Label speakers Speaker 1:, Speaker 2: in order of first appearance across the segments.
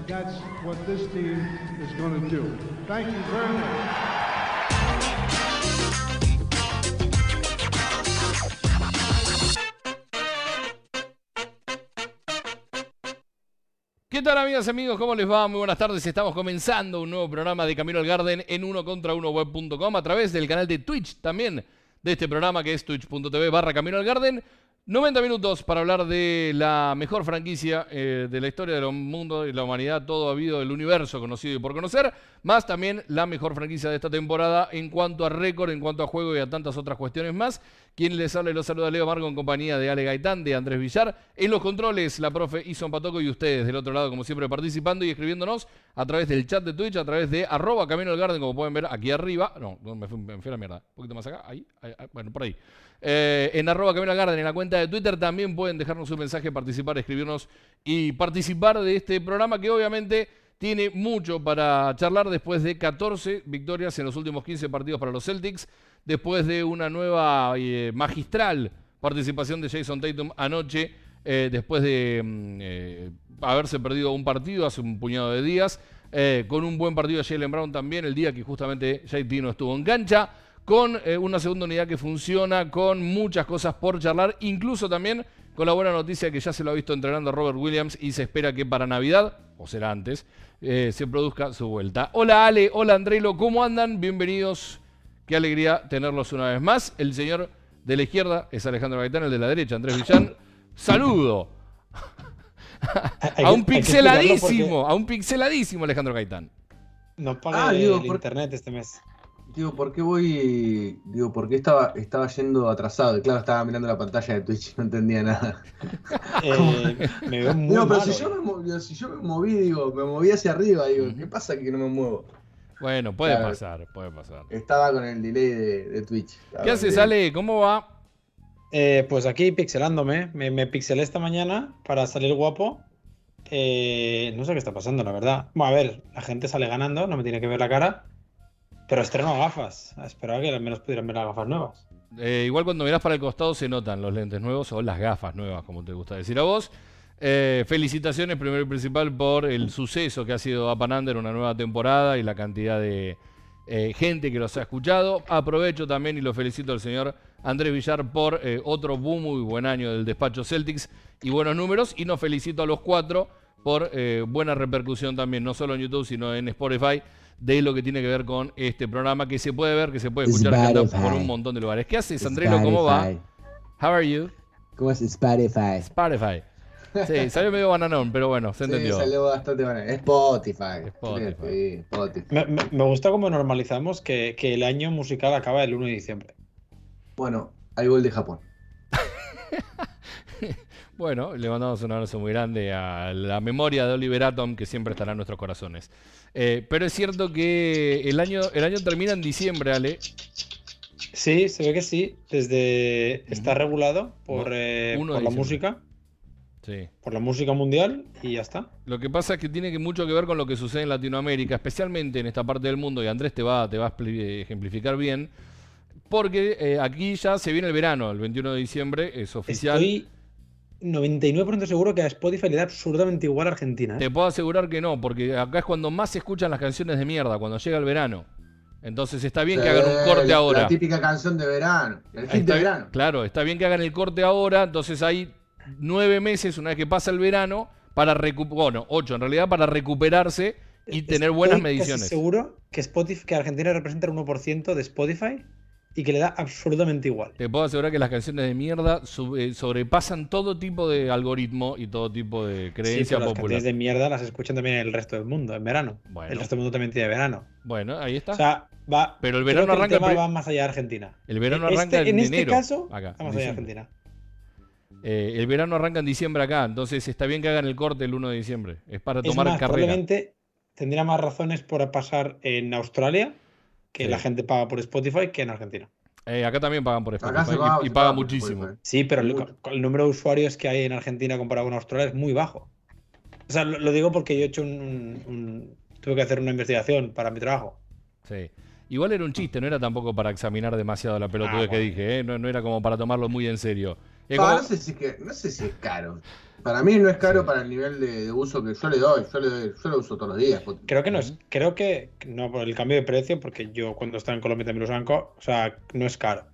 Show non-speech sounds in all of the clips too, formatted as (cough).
Speaker 1: and that's what this team is going to do. Thank you very much.
Speaker 2: ¿Qué tal amigas amigos? ¿Cómo les va? Muy buenas tardes. Estamos comenzando un nuevo programa de Camino al Garden en uno contra uno web.com a través del canal de Twitch también de este programa que es twitch.tv barra Camino al Garden. 90 minutos para hablar de la mejor franquicia eh, de la historia del mundo y la humanidad, todo ha habido del universo conocido y por conocer, más también la mejor franquicia de esta temporada en cuanto a récord, en cuanto a juego y a tantas otras cuestiones más. Quien les habla y los saluda Leo Margo en compañía de Ale Gaitán, de Andrés Villar. En los controles, la profe Ison Patoco y ustedes del otro lado, como siempre, participando y escribiéndonos a través del chat de Twitch, a través de arroba Camino del Garden, como pueden ver aquí arriba. No, me fui, me fui a la mierda. Un poquito más acá, ahí, ahí, bueno, por ahí. Eh, en arroba del Garden, en la cuenta de Twitter, también pueden dejarnos un mensaje, participar, escribirnos y participar de este programa que obviamente tiene mucho para charlar después de 14 victorias en los últimos 15 partidos para los Celtics, después de una nueva eh, magistral participación de Jason Tatum anoche, eh, después de mm, haberse perdido un partido hace un puñado de días, con un buen partido de Jalen Brown también, el día que justamente JT no estuvo en cancha, con eh, una segunda unidad que funciona, con muchas cosas por charlar, incluso también con la buena noticia que ya se lo ha visto entrenando Robert Williams y se espera que para Navidad, o será antes, eh, se produzca su vuelta. Hola Ale, hola Andrelo, ¿cómo andan? Bienvenidos. Qué alegría tenerlos una vez más. El señor de la izquierda es Alejandro Gaitán, el de la derecha, Andrés Villán. Saludo. A un pixeladísimo, a un pixeladísimo Alejandro Gaitán.
Speaker 3: No paga
Speaker 4: Ah,
Speaker 3: el
Speaker 4: por-
Speaker 3: internet este mes.
Speaker 4: Digo, ¿por qué voy? Digo, ¿por qué estaba, estaba yendo atrasado? Y claro, estaba mirando la pantalla de Twitch y no entendía nada. (laughs)
Speaker 3: Eh, me veo muy
Speaker 4: No, pero
Speaker 3: malo.
Speaker 4: si yo, me, mo- digo, si yo me moví, digo, me moví hacia arriba, digo, ¿qué pasa que no me muevo?
Speaker 2: Bueno, puede
Speaker 4: Claro.
Speaker 2: pasar, puede pasar.
Speaker 4: Estaba con el delay de, de Twitch.
Speaker 2: ¿Qué haces, Ale? ¿Cómo va?
Speaker 3: Eh, pues aquí pixelándome. Me, me pixelé esta mañana para salir guapo. Eh, no sé qué está pasando, la verdad. Bueno, a ver, la gente sale ganando, no me tiene que ver la cara. Pero estreno gafas. Esperaba que al menos pudieran ver las gafas nuevas.
Speaker 2: Eh, igual cuando mirás para el costado se notan los lentes nuevos o las gafas nuevas, como te gusta decir a vos. Eh, felicitaciones primero y principal por el suceso que ha sido Up and Under, una nueva temporada y la cantidad de eh, gente que los ha escuchado. Aprovecho también y lo felicito al señor Andrés Villar por otro boom muy buen año del despacho Celtics y buenos números. Y nos felicito a los cuatro por buena repercusión también, no solo en YouTube, sino en Spotify, de lo que tiene que ver con este programa que se puede ver, que se puede escuchar, que anda por un montón de lugares. ¿Qué haces, Andrelo? ¿Cómo va? How are you?
Speaker 5: ¿Cómo es Spotify?
Speaker 2: Spotify. Sí, (laughs) salió medio bananón, pero bueno, se
Speaker 4: Sí,
Speaker 2: entendió.
Speaker 4: salió bastante bueno. Spotify.
Speaker 2: Spotify.
Speaker 4: Sí, Spotify.
Speaker 3: Me, me- me gusta cómo normalizamos que, que el año musical acaba el 1 de diciembre.
Speaker 4: Bueno, hay gol de Japón. (laughs)
Speaker 2: Bueno, le mandamos un abrazo muy grande a la memoria de Oliver Atom, que siempre estará en nuestros corazones. Eh, pero es cierto que el año, el año termina en diciembre, Ale.
Speaker 3: Sí, se ve que sí. Desde está regulado por, eh, por la música,
Speaker 2: Sí.
Speaker 3: por la música mundial y ya está.
Speaker 2: Lo que pasa es que tiene mucho que ver con lo que sucede en Latinoamérica, especialmente en esta parte del mundo, y Andrés te va, te va a ejemplificar bien, porque eh, aquí ya se viene el verano, el 21 de diciembre, es oficial.
Speaker 3: Estoy 99% seguro que a Spotify le da absolutamente igual a Argentina. ¿eh?
Speaker 2: Te puedo asegurar que no, porque acá es cuando más se escuchan las canciones de mierda, cuando llega el verano. Entonces está bien que hagan un corte
Speaker 4: la-
Speaker 2: ahora.
Speaker 4: La típica canción de verano. El hit
Speaker 2: Está
Speaker 4: de verano.
Speaker 2: Claro, está bien que hagan el corte ahora, entonces hay nueve meses, una vez que pasa el verano, para recuperar, bueno, ocho en realidad, para recuperarse y tener buenas
Speaker 3: Estoy casi
Speaker 2: mediciones.
Speaker 3: seguro que Spotify, que Argentina representa el 1% de Spotify y que le da absolutamente igual.
Speaker 2: Te puedo asegurar que las canciones de mierda eh, sobrepasan todo tipo de algoritmo y todo tipo de
Speaker 3: Sí,
Speaker 2: creencia
Speaker 3: las
Speaker 2: popular.
Speaker 3: canciones de mierda las escuchan también el resto del mundo, en verano.
Speaker 2: Bueno.
Speaker 3: El resto del mundo también tiene verano.
Speaker 2: Bueno, ahí está.
Speaker 3: O sea, va.
Speaker 2: Pero el
Speaker 3: creo
Speaker 2: verano
Speaker 3: que
Speaker 2: arranca
Speaker 3: El tema va más allá de Argentina.
Speaker 2: el verano
Speaker 3: Este-
Speaker 2: arranca en,
Speaker 3: en este
Speaker 2: enero.
Speaker 3: caso,
Speaker 2: acá,
Speaker 3: va más
Speaker 2: en
Speaker 3: allá de. Argentina.
Speaker 2: Eh, el verano arranca en diciembre acá, entonces está bien que hagan el corte el 1 de diciembre. Es para
Speaker 3: Es
Speaker 2: tomar
Speaker 3: más,
Speaker 2: carrera.
Speaker 3: probablemente tendría más razones por pasar en Australia, que
Speaker 2: Sí.
Speaker 3: la gente paga por Spotify, que en Argentina.
Speaker 2: Eh, acá también pagan por
Speaker 4: Acá
Speaker 2: Spotify
Speaker 4: paga-
Speaker 2: y, y
Speaker 4: se
Speaker 2: paga muchísimo.
Speaker 4: Spotify.
Speaker 3: Sí, pero el, número de usuarios que hay en Argentina comparado con Australia es muy bajo. O sea, lo, lo digo porque yo he hecho un, un- un- Tuve que hacer una investigación para mi trabajo.
Speaker 2: Sí. Igual era un chiste, no era tampoco para examinar demasiado la pelotudez
Speaker 3: Ah,
Speaker 2: que dije, ¿eh? no, no era como para tomarlo muy en serio. Es como-
Speaker 4: no, sé si que- no sé si es caro. Para mí no es caro para el nivel de, de uso que yo le doy. Yo, le doy- yo lo uso todos los días.
Speaker 3: Creo que no es. Creo que. No por el cambio de precio, porque yo cuando estaba en Colombia también lo usaban. co- O sea, no es caro.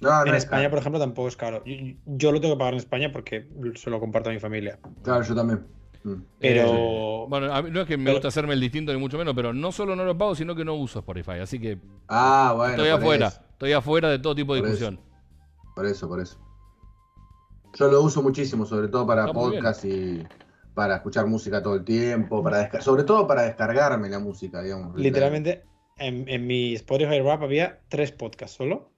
Speaker 4: No, no
Speaker 3: en
Speaker 4: es
Speaker 3: España,
Speaker 4: caro.
Speaker 3: por ejemplo, tampoco es caro. Yo, yo lo tengo que pagar en España porque se lo comparto a mi familia.
Speaker 4: Claro, yo también. Mm.
Speaker 3: Pero.
Speaker 2: Eh, bueno, a mí no es que me
Speaker 3: pero-
Speaker 2: gusta hacerme el distinto ni mucho menos, pero no solo no lo pago, sino que no uso Spotify. Así que
Speaker 4: Ah, bueno.
Speaker 2: estoy afuera,
Speaker 4: eso,
Speaker 2: estoy afuera de todo tipo de
Speaker 4: Por
Speaker 2: discusión.
Speaker 4: por eso, por eso. Yo lo uso muchísimo, sobre todo para
Speaker 2: Está muy bien.
Speaker 4: podcast y para escuchar música todo el tiempo, para sobre todo para descargarme la música, digamos.
Speaker 3: Literalmente, en, en mi Spotify Rap había tres podcasts solo.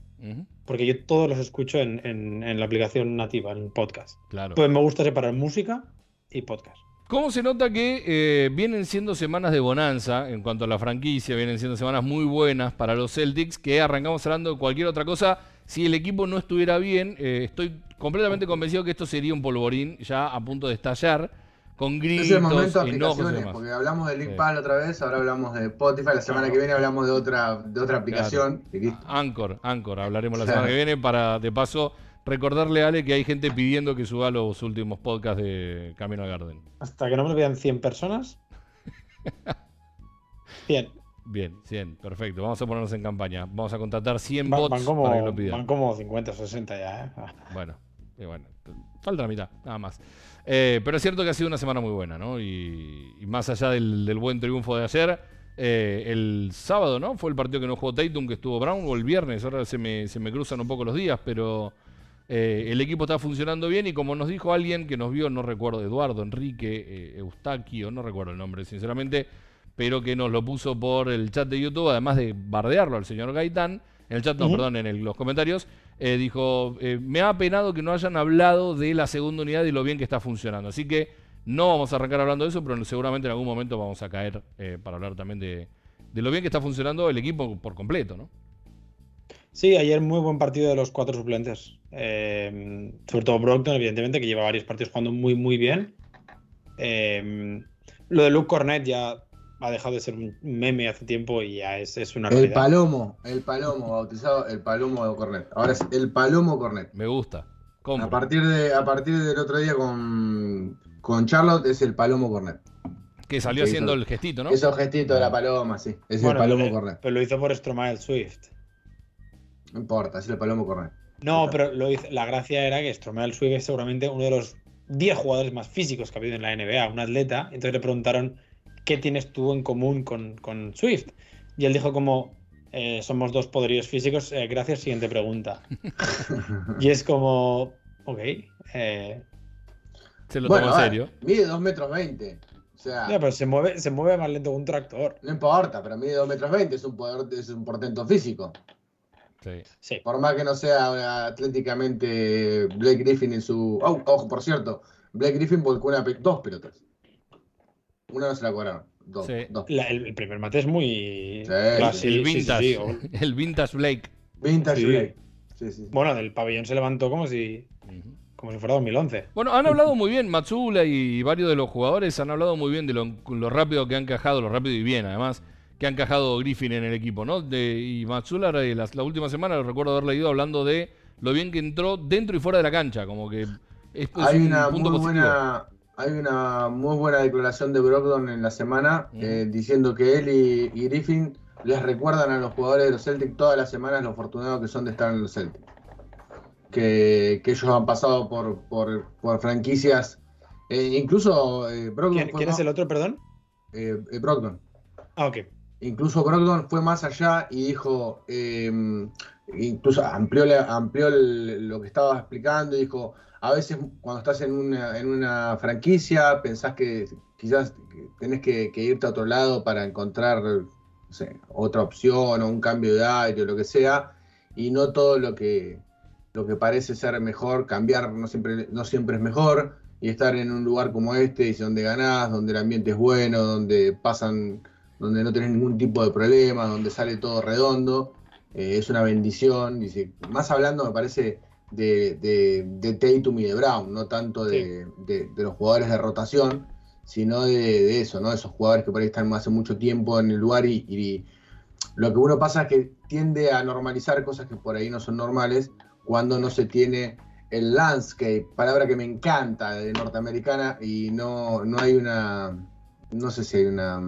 Speaker 3: Porque yo todos los escucho en, en- en la aplicación nativa, en podcast.
Speaker 2: claro.
Speaker 3: Pues me gusta separar música y podcast.
Speaker 2: ¿Cómo se nota que eh, vienen siendo semanas de bonanza en cuanto a la franquicia? Vienen siendo semanas muy buenas para los Celtics, que arrancamos hablando de cualquier otra cosa. Si el equipo no estuviera bien, eh, estoy completamente convencido que esto sería un polvorín ya a punto de estallar, con gritos,
Speaker 4: Es el momento de aplicaciones,
Speaker 2: demás.
Speaker 4: porque hablamos de Link
Speaker 2: Sí.
Speaker 4: Pal otra vez, ahora hablamos de Spotify, la semana
Speaker 3: Claro.
Speaker 4: que viene hablamos de otra, de otra aplicación.
Speaker 2: Anchor, Anchor, hablaremos la
Speaker 4: Claro.
Speaker 2: semana que viene para, de paso, recordarle a Ale que hay gente pidiendo que suba los últimos podcasts de Camino al Garden.
Speaker 3: Hasta que no me lo vean 100 personas. (laughs) 100.
Speaker 2: Bien, 100, perfecto. Vamos a ponernos en campaña. Vamos a contratar 100
Speaker 3: Van,
Speaker 2: bots
Speaker 3: van como,
Speaker 2: para que lo pidan.
Speaker 3: van como 50 o 60 ya, ¿eh? Ah.
Speaker 2: Bueno, y bueno, falta la mitad, nada más. Eh, pero es cierto que ha sido una semana muy buena, ¿no? Y, y más allá del, del buen triunfo de ayer, eh, el sábado, ¿no? Fue el partido que no jugó Tatum, que estuvo Brown, o el viernes, ahora se me, se me cruzan un poco los días, pero eh, el equipo está funcionando bien y como nos dijo alguien que nos vio, no recuerdo, Eduardo, Enrique, eh, Eustaquio, no recuerdo el nombre, sinceramente, pero que nos lo puso por el chat de YouTube, además de bardearlo al señor Gaitán, en el chat, no, perdón, en el- los comentarios, eh, dijo, eh, me ha apenado que no hayan hablado de la segunda unidad y lo bien que está funcionando. Así que no vamos a arrancar hablando de eso, pero seguramente en algún momento vamos a caer eh, para hablar también de, de lo bien que está funcionando el equipo por completo, ¿no?
Speaker 3: Sí, ayer muy buen partido de los cuatro suplentes. Eh, sobre todo Brockton, evidentemente, que lleva varios partidos jugando muy, muy bien. Eh, lo de Luke Cornet ya ha dejado de ser un meme hace tiempo y ya es, es una
Speaker 4: El
Speaker 3: realidad.
Speaker 4: Palomo, el Palomo, bautizado el Palomo de Cornet. Ahora es el Palomo Cornet.
Speaker 2: Me gusta. Compro.
Speaker 4: A partir, de, a partir del otro día con, con Charlotte es el Palomo Cornet.
Speaker 2: que salió
Speaker 4: que
Speaker 2: haciendo
Speaker 4: hizo-
Speaker 2: el gestito, ¿no?
Speaker 4: Ese gestito de la paloma, sí. Es
Speaker 3: Bueno,
Speaker 4: el Palomo
Speaker 3: pero,
Speaker 4: Cornet.
Speaker 3: pero lo hizo por Stromae Swift.
Speaker 4: No importa, es el Palomo Cornet.
Speaker 3: No, pero lo hizo- la gracia era que Stromae Swift es seguramente uno de los 10 jugadores más físicos que ha habido en la NBA, un atleta. Entonces le preguntaron, ¿qué tienes tú en común con, con Swift? Y él dijo como, "Eh, somos dos poderíos físicos, eh, gracias, siguiente pregunta. (laughs) y es como, ok. eh,
Speaker 2: Se lo
Speaker 4: bueno,
Speaker 2: tomó en serio.
Speaker 4: mide 2 metros 20. O sea,
Speaker 3: ya, pero se mueve, se mueve más lento que un tractor.
Speaker 4: no importa, pero mide 2 metros 20, es un, poder, es un portento físico.
Speaker 2: Sí.
Speaker 3: Sí.
Speaker 4: Por más que no sea atléticamente Blake Griffin en su. Oh, ojo, por cierto, Blake Griffin volcó una pe- dos pelotas. Una no se la cobraron. Dos.
Speaker 2: Sí.
Speaker 4: dos.
Speaker 3: La- el, el primer mate es muy...
Speaker 4: Sí,
Speaker 3: Ah,
Speaker 2: el
Speaker 3: sí, sí, sí,
Speaker 2: vintage.
Speaker 3: o-
Speaker 2: El vintage Blake.
Speaker 4: Vintage
Speaker 3: Sí.
Speaker 4: Blake. Sí, sí.
Speaker 3: Bueno, del pabellón se levantó como si, como si fuera 2011.
Speaker 2: Bueno, han hablado muy bien, Matsula y varios de los jugadores han hablado muy bien de lo, lo rápido que han encajado, lo rápido y bien además, que han encajado Griffin en el equipo, ¿no? De, y Matsula eh, la, la última semana lo recuerdo haber leído hablando de lo bien que entró dentro y fuera de la cancha, como que es, es
Speaker 4: Hay
Speaker 2: un
Speaker 4: una,
Speaker 2: punto
Speaker 4: muy
Speaker 2: positivo.
Speaker 4: buena, hay una muy buena declaración de Brogdon en la semana eh, diciendo que él y, y Griffin les recuerdan a los jugadores de los Celtics todas las semanas lo afortunados que son de estar en los Celtics. Que, que ellos han pasado por, por, por franquicias. eh, incluso eh, Brogdon
Speaker 3: ¿Quién,
Speaker 4: fue
Speaker 3: quién es el otro, perdón?
Speaker 4: eh, eh, Brogdon.
Speaker 3: Ah, ok.
Speaker 4: Incluso Brogdon fue más allá y dijo, eh, incluso amplió, la- amplió el- lo que estaba explicando y dijo, a veces cuando estás en una, en una franquicia pensás que quizás tenés que, irte a otro lado para encontrar no sé, otra opción o un cambio de aire o lo que sea, y no todo lo que, lo que parece ser mejor, cambiar no siempre, no siempre es mejor, y estar en un lugar como este, y donde ganás, donde el ambiente es bueno, donde pasan donde no tenés ningún tipo de problema, donde sale todo redondo. Eh, es una bendición. Dice, más hablando, me parece, de, de, de Tatum y de Brown, no tanto de, de- de los jugadores de rotación, sino de, eso, ¿no? Esos jugadores que por ahí están hace mucho tiempo en el lugar y, y lo que uno pasa es que tiende a normalizar cosas que por ahí no son normales cuando no se tiene el landscape, palabra que me encanta de norteamericana y no, no hay una, no sé si hay una,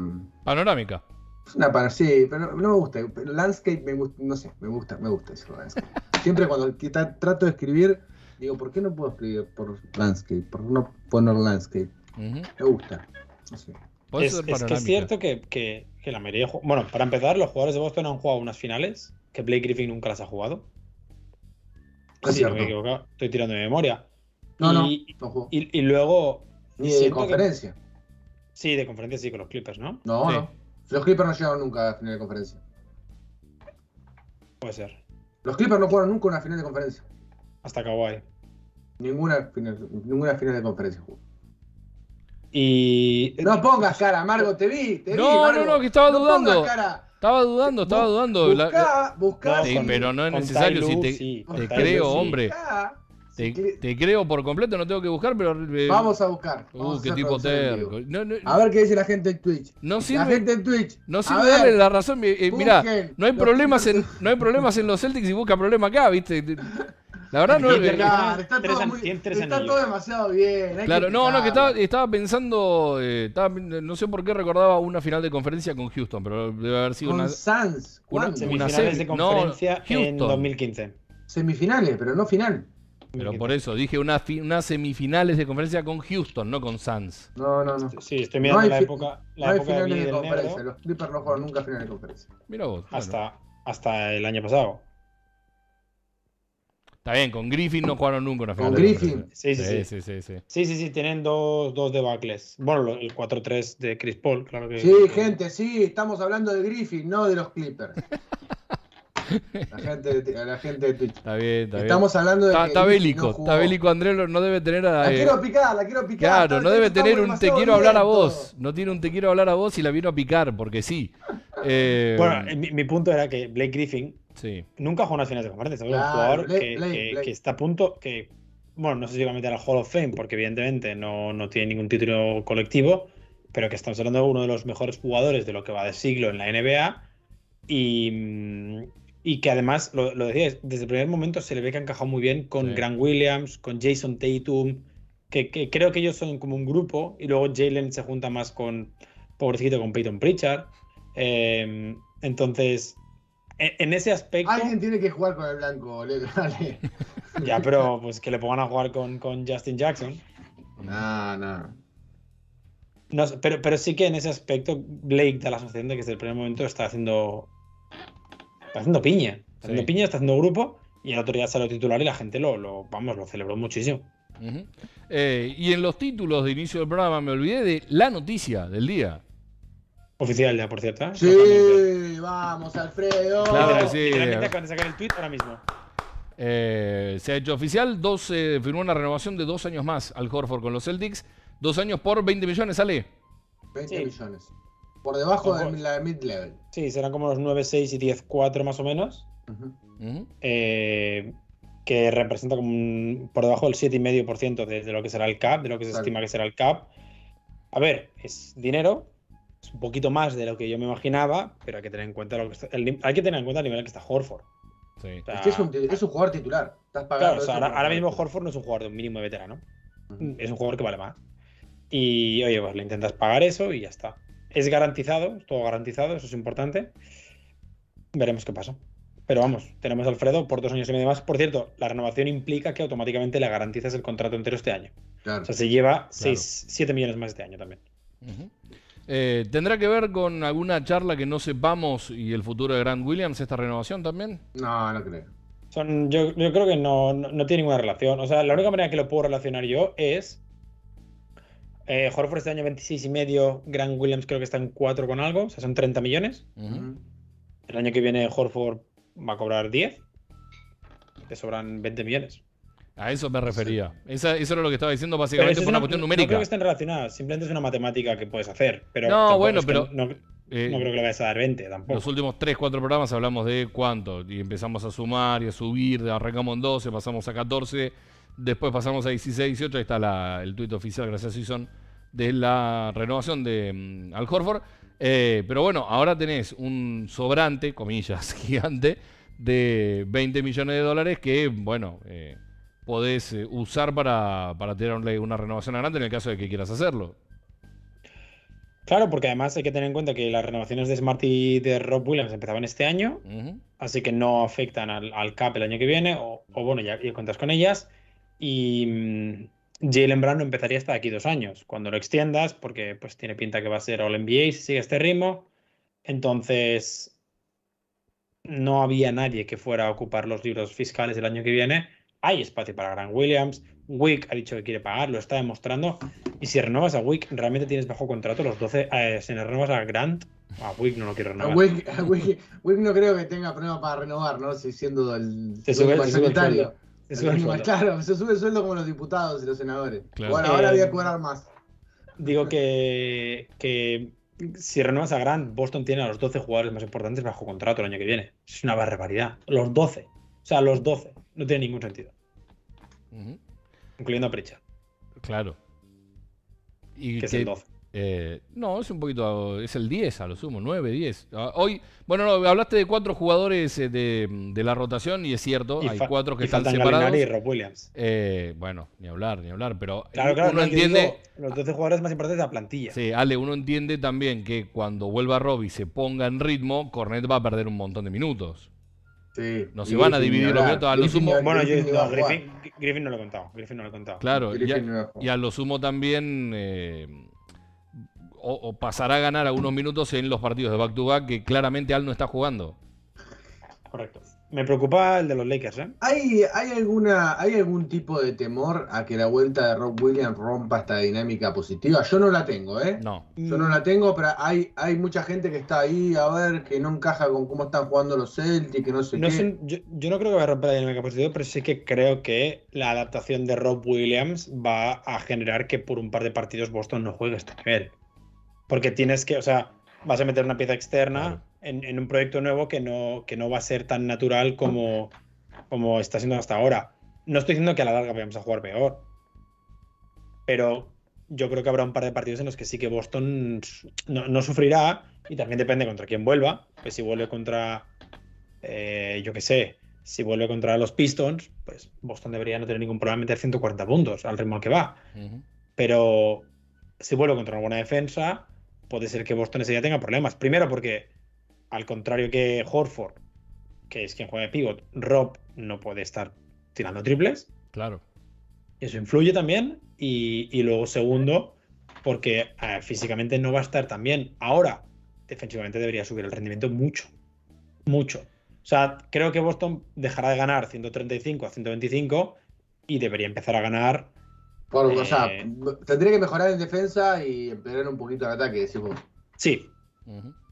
Speaker 2: Panorámica.
Speaker 4: es una sí, pero no, me gusta, landscape me gusta, no sé, me gusta, me gusta eso landscape. (laughs) Siempre cuando trato de escribir digo, ¿por qué no puedo escribir por landscape? ¿Por qué no poner landscape? Me gusta. No sé.
Speaker 3: Es, que es cierto que, que- que la mayoría. de Bueno, para empezar, los jugadores de Boston han jugado unas finales que Blake Griffin nunca las ha jugado.
Speaker 4: Es
Speaker 3: Si no me
Speaker 4: cierto.
Speaker 3: he equivocado, estoy tirando de memoria.
Speaker 4: No,
Speaker 3: y,
Speaker 4: no,
Speaker 3: y- y luego.
Speaker 4: Ni de
Speaker 3: que-
Speaker 4: conferencia.
Speaker 3: sí, de conferencia sí, con los Clippers, ¿no?
Speaker 4: No,
Speaker 2: Sí.
Speaker 4: no. Los Clippers no llegaron nunca a final de conferencia.
Speaker 3: Puede ser.
Speaker 4: Los Clippers no jugaron nunca una final de conferencia.
Speaker 3: Hasta Kawhi.
Speaker 4: Ninguna final, ninguna final de conferencia jugó.
Speaker 3: Y.
Speaker 4: No pongas cara, Margo, te vi, te vi.
Speaker 2: No,
Speaker 4: Margo.
Speaker 2: no, no, que estaba
Speaker 4: No
Speaker 2: dudando.
Speaker 4: pongas cara.
Speaker 2: Estaba dudando, estaba
Speaker 4: Bu-
Speaker 2: dudando.
Speaker 4: Buscá, buscá.
Speaker 2: Sí, pero no es necesario, si te-
Speaker 3: sí,
Speaker 4: te
Speaker 2: creo,
Speaker 3: sí.
Speaker 2: hombre.
Speaker 4: Buscá.
Speaker 2: Te, creo por completo, no tengo que buscar, pero. eh,
Speaker 4: Vamos a buscar.
Speaker 2: Uh,
Speaker 4: Vamos a
Speaker 2: qué tipo terco.
Speaker 4: vivo.
Speaker 2: No, no,
Speaker 4: A ver qué dice la gente en Twitch.
Speaker 2: no
Speaker 4: La
Speaker 2: sirve,
Speaker 4: gente en Twitch.
Speaker 2: no sirve
Speaker 4: ver,
Speaker 2: darle la razón. eh, eh, mirá, no hay problemas en, no hay problemas en los Celtics y busca problema acá, ¿viste? La verdad no (laughs) eh,
Speaker 4: Claro, está, todo, muy- está todo demasiado bien. hay
Speaker 2: Claro, no, no, que estaba, pensando, eh, estaba- no sé por qué recordaba una final de conferencia con Houston, pero debe haber sido
Speaker 4: Con
Speaker 2: una...
Speaker 4: Suns.
Speaker 2: una-.
Speaker 3: Semifinales
Speaker 2: semi-
Speaker 3: de
Speaker 2: no,
Speaker 3: conferencia en
Speaker 2: Houston.
Speaker 3: 2015.
Speaker 4: Semifinales, pero no final.
Speaker 2: Pero por eso, dije unas fi- unas semifinales de conferencia con Houston, no con Suns.
Speaker 4: No, no, no.
Speaker 3: Sí, estoy mirando
Speaker 4: No
Speaker 3: la época, la
Speaker 4: no
Speaker 3: época de
Speaker 4: finales de
Speaker 3: del
Speaker 4: conferencia.
Speaker 3: negro
Speaker 4: Los Clippers no juegan nunca finales de conferencia.
Speaker 2: Mira vos. bueno.
Speaker 3: hasta, hasta el año pasado.
Speaker 2: Está bien, con Griffin no jugaron nunca una final
Speaker 4: Con
Speaker 2: de
Speaker 4: Griffin.
Speaker 2: conferencia.
Speaker 3: Sí, sí, sí.
Speaker 2: sí, sí, sí.
Speaker 3: Sí, sí, sí, tienen dos, dos debacles. Bueno, el 4-3 de Chris Paul, claro que
Speaker 4: Sí, gente, sí, estamos hablando de Griffin, no de los Clippers. (laughs) La gente, de- la gente de Twitch.
Speaker 2: Está bien, está bien.
Speaker 4: Estamos hablando de
Speaker 2: Está,
Speaker 4: que
Speaker 2: está bélico,
Speaker 4: no jugó.
Speaker 2: está bélico Andrés, no debe tener a...
Speaker 4: La
Speaker 2: eh,
Speaker 4: quiero picar, la quiero picar.
Speaker 2: Claro, no debe tener un te quiero hablar a vos. No tiene un te quiero hablar a vos y la vino a picar, porque sí. Eh,
Speaker 3: Bueno, eh, mi, mi punto era que Blake Griffin
Speaker 2: sí.
Speaker 3: nunca jugó unas finales de conferencia. Es un jugador
Speaker 4: Blake-
Speaker 3: que,
Speaker 4: Blake-
Speaker 3: que-
Speaker 4: Blake.
Speaker 3: que está a punto, que, bueno, no sé si va a meter al Hall of Fame, porque evidentemente no, no tiene ningún título colectivo, pero que estamos hablando de uno de los mejores jugadores de lo que va de siglo en la NBA. Y, mm, y que además, lo, lo decías, desde el primer momento se le ve que ha encajado muy bien con
Speaker 2: Sí.
Speaker 3: Grant Williams, con Jason Tatum, que, que creo que ellos son como un grupo, y luego Jalen se junta más con, pobrecito, con Peyton Pritchard. Eh, entonces, en, en ese aspecto,
Speaker 4: Alguien tiene que jugar con el blanco, le- (laughs) dale.
Speaker 3: ya, pero pues que le pongan a jugar con, con Justin Jackson.
Speaker 4: No, no.
Speaker 3: No pero, pero sí que en ese aspecto Blake da la sensación de que desde el primer momento está haciendo. Está haciendo piña. Está haciendo
Speaker 2: Sí.
Speaker 3: piña, está haciendo grupo. Y el otro día salió titular y la gente lo, lo, vamos, lo celebró muchísimo.
Speaker 2: Eh, y en los títulos de inicio del programa me olvidé de la noticia del día.
Speaker 3: Oficial ya, por cierto. ¿eh? Totalmente.
Speaker 4: Sí, vamos, Alfredo.
Speaker 2: Claro sí.
Speaker 3: Acaban de sacar el tweet ahora mismo.
Speaker 2: Eh, se ha hecho oficial, dos, eh, firmó una renovación de dos años más al Horford con los Celtics. Dos años por 20 millones, ¿sale?
Speaker 4: 20
Speaker 3: Sí.
Speaker 4: millones. Por debajo de la mid-level.
Speaker 3: Sí, serán como los 9, 6 y 10, 4 más o menos. Eh, que representa como un- por debajo del 7,5% de, de lo que será el CAP, de lo que se
Speaker 4: Claro.
Speaker 3: estima que será el CAP. A ver, es dinero, es un poquito más de lo que yo me imaginaba, pero hay que tener en cuenta lo que está- el hay que tener en cuenta el nivel que está Horford.
Speaker 2: Sí.
Speaker 3: O sea,
Speaker 4: Es que es un, es un jugador titular. Estás
Speaker 3: claro, o
Speaker 4: eso
Speaker 3: sea, ahora, ahora mismo. Horford no es un jugador de un mínimo de veterano, es un jugador que vale más. Y oye, pues le intentas pagar eso y ya está. Es garantizado, es todo garantizado, eso es importante. Veremos qué pasa. Pero vamos, tenemos a Alfredo por dos años y medio más. Por cierto, la renovación implica que automáticamente le garantizas el contrato entero este año.
Speaker 4: Claro.
Speaker 3: O sea, se lleva 7 millones más este año también.
Speaker 2: Eh, ¿Tendrá que ver con alguna charla que no sepamos y el futuro de Grant Williams esta renovación también?
Speaker 4: No, no creo.
Speaker 3: Son, yo, yo creo que no, no, no tiene ninguna relación. O sea, la única manera que lo puedo relacionar yo es. Eh, Horford este año 26 y medio, Grant Williams creo que está en 4 con algo, o sea, son 30 millones.
Speaker 2: Ujú.
Speaker 4: Ujú.
Speaker 3: El año que viene Horford va a cobrar 10. Te sobran 20 millones.
Speaker 2: A eso me refería. Esa- eso era lo que estaba diciendo básicamente
Speaker 3: eso es
Speaker 2: por una cuestión
Speaker 3: no
Speaker 2: numérica.
Speaker 3: creo que estén relacionadas, simplemente es una matemática que puedes hacer. Pero
Speaker 2: No, bueno, pero-
Speaker 3: no-
Speaker 2: Eh,
Speaker 3: no creo que le vayas a dar 20 tampoco.
Speaker 2: Los últimos 3, 4 programas hablamos de cuánto. Y empezamos a sumar y a subir. Arrancamos en 12, pasamos a 14. Después pasamos a 16, 18. Ahí está la- el tuit oficial, gracias Season, de la renovación de mm, Al Horford. Eh, pero bueno, ahora tenés un sobrante, comillas, (laughs) gigante, de 20 millones de dólares que, bueno, eh, podés eh, usar para, para tirarle una renovación grande en el caso de que quieras hacerlo.
Speaker 3: Claro, porque además hay que tener en cuenta que las renovaciones de Smart y de Rob Williams empezaban este año, así que no afectan al, al cap el año que viene, o, o bueno, ya, ya cuentas con ellas. Y mm, Jalen Brown no empezaría hasta aquí dos años, cuando lo extiendas, porque pues tiene pinta que va a ser All NBA si sigue este ritmo. Entonces, no había nadie que fuera a ocupar los libros fiscales el año que viene. Hay espacio para Grant Williams. Wick ha dicho que quiere pagar, lo está demostrando. Y si renovas a Wick, realmente tienes bajo contrato los 12. eh, si le renovas a Grant, a Wick no lo quiero
Speaker 4: A
Speaker 3: renovar.
Speaker 4: Wick, a Wick- Wick no creo que tenga problema para renovar, ¿no? Si siendo el
Speaker 3: Se sube-
Speaker 4: el
Speaker 3: se sube el
Speaker 4: sanitario.
Speaker 3: sueldo. Se sube el
Speaker 4: El-
Speaker 3: sueldo.
Speaker 4: Claro, se sube el sueldo como los diputados y los senadores.
Speaker 2: Claro.
Speaker 4: Bueno, ahora
Speaker 3: Eh,
Speaker 4: voy a cobrar más.
Speaker 3: Digo que, que si renuevas a Grant, Boston tiene a los 12 jugadores más importantes bajo contrato el año que viene. Es una barbaridad. Los 12. O sea, los 12. No tiene ningún sentido. Incluyendo a Pritchard,
Speaker 2: Claro. Y
Speaker 3: que es
Speaker 2: que-
Speaker 3: el 12.
Speaker 2: Eh, no, es un poquito. Es el 10 a lo sumo, 9, 10. Ah, Hoy, bueno, no, hablaste de cuatro jugadores eh, de, de la rotación y es cierto,
Speaker 3: Y
Speaker 2: hay cuatro que
Speaker 3: y
Speaker 2: están separados.
Speaker 3: Gallinari y Rob Williams.
Speaker 2: Eh, bueno, ni hablar, ni hablar, pero
Speaker 3: Claro, claro,
Speaker 2: uno
Speaker 3: no,
Speaker 2: entiende.
Speaker 3: digo los 12 jugadores más importantes de la plantilla.
Speaker 2: Sí, Ale, uno entiende también que cuando vuelva Rob y se ponga en ritmo, Cornet va a perder un montón de minutos.
Speaker 4: Sí.
Speaker 2: no se van a dividir los minutos, a lo sumo-
Speaker 3: Bueno, yo
Speaker 4: Griffin
Speaker 3: no. Griffin, Griffin no lo he contado. Griffin no lo he contado.
Speaker 2: Claro, y a,
Speaker 4: no
Speaker 2: y a lo sumo también eh, o, o pasará a ganar algunos minutos en los partidos de back to back que claramente Al no está jugando.
Speaker 3: Correcto. Me preocupa el de los Lakers, ¿eh?
Speaker 4: ¿Hay, hay, alguna, ¿Hay algún tipo de temor a que la vuelta de Rob Williams rompa esta dinámica positiva? Yo no la tengo, ¿eh?
Speaker 2: No.
Speaker 4: Yo no la tengo, pero hay, hay mucha gente que está ahí a ver que no encaja con cómo están jugando los Celtics, que no sé
Speaker 3: No
Speaker 4: qué.
Speaker 3: un- yo, yo no creo que vaya a romper la dinámica positiva, pero sí que creo que la adaptación de Rob Williams va a generar que por un par de partidos Boston no juegue a este nivel. Porque tienes que, o sea, vas a meter una pieza externa en, en un proyecto nuevo que no, que no va a ser tan natural como, como está siendo hasta ahora. No estoy diciendo que a la larga vayamos a jugar peor, pero yo creo que habrá un par de partidos en los que sí que Boston no, no sufrirá y también depende contra quién vuelva. Pues si vuelve contra, eh, yo qué sé, si vuelve contra los Pistons, pues Boston debería no tener ningún problema en meter 140 puntos al ritmo al que va. Pero si vuelve contra una buena defensa, puede ser que Boston ese día tenga problemas. Primero porque, al contrario que Horford, que es quien juega de pivot, Rob no puede estar tirando triples.
Speaker 2: Claro.
Speaker 3: Eso influye también. Y, y luego, segundo, porque eh, físicamente no va a estar tan bien. Ahora, defensivamente debería subir el rendimiento mucho. Mucho. O sea, creo que Boston dejará de ganar 135 a 125 y debería empezar a ganar.
Speaker 4: Por- o sea,
Speaker 3: Eh.
Speaker 4: tendría que mejorar en defensa y empeorar un poquito el ataque, decís vos.
Speaker 3: Sí,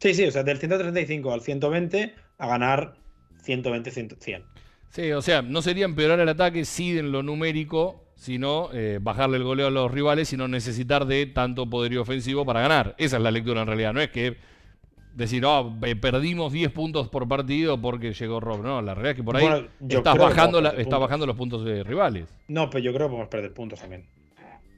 Speaker 3: sí, sí. O sea, del 135 al 120 a ganar 120, 100. 100.
Speaker 2: Sí, o sea, no sería empeorar el ataque, sí en lo numérico, sino eh, bajarle el goleo a los rivales y no necesitar de tanto poderío ofensivo para ganar. Esa es la lectura en realidad. No es que decir, oh, perdimos 10 puntos por partido porque llegó Rob. No, la realidad es que por ahí
Speaker 3: Bueno,
Speaker 2: estás bajando,
Speaker 3: vamos a
Speaker 2: la-
Speaker 3: perder
Speaker 2: está
Speaker 3: puntos.
Speaker 2: bajando los puntos de rivales.
Speaker 3: No, pero yo creo que podemos perder puntos también.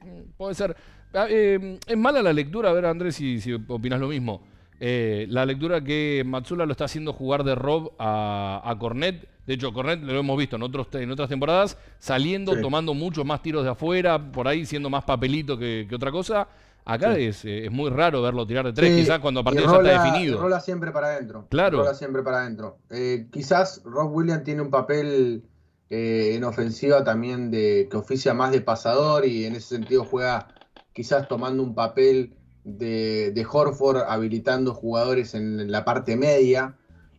Speaker 2: Mm, Puede ser. Ah, eh, es mala la lectura, a ver Andrés si, si opinas lo mismo. Eh, la lectura que Matsula lo está haciendo jugar de Rob a, a Cornet. De hecho, Cornet lo hemos visto en, otros, en otras temporadas, saliendo,
Speaker 4: Sí.
Speaker 2: tomando muchos más tiros de afuera, por ahí siendo más papelito que, que otra cosa. Acá
Speaker 4: Sí.
Speaker 2: es, eh, es muy raro verlo tirar de tres,
Speaker 4: Sí,
Speaker 2: quizás cuando el partido ya
Speaker 4: rola-
Speaker 2: está definido.
Speaker 4: Rola siempre para adentro.
Speaker 2: Claro.
Speaker 4: Rola siempre para adentro. Eh, quizás Rob Williams tiene un papel eh, en ofensiva también de que oficia más de pasador y en ese sentido juega quizás tomando un papel de, de Horford habilitando jugadores en la parte media.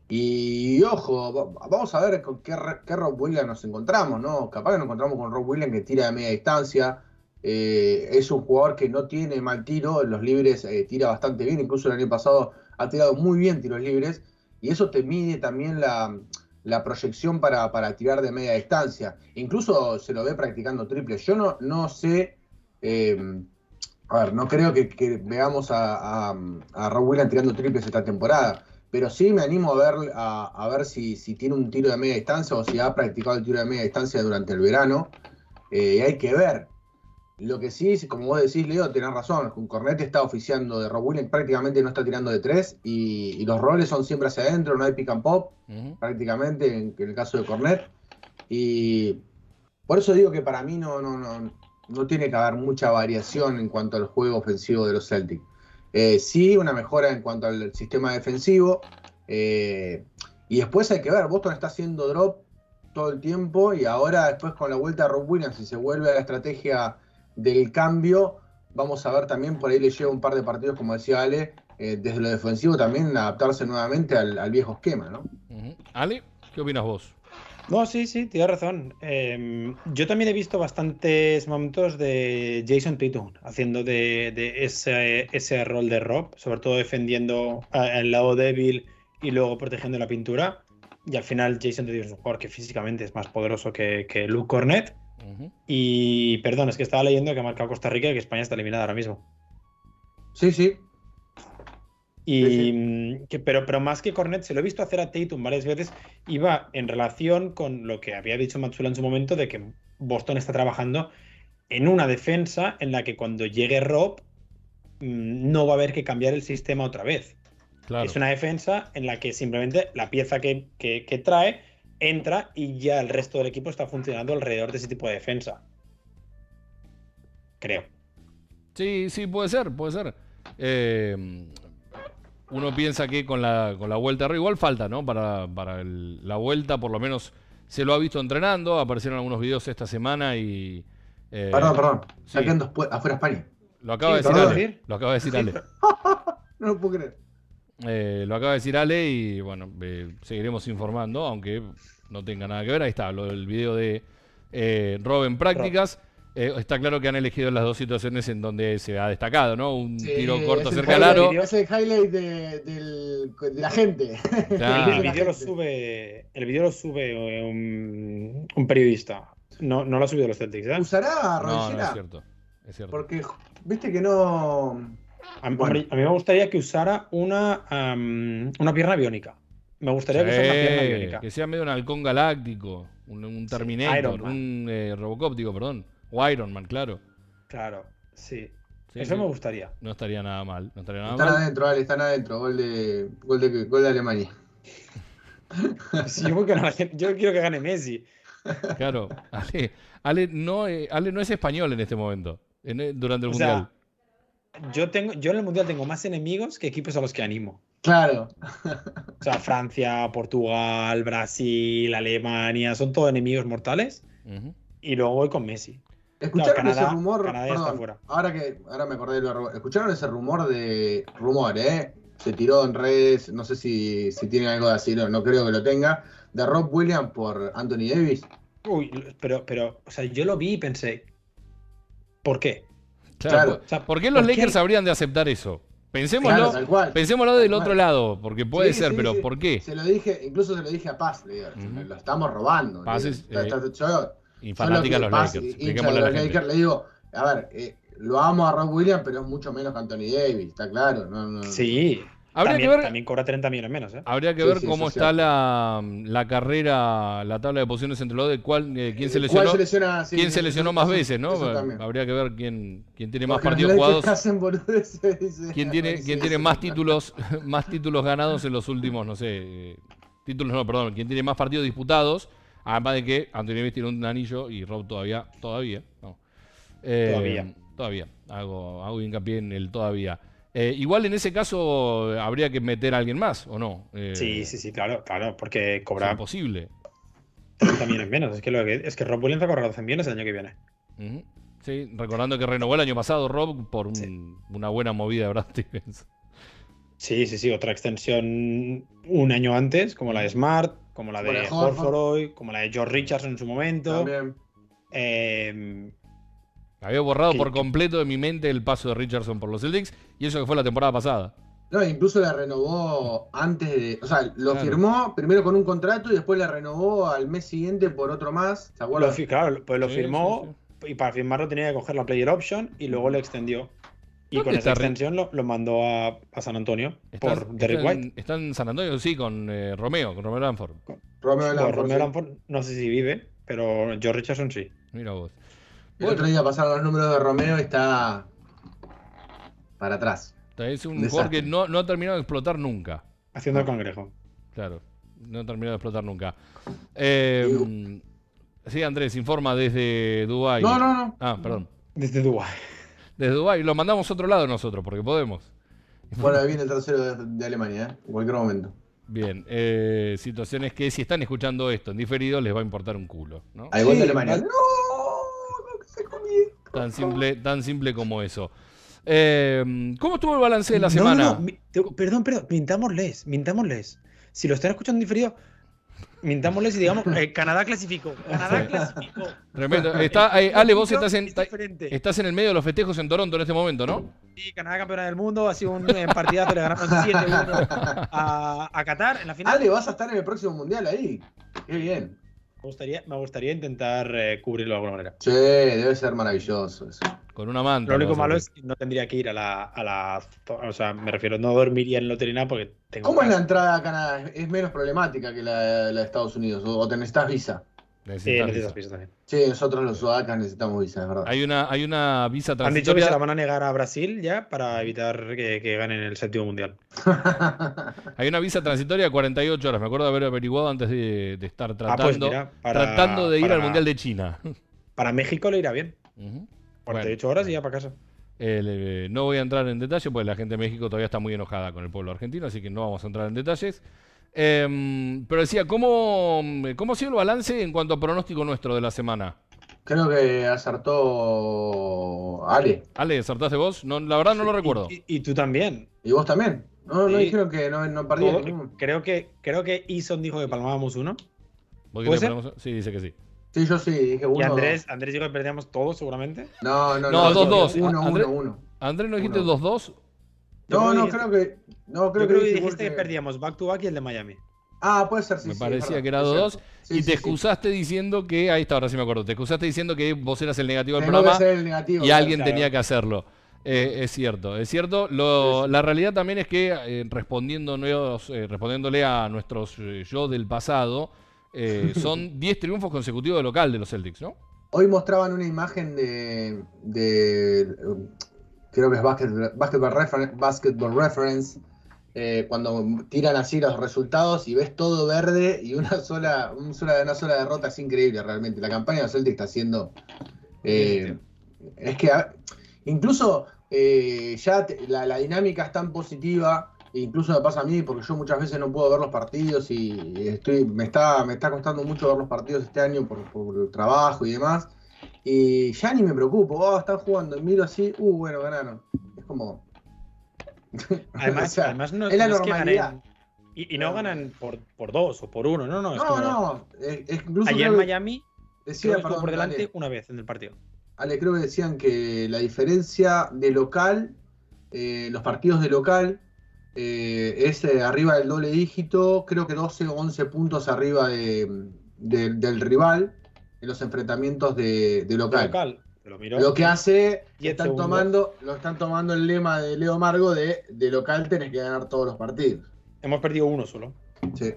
Speaker 4: Y, ojo, va- vamos a ver con qué, qué Rob Williams nos encontramos, ¿no? Capaz que nos encontramos con Rob Williams que tira de media distancia. Eh, es un jugador que no tiene mal tiro, en los libres eh, tira bastante bien, incluso el año pasado ha tirado muy bien tiros libres, y eso te mide también la, proyección para, para tirar de media distancia. Incluso se lo ve practicando triples. Yo no, no sé, eh, A ver, no creo que, veamos a, a, a Rob Williams tirando triples esta temporada, pero sí me animo a ver, a, ver si, si tiene un tiro de media distancia o si ha practicado el tiro de media distancia durante el verano. Eh, hay que ver. Lo que sí, como vos decís, Leo, tenés razón. Cornet está oficiando de Rob Williams, prácticamente no está tirando de tres y, y los roles son siempre hacia adentro, no hay pick and pop, prácticamente en, en el caso de Cornet. Y por eso digo que para mí no, no, no, no tiene que haber mucha variación en cuanto al juego ofensivo de los Celtics. Eh, sí, una mejora en cuanto al sistema defensivo. eh, y después hay que ver, Boston está haciendo drop todo el tiempo y ahora después con la vuelta de Rob Williams, si se vuelve a la estrategia del cambio, vamos a ver también, por ahí le lleva un par de partidos, como decía Ale, eh, desde lo defensivo también adaptarse nuevamente al, al viejo esquema, ¿no?
Speaker 2: Ujú. Ale, ¿qué opinas vos?
Speaker 3: No, sí, sí, tienes razón. Eh, yo también he visto bastantes momentos de Jason Tatum haciendo de, de ese, ese rol de Rob, sobre todo defendiendo a- el lado débil y luego protegiendo la pintura. Y al final Jason Tatum es un jugador que físicamente es más poderoso que, que Luke Y perdón, es que estaba leyendo que ha marcado Costa Rica y que España está eliminada ahora mismo.
Speaker 4: Sí, sí,
Speaker 3: Y,
Speaker 4: Sí,
Speaker 3: mm, que, pero, pero más que Cornet, se lo he visto hacer a Tatum varias veces, iba en relación con lo que había dicho Matsula en su momento de que Boston está trabajando en una defensa en la que cuando llegue Rob mm, no va a haber que cambiar el sistema otra vez.
Speaker 2: Claro.
Speaker 3: Es una defensa en la que simplemente la pieza que, que- que trae entra y ya el resto del equipo está funcionando alrededor de ese tipo de defensa. Creo.
Speaker 2: Sí, sí, puede ser, puede ser. Eh, uno piensa que con la, con la vuelta arriba, igual falta, ¿no? Para, para el- la vuelta, por lo menos se lo ha visto entrenando. Aparecieron algunos videos esta semana y. eh,
Speaker 4: perdón, perdón,
Speaker 2: sí.
Speaker 4: afuera España.
Speaker 2: Lo acaba de
Speaker 3: Sí,
Speaker 2: decir
Speaker 3: perdón.
Speaker 2: Ale. Lo acaba de decir Ale. (laughs)
Speaker 4: No lo puedo creer.
Speaker 2: Eh, lo acaba de decir Ale y bueno, eh, seguiremos informando, aunque no tenga nada que ver. Ahí está, lo del video de eh, Rob en prácticas. Eh, está claro que han elegido las dos situaciones en donde se ha destacado, ¿no? Un
Speaker 4: Sí,
Speaker 2: tiro corto
Speaker 4: el
Speaker 2: cerca del aro.
Speaker 4: Es el highlight de, del- de la gente.
Speaker 2: Claro.
Speaker 3: El
Speaker 4: La
Speaker 3: vídeo lo sube, el vídeo lo sube un, un periodista. No, no lo ha subido los Celtics, ¿eh?
Speaker 4: ¿Usará
Speaker 2: No, no,
Speaker 4: rodillera?
Speaker 2: es cierto. Es cierto.
Speaker 4: Porque, viste que no.
Speaker 3: A, mí-
Speaker 4: Bueno.
Speaker 3: a mí me gustaría que usara una, una pierna biónica. Me gustaría que usara una pierna biónica.
Speaker 2: que sea medio un halcón galáctico, un, un Terminator, un eh, Robocop, digo, perdón. O Iron Man, claro.
Speaker 3: Claro, sí.
Speaker 2: Sí,
Speaker 3: Eso
Speaker 2: sí.
Speaker 3: me gustaría.
Speaker 2: No estaría nada mal. No estaría nada
Speaker 4: Están
Speaker 2: mal.
Speaker 4: adentro, Ale, están adentro. Gol de, gol de, gol de Alemania. (laughs)
Speaker 3: Sí, yo, creo que no- yo quiero que gane Messi.
Speaker 2: Claro. (laughs) Ale, Ale no, eh, Ale no es español en este momento. en- eh, durante el
Speaker 3: O sea,
Speaker 2: Mundial.
Speaker 3: Yo, tengo, yo en el Mundial tengo más enemigos que equipos a los que animo.
Speaker 4: Claro.
Speaker 3: O sea, Francia, Portugal, Brasil, Alemania, son todos enemigos mortales. Y luego voy con Messi.
Speaker 4: ¿Escucharon
Speaker 3: Canadá-
Speaker 4: ese rumor?
Speaker 3: Canadá ya está fuera.
Speaker 4: ahora que ahora me acordé de lo ¿Escucharon ese rumor de rumor, eh? Se tiró en redes, no sé si, si tiene algo de así, no, no creo que lo tenga, de Rob Williams por Anthony Davis.
Speaker 3: Uy, pero, pero, o sea, yo lo vi y pensé, ¿por qué?
Speaker 2: Claro.
Speaker 4: Claro.
Speaker 2: ¿por- ¿Por qué los
Speaker 3: ¿por qué?
Speaker 2: Lakers habrían de aceptar eso? Pensémoslo,
Speaker 4: Claro, tal cual.
Speaker 2: pensémoslo del otro lado, porque puede
Speaker 4: Sí,
Speaker 2: ser,
Speaker 4: sí,
Speaker 2: pero
Speaker 4: sí.
Speaker 2: ¿por qué?
Speaker 4: Se lo dije, incluso se lo dije a Paz, le digo, lo estamos robando.
Speaker 2: Paz es, eh,
Speaker 4: está- yo-
Speaker 2: Y
Speaker 4: yo
Speaker 2: fanática de
Speaker 4: lo
Speaker 2: los
Speaker 4: Paz,
Speaker 2: Lakers.
Speaker 4: hincha de los
Speaker 2: gente.
Speaker 4: Lakers, le digo, a ver, eh, lo amo a Rob Williams, pero es mucho menos que Anthony Davis, está claro. No, no,
Speaker 3: Sí.
Speaker 2: Habría
Speaker 3: también,
Speaker 2: que ver,
Speaker 3: también cobra 30 millones menos, ¿eh?
Speaker 2: habría que
Speaker 4: Sí,
Speaker 2: ver
Speaker 4: sí,
Speaker 2: cómo
Speaker 4: es
Speaker 2: está la, la carrera, la tabla de posiciones entre los de cuál, eh, quién se
Speaker 4: ¿Cuál
Speaker 2: lesionó,
Speaker 4: se lesiona? Sí,
Speaker 2: quién
Speaker 4: sí,
Speaker 2: se lesionó más veces, ¿no? Habría que ver quién, quién tiene más partidos jugados.
Speaker 4: hacen.
Speaker 2: ¿Quién tiene,
Speaker 4: Sí,
Speaker 2: quién
Speaker 4: sí,
Speaker 2: tiene
Speaker 4: sí.
Speaker 2: más títulos, (laughs) más títulos ganados en los últimos, no sé, eh, títulos no, perdón, quién tiene más partidos disputados, además de que Anthony Davis tiene un anillo y Rob todavía, todavía, no. Eh,
Speaker 3: Todavía.
Speaker 2: Todavía, hago, hago hincapié en el todavía. Eh, igual en ese caso eh, habría que meter a alguien más, ¿o no? Eh,
Speaker 3: Sí, sí, sí, claro, claro, porque
Speaker 2: Es
Speaker 3: cobra
Speaker 2: imposible.
Speaker 3: 30 millones menos. Es que, lo que, es que Rob Williams va a cobrar 100 millones el año que viene.
Speaker 2: Sí, recordando que renovó el año pasado Rob por un-
Speaker 3: Sí.
Speaker 2: una buena movida de Brad Stevens.
Speaker 3: Sí, sí, sí, otra extensión un año antes, como la de Smart, como la
Speaker 4: Como
Speaker 3: de
Speaker 4: Horford.
Speaker 3: Como la de George Richardson en su momento.
Speaker 4: También.
Speaker 3: Eh,
Speaker 2: Había borrado
Speaker 3: Que-
Speaker 2: por completo de mi mente el paso de Richardson por los Celtics y eso que fue la temporada pasada.
Speaker 4: No, incluso la renovó antes de. O sea, lo
Speaker 2: Claro.
Speaker 4: firmó primero con un contrato y después la renovó al mes siguiente por otro más. ¿Se acuerdan?
Speaker 3: claro, pues lo
Speaker 2: Sí,
Speaker 3: firmó
Speaker 2: sí,
Speaker 3: y para firmarlo tenía que coger la player option y luego le extendió. Y
Speaker 2: ¿Dónde
Speaker 3: con esa
Speaker 2: está
Speaker 3: extensión lo, lo mandó a, a San Antonio
Speaker 2: Está,
Speaker 3: por
Speaker 2: está
Speaker 3: Derek
Speaker 2: en,
Speaker 3: White.
Speaker 2: está en San Antonio, sí, con eh, Romeo, con Romeo Lanford.
Speaker 4: Romeo
Speaker 3: Bueno,
Speaker 4: Lanford,
Speaker 3: Romeo
Speaker 4: sí.
Speaker 3: Lanford no sé si vive, pero George Richardson sí.
Speaker 2: Mira vos.
Speaker 4: El otro día pasaron los números de Romeo y está para atrás.
Speaker 2: Es un jugador que no, no ha terminado de explotar nunca.
Speaker 3: Haciendo el cangrejo.
Speaker 2: Claro, no ha terminado de explotar nunca. Eh, sí, Andrés, informa desde Dubái.
Speaker 4: No, no, no.
Speaker 2: Ah, perdón.
Speaker 3: Desde Dubái.
Speaker 2: Desde Dubái. Lo mandamos a otro lado nosotros, porque podemos.
Speaker 4: Bueno, ahí viene el tercero de, de Alemania, ¿eh? en cualquier momento.
Speaker 2: Bien, eh, situaciones que si están escuchando esto en diferido les va a importar un culo, ¿no?
Speaker 4: Hay gol
Speaker 3: Sí,
Speaker 4: de Alemania. ¡No!
Speaker 2: Tan simple, tan simple como eso. Eh, ¿Cómo estuvo el balance de la
Speaker 3: No,
Speaker 2: semana?
Speaker 3: no, no, mi- te- perdón, perdón, mintámosles, mintámosles. Si lo están escuchando en diferido, mintámosles y digamos, eh, Canadá clasificó. Canadá
Speaker 2: Sí.
Speaker 3: clasificó.
Speaker 2: Tremendo. (laughs) Está, eh, Ale, vos estás en, estás en el medio de los festejos en Toronto en este momento, ¿no?
Speaker 3: Sí, Canadá campeona del mundo, ha sido un eh, partidazo, le ganaron 7-1 a, a Qatar en la final.
Speaker 4: Ale, vas a estar en el próximo mundial ahí. Qué bien.
Speaker 3: Me gustaría, me gustaría intentar eh, cubrirlo de alguna manera.
Speaker 4: Che, debe ser maravilloso eso.
Speaker 2: Con una manta.
Speaker 3: Lo único malo es que no tendría que ir a la, a la. O sea, me refiero, no dormiría en nada porque tengo.
Speaker 4: ¿Cómo es la entrada a Canadá? ¿Es- ¿Es menos problemática que la, la de Estados Unidos? ¿O, o te necesitas visa?
Speaker 2: Necesitas
Speaker 3: Eh,
Speaker 2: visa.
Speaker 3: necesitas piso también.
Speaker 4: Sí, nosotros los sudacas necesitamos visa, es verdad.
Speaker 2: Hay una, hay una visa
Speaker 3: Han dicho que
Speaker 2: transitoria.
Speaker 3: se la van a negar a Brasil ya para evitar que, que ganen el séptimo mundial. (laughs)
Speaker 2: Hay una visa transitoria de 48 horas. Me acuerdo de haber averiguado antes de, de estar
Speaker 3: Ah,
Speaker 2: tratando,
Speaker 3: pues mira, para-
Speaker 2: tratando de ir
Speaker 3: para-
Speaker 2: al Mundial de China. (laughs)
Speaker 3: Para México le irá bien.
Speaker 2: Ujú.
Speaker 3: 48 horas y ya para casa.
Speaker 2: Eh, no voy a entrar en detalle porque la gente de México todavía está muy enojada con el pueblo argentino, así que no vamos a entrar en detalles. Em, pero decía, ¿cómo, ¿cómo ha sido el balance en cuanto a pronóstico nuestro de la semana?
Speaker 4: Creo que acertó Ale.
Speaker 2: Ale, ¿acertaste vos? No, la verdad no lo recuerdo.
Speaker 3: Y, y tú también.
Speaker 4: ¿Y vos también? No, no dijeron que no, no ninguno.
Speaker 3: creo que creo que Ison dijo que palmábamos uno.
Speaker 2: ¿Vos
Speaker 3: ¿Puede ser?
Speaker 2: Sí, dice que sí.
Speaker 4: Sí, yo sí, dije uno.
Speaker 3: y Andrés, Andrés dijo que perdíamos todos seguramente.
Speaker 4: No, no,
Speaker 2: No,
Speaker 4: no.
Speaker 2: dos, dos.
Speaker 4: Uno,
Speaker 2: Andrés-
Speaker 4: uno, uno.
Speaker 2: Andrés, ¿no dijiste
Speaker 4: Uno.
Speaker 2: 2-2?
Speaker 3: Yo
Speaker 4: No, no, creo que. No, creo
Speaker 3: Yo creo que
Speaker 4: dije
Speaker 3: dijiste que
Speaker 4: igual
Speaker 3: perdíamos back to back y el de Miami.
Speaker 4: Ah, puede ser, sí.
Speaker 2: Me
Speaker 4: sí,
Speaker 2: parecía que era
Speaker 4: es
Speaker 2: 2-2.
Speaker 4: cierto. Sí,
Speaker 2: y
Speaker 4: sí,
Speaker 2: te
Speaker 4: sí.
Speaker 2: excusaste diciendo que. Ahí está, ahora sí me acuerdo. Te excusaste diciendo que vos eras el negativo del
Speaker 4: que
Speaker 2: programa.
Speaker 4: ser el negativo,
Speaker 2: y
Speaker 4: claro,
Speaker 2: alguien
Speaker 3: claro.
Speaker 2: tenía que hacerlo. Eh, es cierto, es cierto. Lo-
Speaker 4: Sí, sí.
Speaker 2: La realidad también es que eh, respondiéndonos, eh, respondiéndole a nuestros eh, yo del pasado, eh, (laughs) son 10 triunfos consecutivos de local de los Celtics, ¿no?
Speaker 4: Hoy mostraban una imagen de. de creo que es Basket- Basketball, Refer- Basketball Reference. Eh, cuando tiran así los resultados y ves todo verde y una (laughs) sola, un sola, una sola derrota es increíble realmente. La campaña de los Celtics está haciendo. eh, es que incluso eh, ya te- la, la dinámica es tan positiva, e incluso me pasa a mí, porque yo muchas veces no puedo ver los partidos y estoy, me está, me está costando mucho ver los partidos este año por, por el trabajo y demás. Y ya ni me preocupo, oh, están jugando, y miro así, uh, bueno, ganaron. Es como. (laughs)
Speaker 3: Además,
Speaker 4: O sea,
Speaker 3: además no,
Speaker 4: es la
Speaker 3: no que ganen- y, y no ganan por, por dos o por uno, no, no. es
Speaker 4: No,
Speaker 3: como-
Speaker 4: no, es- es incluso
Speaker 3: Ayer
Speaker 4: que
Speaker 3: Miami
Speaker 4: decía, perdón,
Speaker 3: por delante
Speaker 4: Ale,
Speaker 3: una vez en el partido.
Speaker 4: Ale, creo que decían que la diferencia de local, eh, los partidos de local, eh, es eh, arriba del doble dígito, creo que 12 o 11 puntos arriba de- de- del rival en los enfrentamientos de, de local.
Speaker 3: Local. Lo miro.
Speaker 4: Lo que hace,
Speaker 3: 10
Speaker 4: están
Speaker 3: segundos.
Speaker 4: tomando, lo están tomando el lema de Leo Margo de, de local tenés que ganar todos los partidos.
Speaker 3: Hemos perdido uno solo.
Speaker 4: Sí.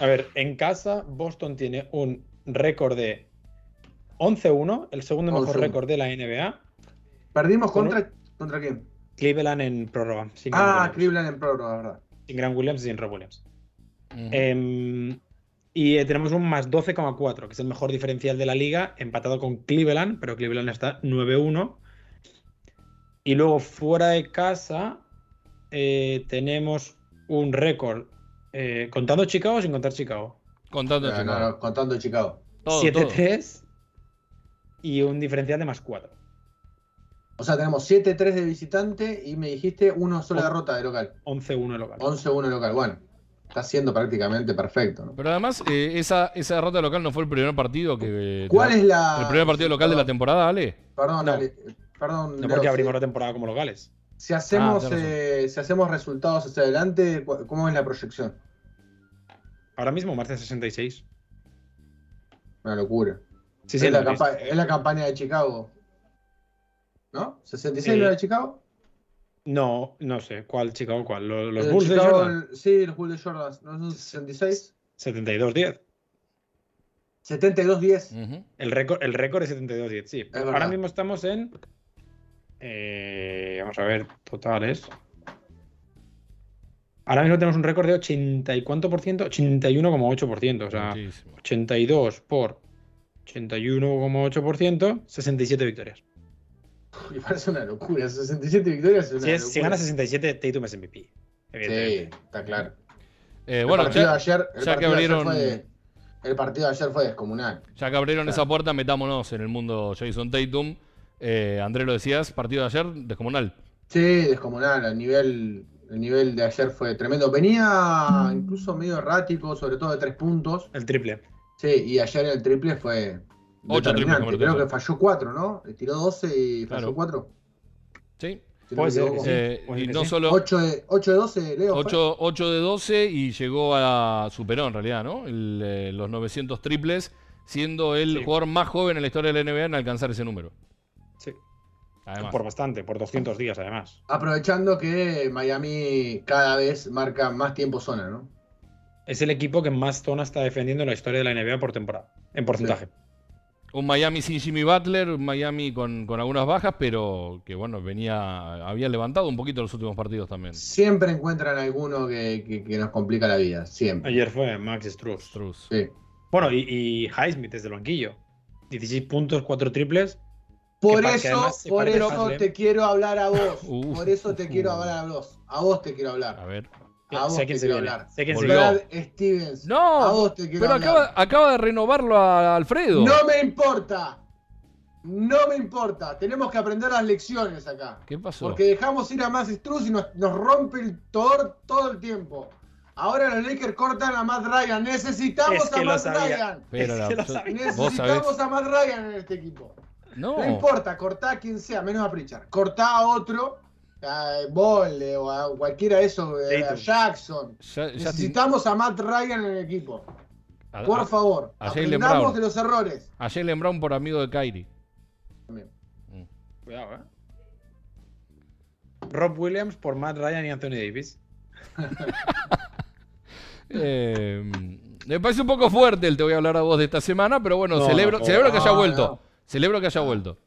Speaker 3: A ver, en casa Boston tiene un récord de 11-1, el segundo mejor
Speaker 4: 11-1.
Speaker 3: récord de la NBA.
Speaker 4: ¿Perdimos
Speaker 3: Con
Speaker 4: contra, contra quién?
Speaker 3: Cleveland en prórroga.
Speaker 4: Ah. Cleveland en prórroga, ¿verdad?
Speaker 3: Sin Grant Williams y sin Rob Williams. Em, y eh, tenemos un más 12,4, que es el mejor diferencial de la liga, empatado con Cleveland, pero Cleveland está 9-1. Y luego fuera de casa eh, tenemos un récord, eh, contando Chicago o sin contar Chicago.
Speaker 2: Contando,
Speaker 4: No,
Speaker 2: Chicago.
Speaker 4: no, no, contando Chicago.
Speaker 2: Todo,
Speaker 3: 7-3 y un diferencial de más 4.
Speaker 4: O sea, tenemos 7-3 de visitante y me dijiste una sola
Speaker 3: Oh.
Speaker 4: derrota de local.
Speaker 3: 11-1 de local.
Speaker 4: 11-1 de local. Bueno, está siendo prácticamente perfecto. ¿no?
Speaker 2: Pero además, eh, esa, esa derrota local no fue el primer partido que. eh,
Speaker 4: ¿Cuál es la.
Speaker 2: El primer partido local de la temporada, Ale.
Speaker 4: Perdón,
Speaker 3: No.
Speaker 4: Ale, perdón.
Speaker 3: No
Speaker 4: Leo,
Speaker 3: porque abrimos la temporada como locales.
Speaker 4: Si hacemos,
Speaker 2: Ah,
Speaker 4: eh, si hacemos resultados hacia adelante, ¿cómo es la proyección?
Speaker 3: Ahora mismo, marzo 66.
Speaker 4: Una locura.
Speaker 3: Sí, sí,
Speaker 4: es, la es la campaña de Chicago. ¿no? ¿66
Speaker 3: Eh,
Speaker 4: lo de Chicago?
Speaker 3: No, no sé. ¿Cuál, Chicago? ¿Cuál? ¿Los, los
Speaker 4: El
Speaker 3: Bulls de
Speaker 4: Chicago,
Speaker 3: Jordan?
Speaker 4: el- sí, los Bulls de Jordan. ¿No son 66?
Speaker 3: 72-10.
Speaker 4: 72-10.
Speaker 2: Ujú.
Speaker 3: El récord, el récord es 72-10, sí. Ahora
Speaker 4: verdad.
Speaker 3: mismo estamos en. eh, vamos a ver, totales. Ahora mismo tenemos un récord de 80 y cuánto por ciento? 81,8%. O sea,
Speaker 2: Muchísimo.
Speaker 3: 82 por 81,8%, 67 victorias. (laughs)
Speaker 4: Me parece una locura. 67 victorias es una
Speaker 3: Si, es-
Speaker 4: locura.
Speaker 3: si gana 67, Tatum es MVP.
Speaker 4: Sí, está claro.
Speaker 2: Eh,
Speaker 4: el
Speaker 2: bueno,
Speaker 4: partido de
Speaker 2: ya,
Speaker 4: ayer, el
Speaker 2: ya que
Speaker 4: partido de ayer
Speaker 2: abrieron-
Speaker 4: fue, el partido de ayer fue descomunal.
Speaker 2: ya que abrieron esa puerta, metámonos en el mundo Jason Tatum. Eh, André, lo decías, partido de ayer descomunal.
Speaker 4: Sí, descomunal. El nivel, el nivel de ayer fue tremendo. Venía incluso medio errático, sobre todo de tres puntos.
Speaker 3: El triple.
Speaker 4: Sí, y ayer el triple fue
Speaker 2: Ocho triples
Speaker 4: Creo que falló cuatro, ¿no? Tiró 12 y falló
Speaker 2: Claro.
Speaker 4: cuatro.
Speaker 2: Sí.
Speaker 3: Puede ser sí.
Speaker 2: Eh,
Speaker 3: puede
Speaker 2: y no
Speaker 3: sí.
Speaker 2: solo
Speaker 4: 8 de, 8 de 12, Leo. fue.
Speaker 2: 8, 8 de 12 y llegó a superó en realidad, ¿no? El, eh, los 900 triples, siendo el
Speaker 3: Sí.
Speaker 2: jugador más joven en la historia de la NBA en alcanzar ese número.
Speaker 3: Sí.
Speaker 2: Además.
Speaker 3: Por bastante, por 200 días además.
Speaker 4: Aprovechando que Miami cada vez marca más tiempo zona, ¿no?
Speaker 3: Es el equipo que más zona está defendiendo en la historia de la NBA por temporada. En porcentaje.
Speaker 2: Un Miami sin Jimmy Butler, un Miami con, con algunas bajas, pero que bueno, venía, había levantado un poquito los últimos partidos también.
Speaker 4: Siempre encuentran alguno que, que- que nos complica la vida. Siempre.
Speaker 3: Ayer fue Max Struz.
Speaker 2: Struz.
Speaker 4: Sí.
Speaker 3: Bueno, y, y Highsmith desde el banquillo. 16 puntos, 4 triples.
Speaker 4: Por eso, por eso te quiero hablar a vos. (laughs)
Speaker 2: Uf.
Speaker 4: Por eso te quiero hablar a vos. A vos te quiero
Speaker 2: A
Speaker 4: hablar.
Speaker 2: ver.
Speaker 4: A vos
Speaker 3: sé
Speaker 4: te
Speaker 3: quién se viene.
Speaker 4: hablar.
Speaker 3: Sé quién se
Speaker 2: Volvió.
Speaker 3: viene.
Speaker 4: Brad Stevens.
Speaker 2: No,
Speaker 4: A vos te
Speaker 2: pero acaba, acaba de renovarlo a Alfredo.
Speaker 4: No me importa. No me importa. Tenemos que aprender las lecciones acá.
Speaker 2: ¿Qué pasó?
Speaker 4: Porque dejamos ir a más Struz y nos, nos rompe el tor todo el tiempo. Ahora los Lakers cortan a Matt Ryan. Necesitamos
Speaker 3: Es que
Speaker 4: a Matt
Speaker 3: sabía.
Speaker 4: Ryan.
Speaker 2: Pero
Speaker 3: Es que
Speaker 2: yo-.
Speaker 4: Necesitamos a Matt Ryan en este equipo.
Speaker 2: No,
Speaker 4: No importa, cortá a quien sea, menos a Pritchard. Cortá a otro, a Bolle o a cualquiera de esos, eh, a. Jackson.
Speaker 2: ya, ya
Speaker 4: Necesitamos a Matt Ryan en el equipo.
Speaker 2: a,
Speaker 4: Por favor,
Speaker 2: a
Speaker 4: aprendamos
Speaker 2: Brown.
Speaker 4: de los errores.
Speaker 2: a Jalen Brown por amigo de Kyrie.
Speaker 4: También.
Speaker 3: Cuidado, eh. Rob Williams por Matt Ryan y Anthony Davis. (laughs)
Speaker 2: Eh, me parece un poco fuerte el te voy a hablar a vos de esta semana, pero bueno,
Speaker 3: No,
Speaker 2: celebro,
Speaker 3: no,
Speaker 2: celebro que haya
Speaker 4: no,
Speaker 2: vuelto.
Speaker 4: no.
Speaker 2: Celebro que haya vuelto.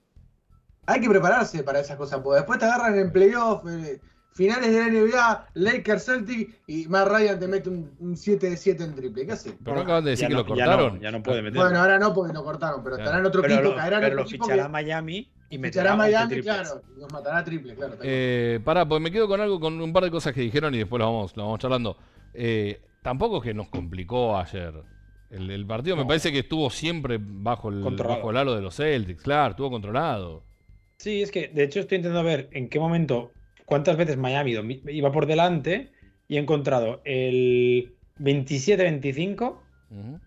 Speaker 4: Hay que prepararse para esas cosas, porque después te agarran en playoff, eh, finales de la NBA, Lakers Celtic y Matt Ryan te mete un, un 7 de 7 en triple. ¿Qué hace?
Speaker 2: Pero no acaban de decir
Speaker 3: Ya
Speaker 2: que
Speaker 3: no-
Speaker 2: lo
Speaker 3: ya no,
Speaker 2: cortaron.
Speaker 3: Ya no, puede meter.
Speaker 4: Bueno, ahora no porque lo cortaron, pero
Speaker 2: Claro.
Speaker 4: estará en otro
Speaker 3: pero
Speaker 4: equipo,
Speaker 3: lo,
Speaker 4: caerá en
Speaker 3: pero
Speaker 4: otro
Speaker 3: lo
Speaker 4: equipo
Speaker 3: fichará
Speaker 4: que
Speaker 3: Miami y meterá
Speaker 4: fichará a
Speaker 3: 11
Speaker 4: Miami, claro, y nos matará triple, claro.
Speaker 2: Eh, pará, pues me quedo con algo, con un par de cosas que dijeron y después lo vamos, lo vamos charlando. Eh, tampoco es que nos complicó ayer. El, el partido me parece que estuvo siempre bajo el, bajo el aro de los Celtics, claro, estuvo controlado.
Speaker 3: Sí, es que de hecho estoy intentando ver en qué momento, cuántas veces Miami iba por delante y he encontrado el 27-25,
Speaker 2: Ujú.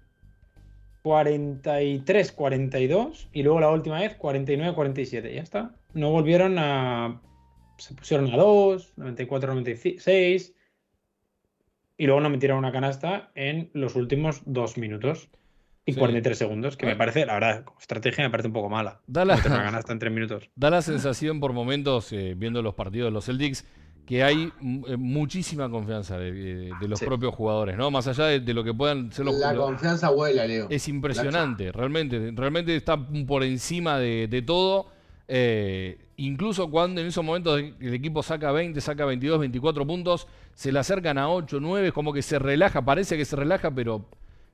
Speaker 3: 43-42 y luego la última vez 49-47. Ya está. No volvieron a. Se pusieron a 2, 94-96 y luego no metieron una canasta en los últimos dos minutos y
Speaker 2: Sí.
Speaker 3: 43 segundos, que me parece, la verdad, como estrategia me parece un poco mala.
Speaker 2: Da la,
Speaker 3: canasta (laughs) en tres minutos.
Speaker 2: da la sensación por momentos, eh, viendo los partidos de los Celtics, que hay mm, eh, muchísima confianza de, de- de los
Speaker 4: Sí.
Speaker 2: propios jugadores, ¿no? Más allá de, de lo que puedan ser los
Speaker 4: La
Speaker 2: los-
Speaker 4: confianza vuela, Leo.
Speaker 2: Es impresionante, realmente, realmente está por encima de, de todo. eh, incluso cuando en esos momentos el equipo saca 20, saca 22, 24 puntos, se le acercan a 8, 9, como que se relaja, parece que se relaja, pero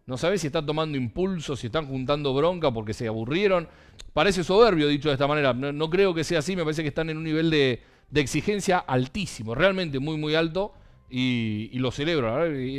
Speaker 2: no sabes si está tomando impulso, si están juntando bronca porque se aburrieron. Parece soberbio dicho de esta manera, no, creo que sea así, me parece que están en un nivel de, exigencia altísimo, realmente muy, muy alto. Y, lo celebro,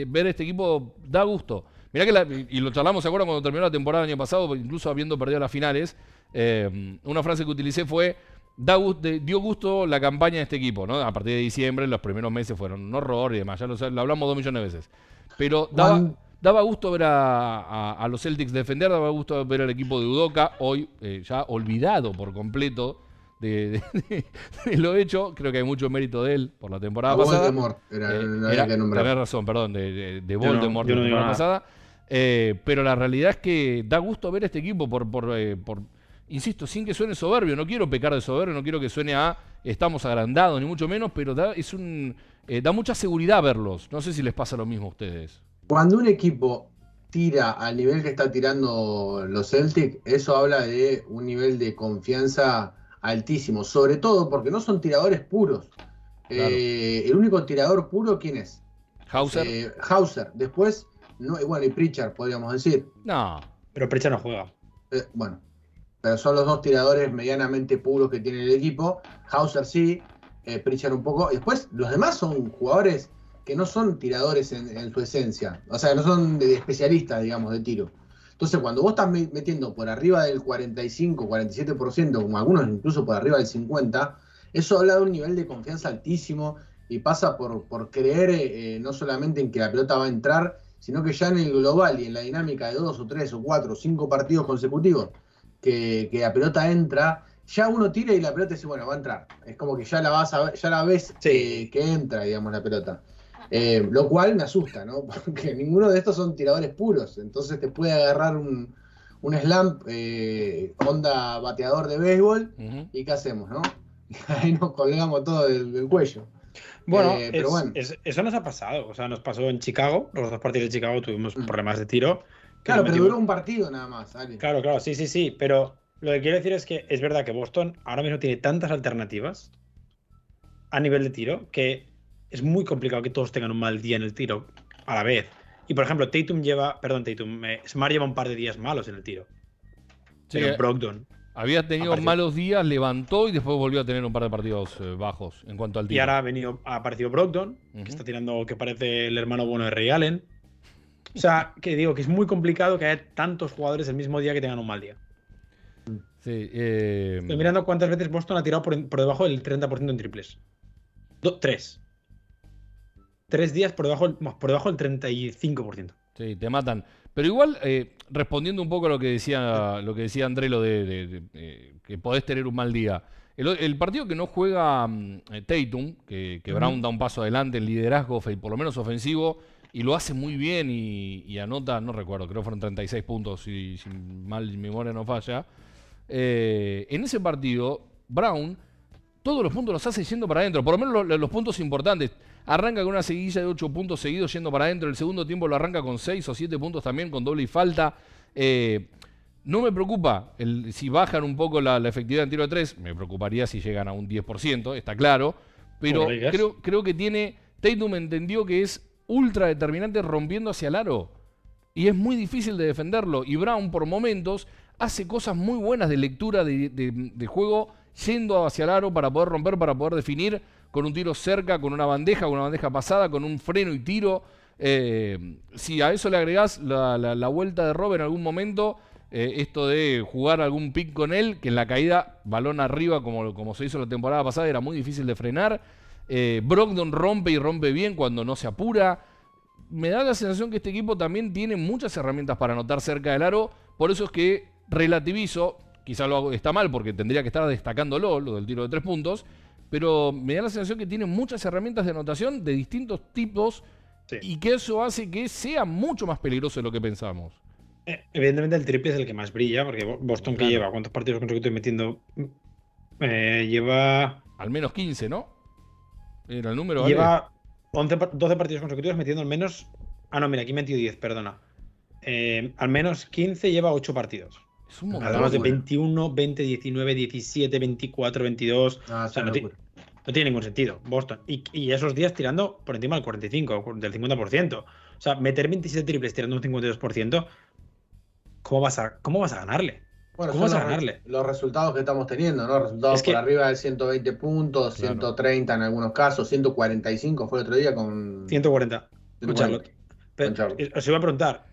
Speaker 2: ver este equipo da gusto. Mirá que, la- y lo charlamos, ¿se acuerdan cuando terminó la temporada el año pasado? Incluso habiendo perdido las finales. eh, una frase que utilicé fue, da dio gusto la campaña de este equipo, ¿no? A partir de diciembre, los primeros meses fueron un horror y demás, ya lo, lo hablamos dos millones de veces. Pero daba, daba gusto ver a, a- a los Celtics defender, daba gusto ver al equipo de Udoca, hoy eh, ya olvidado por completo de, de- de lo hecho. Creo que hay mucho mérito de él por la temporada
Speaker 4: A
Speaker 2: pasada.
Speaker 4: Voldemort era,
Speaker 2: Eh,
Speaker 4: no
Speaker 2: era-
Speaker 4: había que nombrar.
Speaker 2: tenés razón, perdón, de, de, de
Speaker 3: no-
Speaker 2: Voldemort
Speaker 3: no
Speaker 2: la temporada pasada. Eh, pero la realidad es que da gusto ver este equipo por, por, eh, por- insisto, sin que suene soberbio, no quiero pecar de soberbio, no quiero que suene a estamos agrandados, ni mucho menos, pero da, es un, eh, da mucha seguridad verlos. No sé si les pasa lo mismo a ustedes.
Speaker 4: Cuando un equipo tira al nivel que está tirando los Celtics, eso habla de un nivel de confianza altísimo, sobre todo porque no son tiradores puros. Eh, el único tirador puro, ¿quién es?
Speaker 2: Hauser.
Speaker 4: Eh, Hauser. Después, no, bueno, y Pritchard, podríamos decir.
Speaker 2: No.
Speaker 3: Pero Pritchard no juega.
Speaker 4: Eh, bueno, pero son los dos tiradores medianamente puros que tiene el equipo. Hauser sí, Pritchard un poco. Después, los demás son jugadores que no son tiradores en, su esencia. O sea, no son de, especialistas, digamos, de tiro. Entonces, cuando vos estás metiendo por arriba del 45, 47%, como algunos incluso por arriba del 50%, eso habla de un nivel de confianza altísimo y pasa por, por creer eh, no solamente en que la pelota va a entrar, sino que ya en el global y en la dinámica de dos o tres o cuatro o cinco partidos consecutivos que, la pelota entra, ya uno tira y la pelota dice, bueno, va a entrar. Es como que ya la vas a ya la ves eh, que entra, digamos, la pelota. Eh, lo cual me asusta, ¿no? (laughs) Porque ninguno de estos son tiradores puros. Entonces te puede agarrar un, un slam onda bateador de béisbol. ¿Y qué hacemos, no? (laughs) ahí nos colgamos todo del, cuello.
Speaker 3: Bueno, eh, pero bueno. eso nos ha pasado. O sea, nos pasó en Chicago. Los dos partidos de Chicago tuvimos mm. problemas de tiro.
Speaker 4: Claro, pero duró un partido nada más.
Speaker 3: Claro, claro, sí, sí, sí. Pero lo que quiero decir es que es verdad que Boston ahora mismo tiene tantas alternativas a nivel de tiro que es muy complicado que todos tengan un mal día en el tiro a la vez. Y por ejemplo, Tatum lleva, perdón, Tatum, eh, Smart lleva un par de días malos en el tiro. Sí, pero eh, Brogdon
Speaker 2: había tenido malos días, levantó y después volvió a tener un par de partidos eh, bajos en cuanto al tiro.
Speaker 3: Y ahora ha, venido, ha aparecido Brogdon, que está tirando que parece el hermano bueno de Ray Allen. O sea, que digo que es muy complicado que haya tantos jugadores el mismo día que tengan un mal día.
Speaker 2: Sí, eh...
Speaker 3: Estoy mirando cuántas veces Boston ha tirado por, debajo del 30% en triples. tres. Tres días por debajo, por debajo del 35%.
Speaker 2: Sí, te matan. Pero igual, eh, respondiendo un poco a lo que decía, lo que decía André, lo de, eh, que podés tener un mal día. El, partido que no juega eh, Tatum, que, Brown da un paso adelante en liderazgo, por lo menos ofensivo, y lo hace muy bien y, anota, no recuerdo, creo que fueron 36 puntos, si, si mal mi memoria no falla. en ese partido, Brown todos los puntos los hace yendo para adentro, por lo menos los puntos importantes. Arranca con una seguilla de 8 puntos seguidos yendo para adentro. El segundo tiempo lo arranca con 6 o 7 puntos también, con doble y falta. Eh, no me preocupa el, si bajan un poco la, efectividad en tiro de 3. Me preocuparía si llegan a un 10%, está claro. Pero creo, creo que tiene. Tatum entendió que es ultra determinante rompiendo hacia el aro. Y es muy difícil de defenderlo. Y Brown, por momentos, hace cosas muy buenas de lectura de, de juego yendo hacia el aro para poder romper, para poder definir con un tiro cerca, con una bandeja, con una bandeja pasada, con un freno y tiro. Eh, si a eso le agregás la, vuelta de Robert en algún momento, eh, esto de jugar algún pick con él, que en la caída, balón arriba, como, como se hizo la temporada pasada, era muy difícil de frenar. Eh, Brogdon rompe y rompe bien cuando no se apura. Me da la sensación que este equipo también tiene muchas herramientas para anotar cerca del aro. Por eso es que relativizo, quizá lo hago, está mal porque tendría que estar destacándolo, lo del tiro de tres puntos, pero me da la sensación que tiene muchas herramientas de anotación de distintos tipos y que eso hace que sea mucho más peligroso de lo que pensamos.
Speaker 3: Eh, evidentemente el triple es el que más brilla, porque Boston que lleva, ¿cuántos partidos consecutivos metiendo? Eh, lleva...
Speaker 2: Al menos 15, ¿no? Era el número.
Speaker 3: Lleva 11, 12 partidos consecutivos metiendo al menos... Ah, no, mira, aquí metido 10, perdona. Eh, al menos 15 lleva 8 partidos. Es un Hablamos de 21, 20, 19, 17, 24, 22. o sea, no, tiene ningún sentido. Boston. Y, esos días tirando por encima del 45, del 50%. O sea, meter 27 triples tirando un 52%, ¿cómo vas a, cómo vas a ganarle?
Speaker 4: Bueno, ¿Cómo vas a ganarle? Los resultados que estamos teniendo, ¿no? Resultados por arriba de 120 puntos, 130 en algunos casos, 145 fue el otro día con.
Speaker 3: 140. 140. Pero, os iba a preguntar,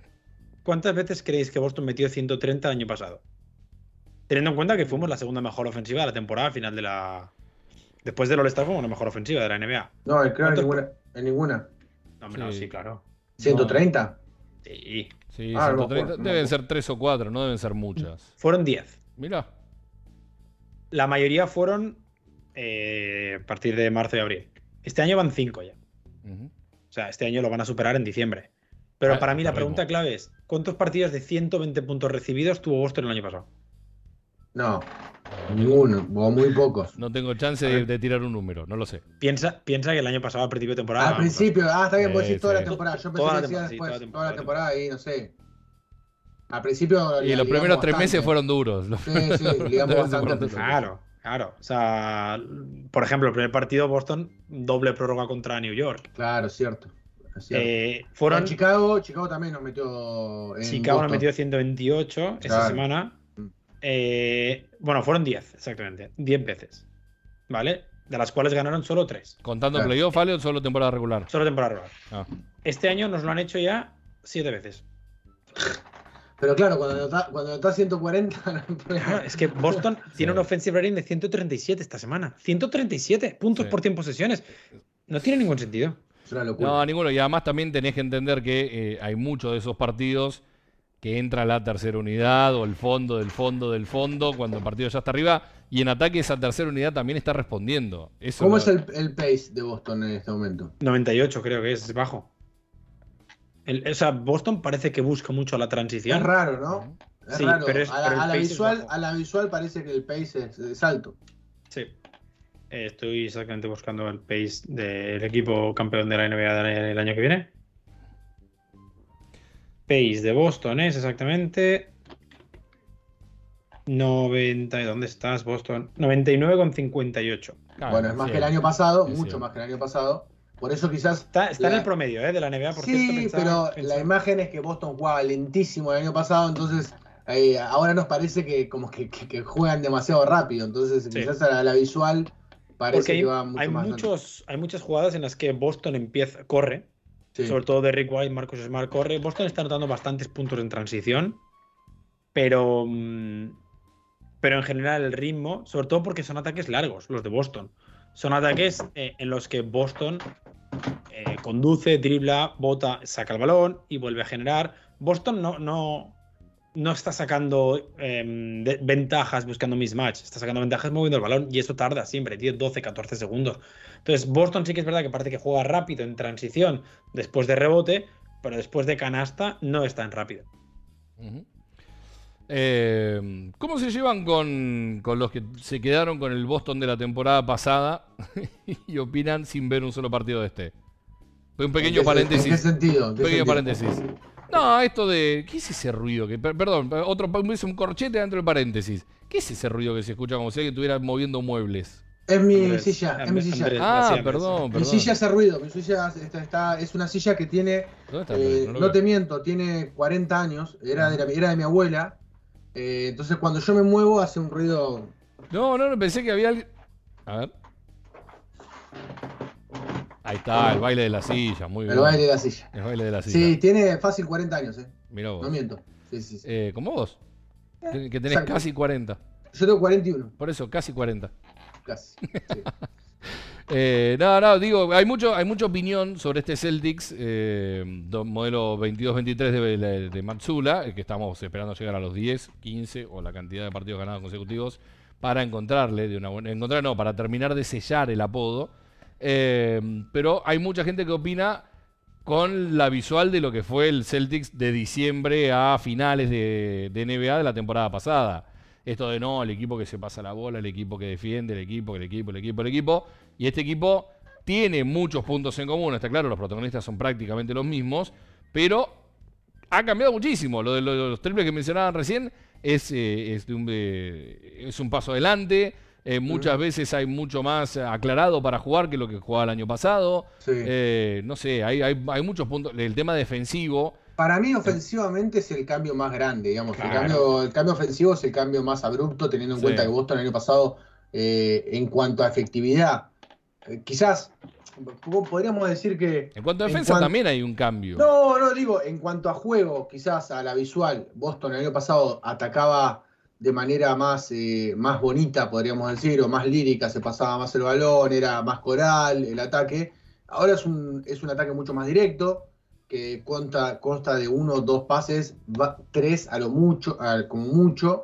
Speaker 3: ¿Cuántas veces creéis que Boston metió 130 el año pasado? Teniendo en cuenta que fuimos la segunda mejor ofensiva de la temporada final de la. Después del All-Star fuimos la mejor ofensiva de la NBA.
Speaker 4: No, creo en ninguna. En ninguna.
Speaker 3: No, sí. claro.
Speaker 4: ¿130?
Speaker 3: Sí.
Speaker 2: Sí, 130. Ah, deben ser 3 o 4, no deben ser muchas.
Speaker 3: Fueron 10.
Speaker 2: Mira.
Speaker 3: La mayoría fueron eh, a partir de marzo y abril. Este año van 5 ya. O sea, este año lo van a superar en diciembre. Pero para mí la pregunta clave es, ¿cuántos partidos de 120 puntos recibidos tuvo Boston el año pasado?
Speaker 4: No, ninguno, o muy pocos.
Speaker 2: No tengo chance de, de tirar un número, no lo sé.
Speaker 3: Piensa, piensa que el año pasado, al principio de temporada.
Speaker 4: Al principio, ah, está bien, vos
Speaker 2: Sí,
Speaker 4: toda la temporada. Yo pensé
Speaker 3: Toda
Speaker 4: que decía
Speaker 3: sí,
Speaker 4: después,
Speaker 3: toda la
Speaker 4: toda la
Speaker 3: temporada.
Speaker 4: temporada ahí, no sé. Al principio.
Speaker 2: Y los primeros tres
Speaker 4: bastante.
Speaker 2: meses fueron duros. Los
Speaker 4: Sí, sí, (laughs)
Speaker 2: meses
Speaker 4: bastante
Speaker 2: duros.
Speaker 3: Claro, claro. O sea, por ejemplo, el primer partido, Boston, doble prórroga contra New York.
Speaker 4: Claro, cierto.
Speaker 3: Eh, fueron.
Speaker 4: Chicago, Chicago también nos metió. En
Speaker 3: Chicago nos metió 128 esa
Speaker 4: Claro.
Speaker 3: semana.
Speaker 4: Mm.
Speaker 3: Eh, bueno, fueron 10, exactamente. 10 veces. ¿Vale? De las cuales ganaron solo 3.
Speaker 2: ¿Contando
Speaker 4: Claro.
Speaker 2: playoff, Ale, o solo temporada regular?
Speaker 3: Solo temporada regular.
Speaker 2: Ah.
Speaker 3: Este año nos lo han hecho ya 7 veces.
Speaker 4: Pero claro, cuando está, cuando está (laughs) 140, no hay problema.
Speaker 3: Claro, es que Boston tiene un offensive rating de 137 esta semana. 137 puntos
Speaker 2: Sí.
Speaker 3: por 100 posesiones. No tiene ningún sentido.
Speaker 4: Es una locura.
Speaker 2: No, ninguno. Y además también tenés que entender que eh, hay muchos de esos partidos que entra la tercera unidad o el fondo del fondo del fondo cuando el partido ya está arriba y en ataque esa tercera unidad también está respondiendo. Eso
Speaker 4: ¿Cómo es el, el pace de Boston en este momento?
Speaker 3: 98 creo que es bajo. El- o sea, Boston parece que busca mucho la transición.
Speaker 4: Es raro, ¿no? Es
Speaker 3: Sí,
Speaker 4: raro.
Speaker 3: pero es-
Speaker 4: a, la,
Speaker 3: pero el
Speaker 4: a la
Speaker 3: pace
Speaker 4: visual, a la visual parece que el pace es, es alto.
Speaker 3: Sí. Eh, estoy exactamente buscando el pace del equipo campeón de la NBA del año que viene. Pace de Boston es exactamente 90. ¿Dónde estás, Boston? 99,58.
Speaker 2: Claro,
Speaker 4: bueno, es más
Speaker 2: sí.
Speaker 4: que el año pasado,
Speaker 2: Sí,
Speaker 4: mucho
Speaker 2: sí.
Speaker 4: más que el año pasado. Por eso quizás.
Speaker 3: Está, está en el promedio ¿eh? de la NBA, por
Speaker 4: sí,
Speaker 3: cierto. pensaba-
Speaker 4: pero
Speaker 3: pensaba-
Speaker 4: la imagen es que Boston jugaba lentísimo el año pasado, entonces eh, ahora nos parece que como que, que- que juegan demasiado rápido. Entonces
Speaker 3: Sí.
Speaker 4: quizás a la, a la visual parece
Speaker 3: Porque hay,
Speaker 4: que va mucho
Speaker 3: hay
Speaker 4: más
Speaker 3: muchos, hay muchas jugadas en las que Boston empieza, corre,
Speaker 4: Sí.
Speaker 3: sobre todo de Rick White, Marcus Smart corre. Boston está anotando bastantes puntos en transición, pero, mm, pero en general el ritmo, sobre todo porque son ataques largos los de Boston. Son ataques eh, en los que Boston eh, conduce, dribla, bota, saca el balón y vuelve a generar. Boston no, no, no está sacando em, de- ventajas buscando mismatch, está sacando ventajas moviendo el balón y eso tarda siempre, 10, 12, 14 segundos. Entonces, Boston sí que es verdad que parece que juega rápido en transición después de rebote, pero después de canasta no es tan rápido.
Speaker 2: Eh, ¿Cómo se llevan con, con los que se quedaron con el Boston de la temporada pasada (laughs) y opinan sin ver un solo partido de este? Un pequeño
Speaker 4: ¿En qué-
Speaker 2: paréntesis.
Speaker 4: ¿En qué sentido? ¿En qué
Speaker 2: Pequeño
Speaker 4: sentido?
Speaker 2: paréntesis. No, esto de. ¿Qué es ese ruido? Que, per- perdón, otro es un corchete dentro del paréntesis. ¿Qué es ese ruido que se escucha como si alguien estuviera moviendo muebles?
Speaker 4: Es mi
Speaker 3: Andrés,
Speaker 4: silla, es mi silla.
Speaker 3: Andrés.
Speaker 2: Ah,
Speaker 3: Gracias,
Speaker 2: perdón,
Speaker 4: Mi
Speaker 2: perdón.
Speaker 4: silla hace ruido, mi silla está, está- es una silla que tiene,
Speaker 2: ¿Dónde está?
Speaker 4: eh, no
Speaker 2: veo.
Speaker 4: te miento, tiene 40 años, era de, la- era de mi abuela, eh, entonces cuando yo me muevo hace un ruido...
Speaker 2: No, no, no, pensé que había alguien. A ver. Ahí está, el baile de la silla, muy bien.
Speaker 4: El baile de la silla.
Speaker 2: El baile de la silla.
Speaker 4: Sí, tiene fácil 40 años, eh.
Speaker 2: Mirá vos.
Speaker 4: no miento. Sí, sí, sí.
Speaker 2: Eh, como vos. Que que tenés
Speaker 4: exacto.
Speaker 2: casi 40.
Speaker 4: Yo tengo 41,
Speaker 2: Por eso, casi 40.
Speaker 4: casi. (laughs) sí.
Speaker 2: Eh, no, no, digo, hay mucho, hay mucha opinión sobre este Celtics eh, modelo 22-23 de, de Matsula, eh, que estamos esperando llegar a los 10, 15 o la cantidad de partidos ganados consecutivos para encontrarle de una buena, encontrar no, para terminar de sellar el apodo. Eh, pero hay mucha gente que opina con la visual de lo que fue el Celtics de diciembre a finales de, de NBA de la temporada pasada. Esto de no, el equipo que se pasa la bola, el equipo que defiende, el equipo, el equipo, el equipo, el equipo. Y este equipo tiene muchos puntos en común, está claro, los protagonistas son prácticamente los mismos, pero ha cambiado muchísimo. Lo de lo- los triples que mencionaban recién es, eh, es, un, eh, es un paso adelante. Eh, muchas veces hay mucho más aclarado para jugar que lo que jugaba el año pasado.
Speaker 4: Sí.
Speaker 2: Eh, no sé, hay, hay, hay muchos puntos. El tema defensivo.
Speaker 4: Para mí ofensivamente es el cambio más grande, digamos. El, cambio, el cambio ofensivo es el cambio más abrupto, teniendo en
Speaker 2: Sí.
Speaker 4: cuenta que Boston el año pasado, eh, en cuanto a efectividad, eh, quizás po- podríamos decir que...
Speaker 2: En cuanto a
Speaker 4: En
Speaker 2: defensa
Speaker 4: cuan-
Speaker 2: también hay un cambio.
Speaker 4: No, no, digo, en cuanto a juego, quizás a la visual, Boston el año pasado atacaba de manera más, eh, más bonita, podríamos decir, o más lírica, se pasaba más el balón, era más coral el ataque. Ahora es un, es un ataque mucho más directo, que consta, consta de uno o dos pases, va- tres a lo mucho, a- como mucho,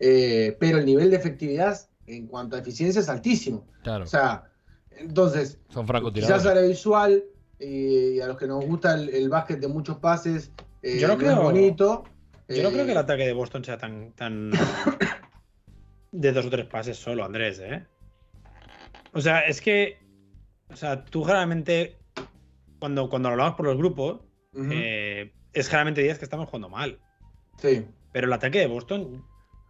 Speaker 4: eh, pero el nivel de efectividad en cuanto a eficiencia es altísimo.
Speaker 2: claro,
Speaker 4: O sea, entonces,
Speaker 2: son
Speaker 4: Quizás a la visual y a los que nos gusta el, el básquet de muchos pases, eh,
Speaker 3: Yo no creo-
Speaker 4: es bonito.
Speaker 3: Yo no
Speaker 4: eh,
Speaker 3: creo que el ataque de Boston sea tan, tan, (coughs) de dos o tres pases solo, Andrés, ¿eh? O sea, es que. O sea, tú generalmente. Cuando, cuando hablamos por los grupos, eh, es generalmente días que estamos jugando mal.
Speaker 4: Sí.
Speaker 3: Pero el ataque de Boston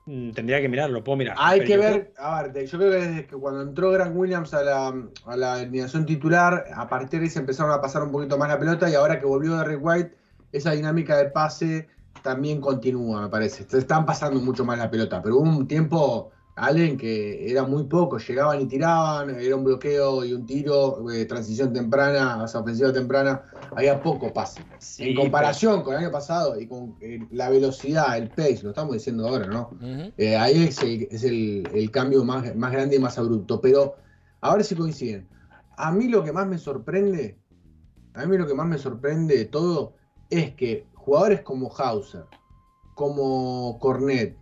Speaker 3: mm, tendría que mirar, lo puedo mirar.
Speaker 4: Hay que ver, a ver, yo creo que desde que cuando entró Grant Williams a la, a la alineación titular, a partir de ahí se empezaron a pasar un poquito más la pelota y ahora que volvió Derrick White, esa dinámica de pase también continúa, me parece. Se están pasando mucho más la pelota, pero hubo un tiempo, Allen, que era muy poco, llegaban y tiraban, era un bloqueo y un tiro, eh, transición temprana, o sea, ofensiva temprana, había poco pase.
Speaker 3: Sí,
Speaker 4: en comparación con el año pasado y con eh, la velocidad, el pace, lo estamos diciendo ahora, ¿no? Eh, ahí es, el, es el- el cambio más, más grande y más abrupto. Pero a ver si coinciden. A mí lo que más me sorprende, a mí lo que más me sorprende de todo es que jugadores como Hauser, como Cornet,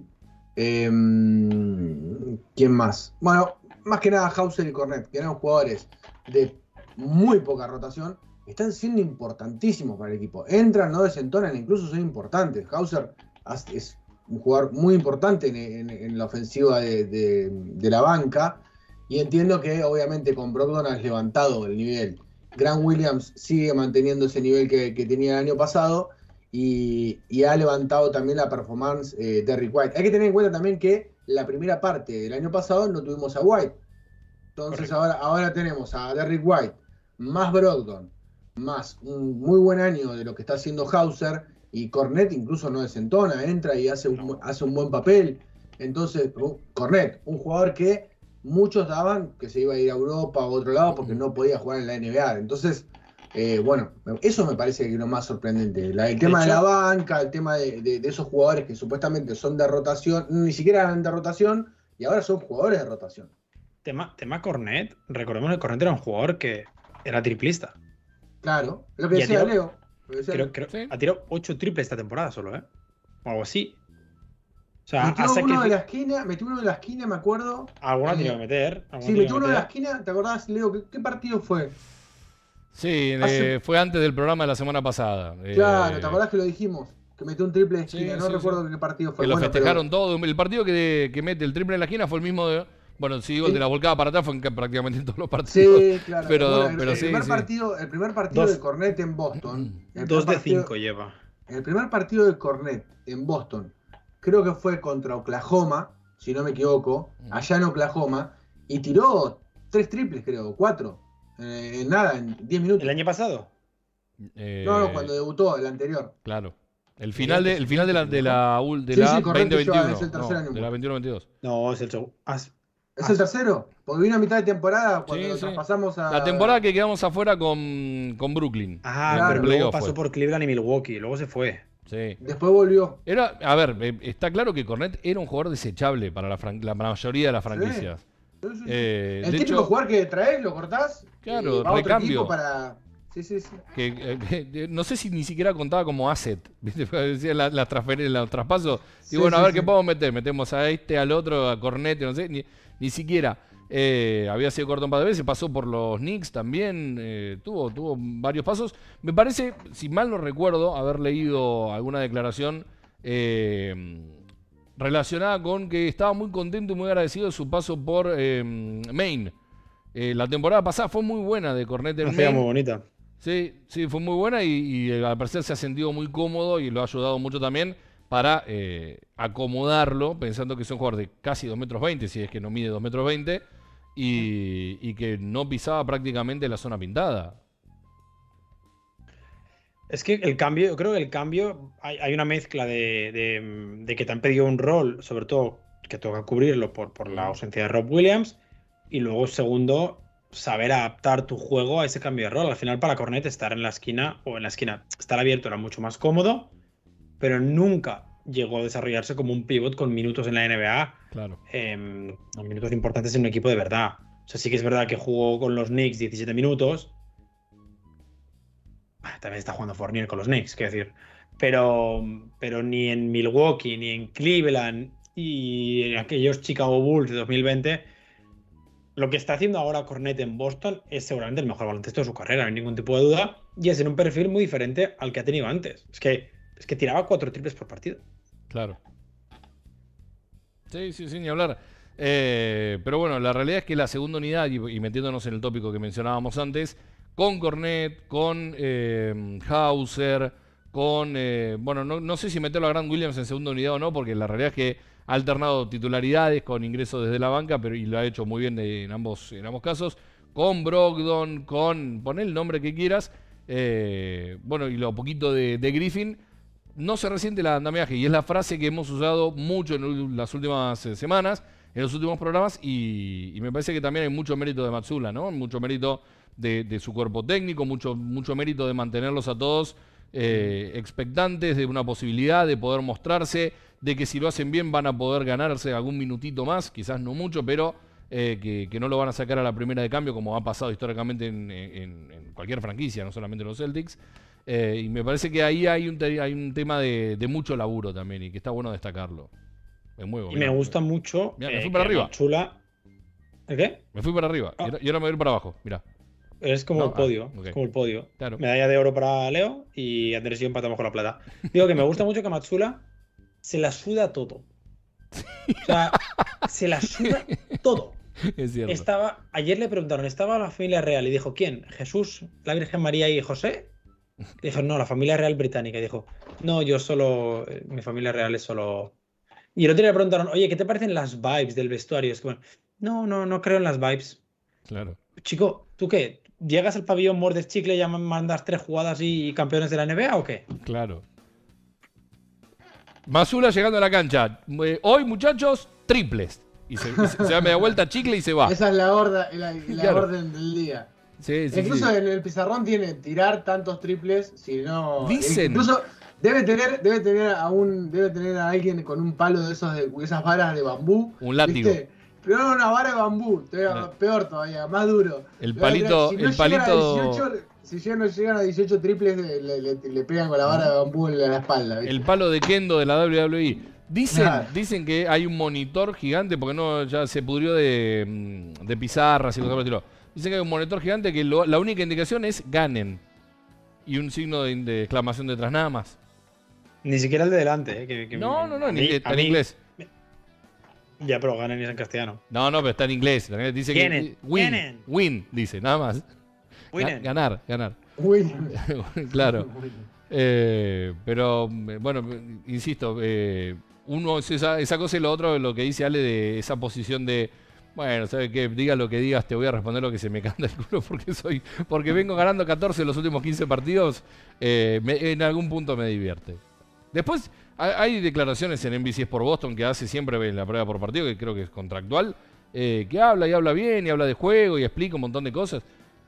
Speaker 4: em, ¿quién más? Bueno, más que nada Hauser y Cornet, que eran jugadores de muy poca rotación, están siendo importantísimos para el equipo. Entran, no desentonan, incluso son importantes. Hauser es un jugador muy importante en, la ofensiva de, la banca. Y entiendo que obviamente con Brogdon has levantado el nivel. Grant Williams sigue manteniendo ese nivel que tenía el año pasado y, y ha levantado también la performance eh, de Rick White. Hay que tener en cuenta también que la primera parte del año pasado no tuvimos a White. Entonces ahora, ahora tenemos a Derrick White, más Brogdon, más un muy buen año de lo que está haciendo Hauser y Cornet incluso no desentona, entra y hace un, hace un buen papel. Entonces, uh, Cornet, un jugador que muchos daban que se iba a ir a Europa o a otro lado porque no podía jugar en la NBA. Entonces, eh, bueno, eso me parece que es lo más sorprendente. La- el tema de,
Speaker 3: hecho-
Speaker 4: la banca, el tema de, de- de esos jugadores que supuestamente son de rotación, ni siquiera eran de rotación y ahora son jugadores de rotación.
Speaker 3: Tema, tema Cornet, recordemos que Cornet era un jugador que era triplista.
Speaker 4: Claro, lo que
Speaker 3: Y
Speaker 4: decía Leo. lo que decía
Speaker 3: Creo,
Speaker 4: Leo.
Speaker 3: creo-
Speaker 2: Sí.
Speaker 3: ha tirado 8 triples esta temporada solo, ¿eh? O algo así. O sea,
Speaker 4: Metió uno de la esquina, metió uno de la esquina, me acuerdo.
Speaker 3: Alguna
Speaker 4: Eh,
Speaker 3: tenía que meter.
Speaker 4: Sí, metió uno de la esquina, ¿te acordás, Leo? ¿Qué, qué partido fue?
Speaker 2: Sí,
Speaker 4: Hace-
Speaker 2: eh, fue antes del programa de la semana pasada.
Speaker 4: Claro,
Speaker 2: Eh,
Speaker 4: ¿te acordás que lo dijimos? Que metió un triple
Speaker 2: Sí,
Speaker 4: esquina, no
Speaker 2: sí,
Speaker 4: recuerdo
Speaker 2: sí.
Speaker 4: qué partido fue.
Speaker 2: Que lo
Speaker 4: Bueno, pero-
Speaker 2: festejaron todo. El partido que, que mete el triple en la esquina fue el mismo de. Bueno, si digo el de la volcada para atrás, fue en prácticamente en todos los partidos.
Speaker 4: Sí, (laughs) claro.
Speaker 2: Pero-
Speaker 4: Bueno, el,
Speaker 2: pero
Speaker 4: el
Speaker 2: sí,
Speaker 4: primer
Speaker 2: sí.
Speaker 4: partido, el primer partido
Speaker 3: Dos-
Speaker 4: de Cornet en Boston.
Speaker 3: Dos de
Speaker 4: partido-
Speaker 3: 5 lleva.
Speaker 4: El primer partido de Cornet en Boston, creo que fue contra Oklahoma, si no me equivoco, allá en Oklahoma, y tiró tres triples, creo, cuatro. Eh, en nada, en 10 minutos.
Speaker 3: ¿El año pasado?
Speaker 2: Eh,
Speaker 4: No, no, cuando debutó, el anterior.
Speaker 2: Claro. El final de, el final de la, de la, ul- de
Speaker 4: Sí,
Speaker 2: la
Speaker 4: sí, correcto,
Speaker 2: 2021.
Speaker 4: lleva, es el tercer
Speaker 2: no,
Speaker 4: año.
Speaker 2: de la 21-22.
Speaker 3: No, es el segundo. Ah,
Speaker 4: ¿Es
Speaker 3: Ah,
Speaker 4: el tercero? Porque vino a mitad de temporada cuando
Speaker 2: Sí, sí.
Speaker 4: traspasamos a.
Speaker 2: La temporada que quedamos afuera con, con Brooklyn.
Speaker 3: ah,
Speaker 4: Claro.
Speaker 3: pero luego pasó
Speaker 2: fue.
Speaker 3: por Cleveland y Milwaukee. Luego se fue.
Speaker 2: Sí.
Speaker 4: Después volvió.
Speaker 2: Era, a ver, eh, está claro que Cornet era un jugador desechable para la, fran- la mayoría de las franquicias. Eh,
Speaker 4: el
Speaker 2: de
Speaker 4: típico
Speaker 2: hecho,
Speaker 4: jugador que traes, lo cortás.
Speaker 2: Claro,
Speaker 4: va otro
Speaker 2: recambio.
Speaker 4: equipo para. Sí, sí, sí.
Speaker 2: que, eh, (laughs) no sé si ni siquiera contaba como asset, (laughs) ¿viste? La, la los traspasos. Y bueno, a ver qué podemos meter. Metemos a este, al otro, a Cornet, no sé, ni, ni siquiera. Eh, había sido corto un par de veces, pasó por los Knicks también, eh, tuvo, tuvo varios pasos. Me parece, si mal no recuerdo, haber leído alguna declaración eh, relacionada con que estaba muy contento y muy agradecido de su paso por eh, Maine. Eh, la temporada pasada fue muy buena de Cornet
Speaker 3: ciudad
Speaker 2: Maine.
Speaker 3: muy bonita.
Speaker 2: Sí, sí, fue muy buena y, y, eh, al parecer se ha sentido muy cómodo y lo ha ayudado mucho también para eh, acomodarlo, pensando que es un jugador de casi 2 metros 20, si es que no mide 2 metros 20, y, y que no pisaba prácticamente la zona pintada.
Speaker 3: Es que el cambio, yo creo que el cambio, hay, hay una mezcla de, de- de que te han pedido un rol, sobre todo que toca cubrirlo por, por la ausencia de Rob Williams, y luego segundo, saber adaptar tu juego a ese cambio de rol. Al final para Cornet estar en la esquina o en la esquina, estar abierto era mucho más cómodo, pero nunca llegó a desarrollarse como un pivot con minutos en la NBA
Speaker 2: Claro.
Speaker 3: eh, minutos importantes en un equipo de verdad. O sea, sí que es verdad que jugó con los Knicks 17 minutos. Ah, También está jugando Fournier con los Knicks, quiero decir. Pero, pero ni en Milwaukee, ni en Cleveland y en aquellos Chicago Bulls de 2020, lo que está haciendo ahora Cornet en Boston es seguramente el mejor baloncesto de su carrera, no hay ningún tipo de duda. Y es en un perfil muy diferente al que ha tenido antes. Es que, es que tiraba cuatro triples por partido.
Speaker 2: Claro. Sí, sí, sí, ni hablar. Eh, pero bueno, la realidad es que la segunda unidad, y metiéndonos en el tópico que mencionábamos antes, con Cornet, con eh, Hauser, con. bueno, no, no sé si meterlo a Grant Williams en segunda unidad o no, porque la realidad es que ha alternado titularidades con ingresos desde la banca, pero y lo ha hecho muy bien en ambos, en ambos casos. Con Brogdon, con. pon el nombre que quieras. eh, bueno, y lo poquito de, de Griffin. No se resiente el andamiaje, y es la frase que hemos usado mucho en las últimas eh, semanas, en los últimos programas, y, y me parece que también hay mucho mérito de Matsula, ¿no? Mucho mérito de, de su cuerpo técnico, mucho, mucho mérito de mantenerlos a todos eh, expectantes de una posibilidad de poder mostrarse, de que si lo hacen bien van a poder ganarse algún minutito más, quizás no mucho, pero eh, que, que no lo van a sacar a la primera de cambio, como ha pasado históricamente en, en- en cualquier franquicia, no solamente en los Celtics. Eh, y me parece que ahí hay un, hay un tema de, de mucho laburo también y que está bueno destacarlo. Me muevo.
Speaker 3: Y
Speaker 2: mirá.
Speaker 3: me gusta mucho.
Speaker 2: Mira, me fui para arriba.
Speaker 3: Chula. ¿El qué?
Speaker 2: Me fui para arriba
Speaker 3: Ah.
Speaker 2: y ahora- y ahora me voy a ir para abajo. Mira,
Speaker 3: Es como
Speaker 2: No,
Speaker 3: el podio.
Speaker 2: ah.
Speaker 3: Es como el podio.
Speaker 2: claro.
Speaker 3: Medalla de oro para Leo y Andrés y yo empatamos con la plata. Digo que me gusta mucho que Matsula se la suda todo. O sea, se la suda todo. (laughs)
Speaker 2: Es cierto.
Speaker 3: Estaba, ayer le preguntaron, ¿estaba la familia real? Y dijo, ¿quién? ¿Jesús, la Virgen María y José? Y dijo, no, la familia real británica. Y dijo, no, yo solo, eh, mi familia real es solo... Y el otro día le preguntaron, oye, ¿qué te parecen las vibes del vestuario? Es como, no, no, no creo en las vibes.
Speaker 2: Claro.
Speaker 3: Chico, ¿tú qué? ¿Llegas al pabellón, muerdes chicle y ya mandas tres jugadas y campeones de la NBA o qué?
Speaker 2: Claro. Masula llegando a la cancha. Eh, Hoy, muchachos, triples. Y se, y se- se da media vuelta, chicle y se va. (laughs)
Speaker 4: Esa es la, horda, la, la
Speaker 2: Claro.
Speaker 4: orden del día.
Speaker 2: Sí, sí,
Speaker 4: incluso
Speaker 2: sí.
Speaker 4: en el pizarrón tiene tirar tantos triples, si no.
Speaker 2: Dicen.
Speaker 4: Incluso debe tener, debe tener a un, debe tener a alguien con un palo de esos de esas varas de bambú.
Speaker 2: Un látigo.
Speaker 4: ¿viste? Pero no, una vara de bambú, todavía peor todavía, más duro.
Speaker 2: El palito,
Speaker 4: si no
Speaker 2: el palito,
Speaker 4: 18, si ya no llegan a 18 triples, le, le- le- pegan con la vara de bambú en la espalda. ¿viste?
Speaker 2: el palo de Kendo de la WWE. Dicen, dicen que hay un monitor gigante, porque no ya se pudrió de, mm, de pizarras y cosas por el estilo. Dicen que hay un monitor gigante que lo- la única indicación es ganen. Y un signo de, de exclamación detrás, nada más.
Speaker 3: Ni siquiera el de delante, ¿eh? que- que-
Speaker 2: No, no, no, en,
Speaker 3: mí-
Speaker 2: inglés,
Speaker 3: a
Speaker 2: en
Speaker 3: mí-
Speaker 2: inglés.
Speaker 3: Ya, pero ganan es en castellano.
Speaker 2: No, no, pero está en inglés. Dice que
Speaker 3: Ganen,
Speaker 2: win,
Speaker 3: ganen.
Speaker 2: win, dice, nada más. Ganar, ganar.
Speaker 4: Uy. (laughs)
Speaker 2: claro. Eh, pero eh, bueno, insisto, eh, uno es esa, esa cosa y lo otro, lo que dice Ale de esa posición de, bueno, ¿sabes qué? Diga lo que digas, te voy a responder lo que se me canta el culo porque soy, porque vengo ganando 14 en los últimos 15 partidos, eh, me- en algún punto me divierte. Después hay, declaraciones en NBC por Boston que hace siempre la prueba por partido, que creo que es contractual, eh, que habla y habla bien y habla de juego y explica un montón de cosas.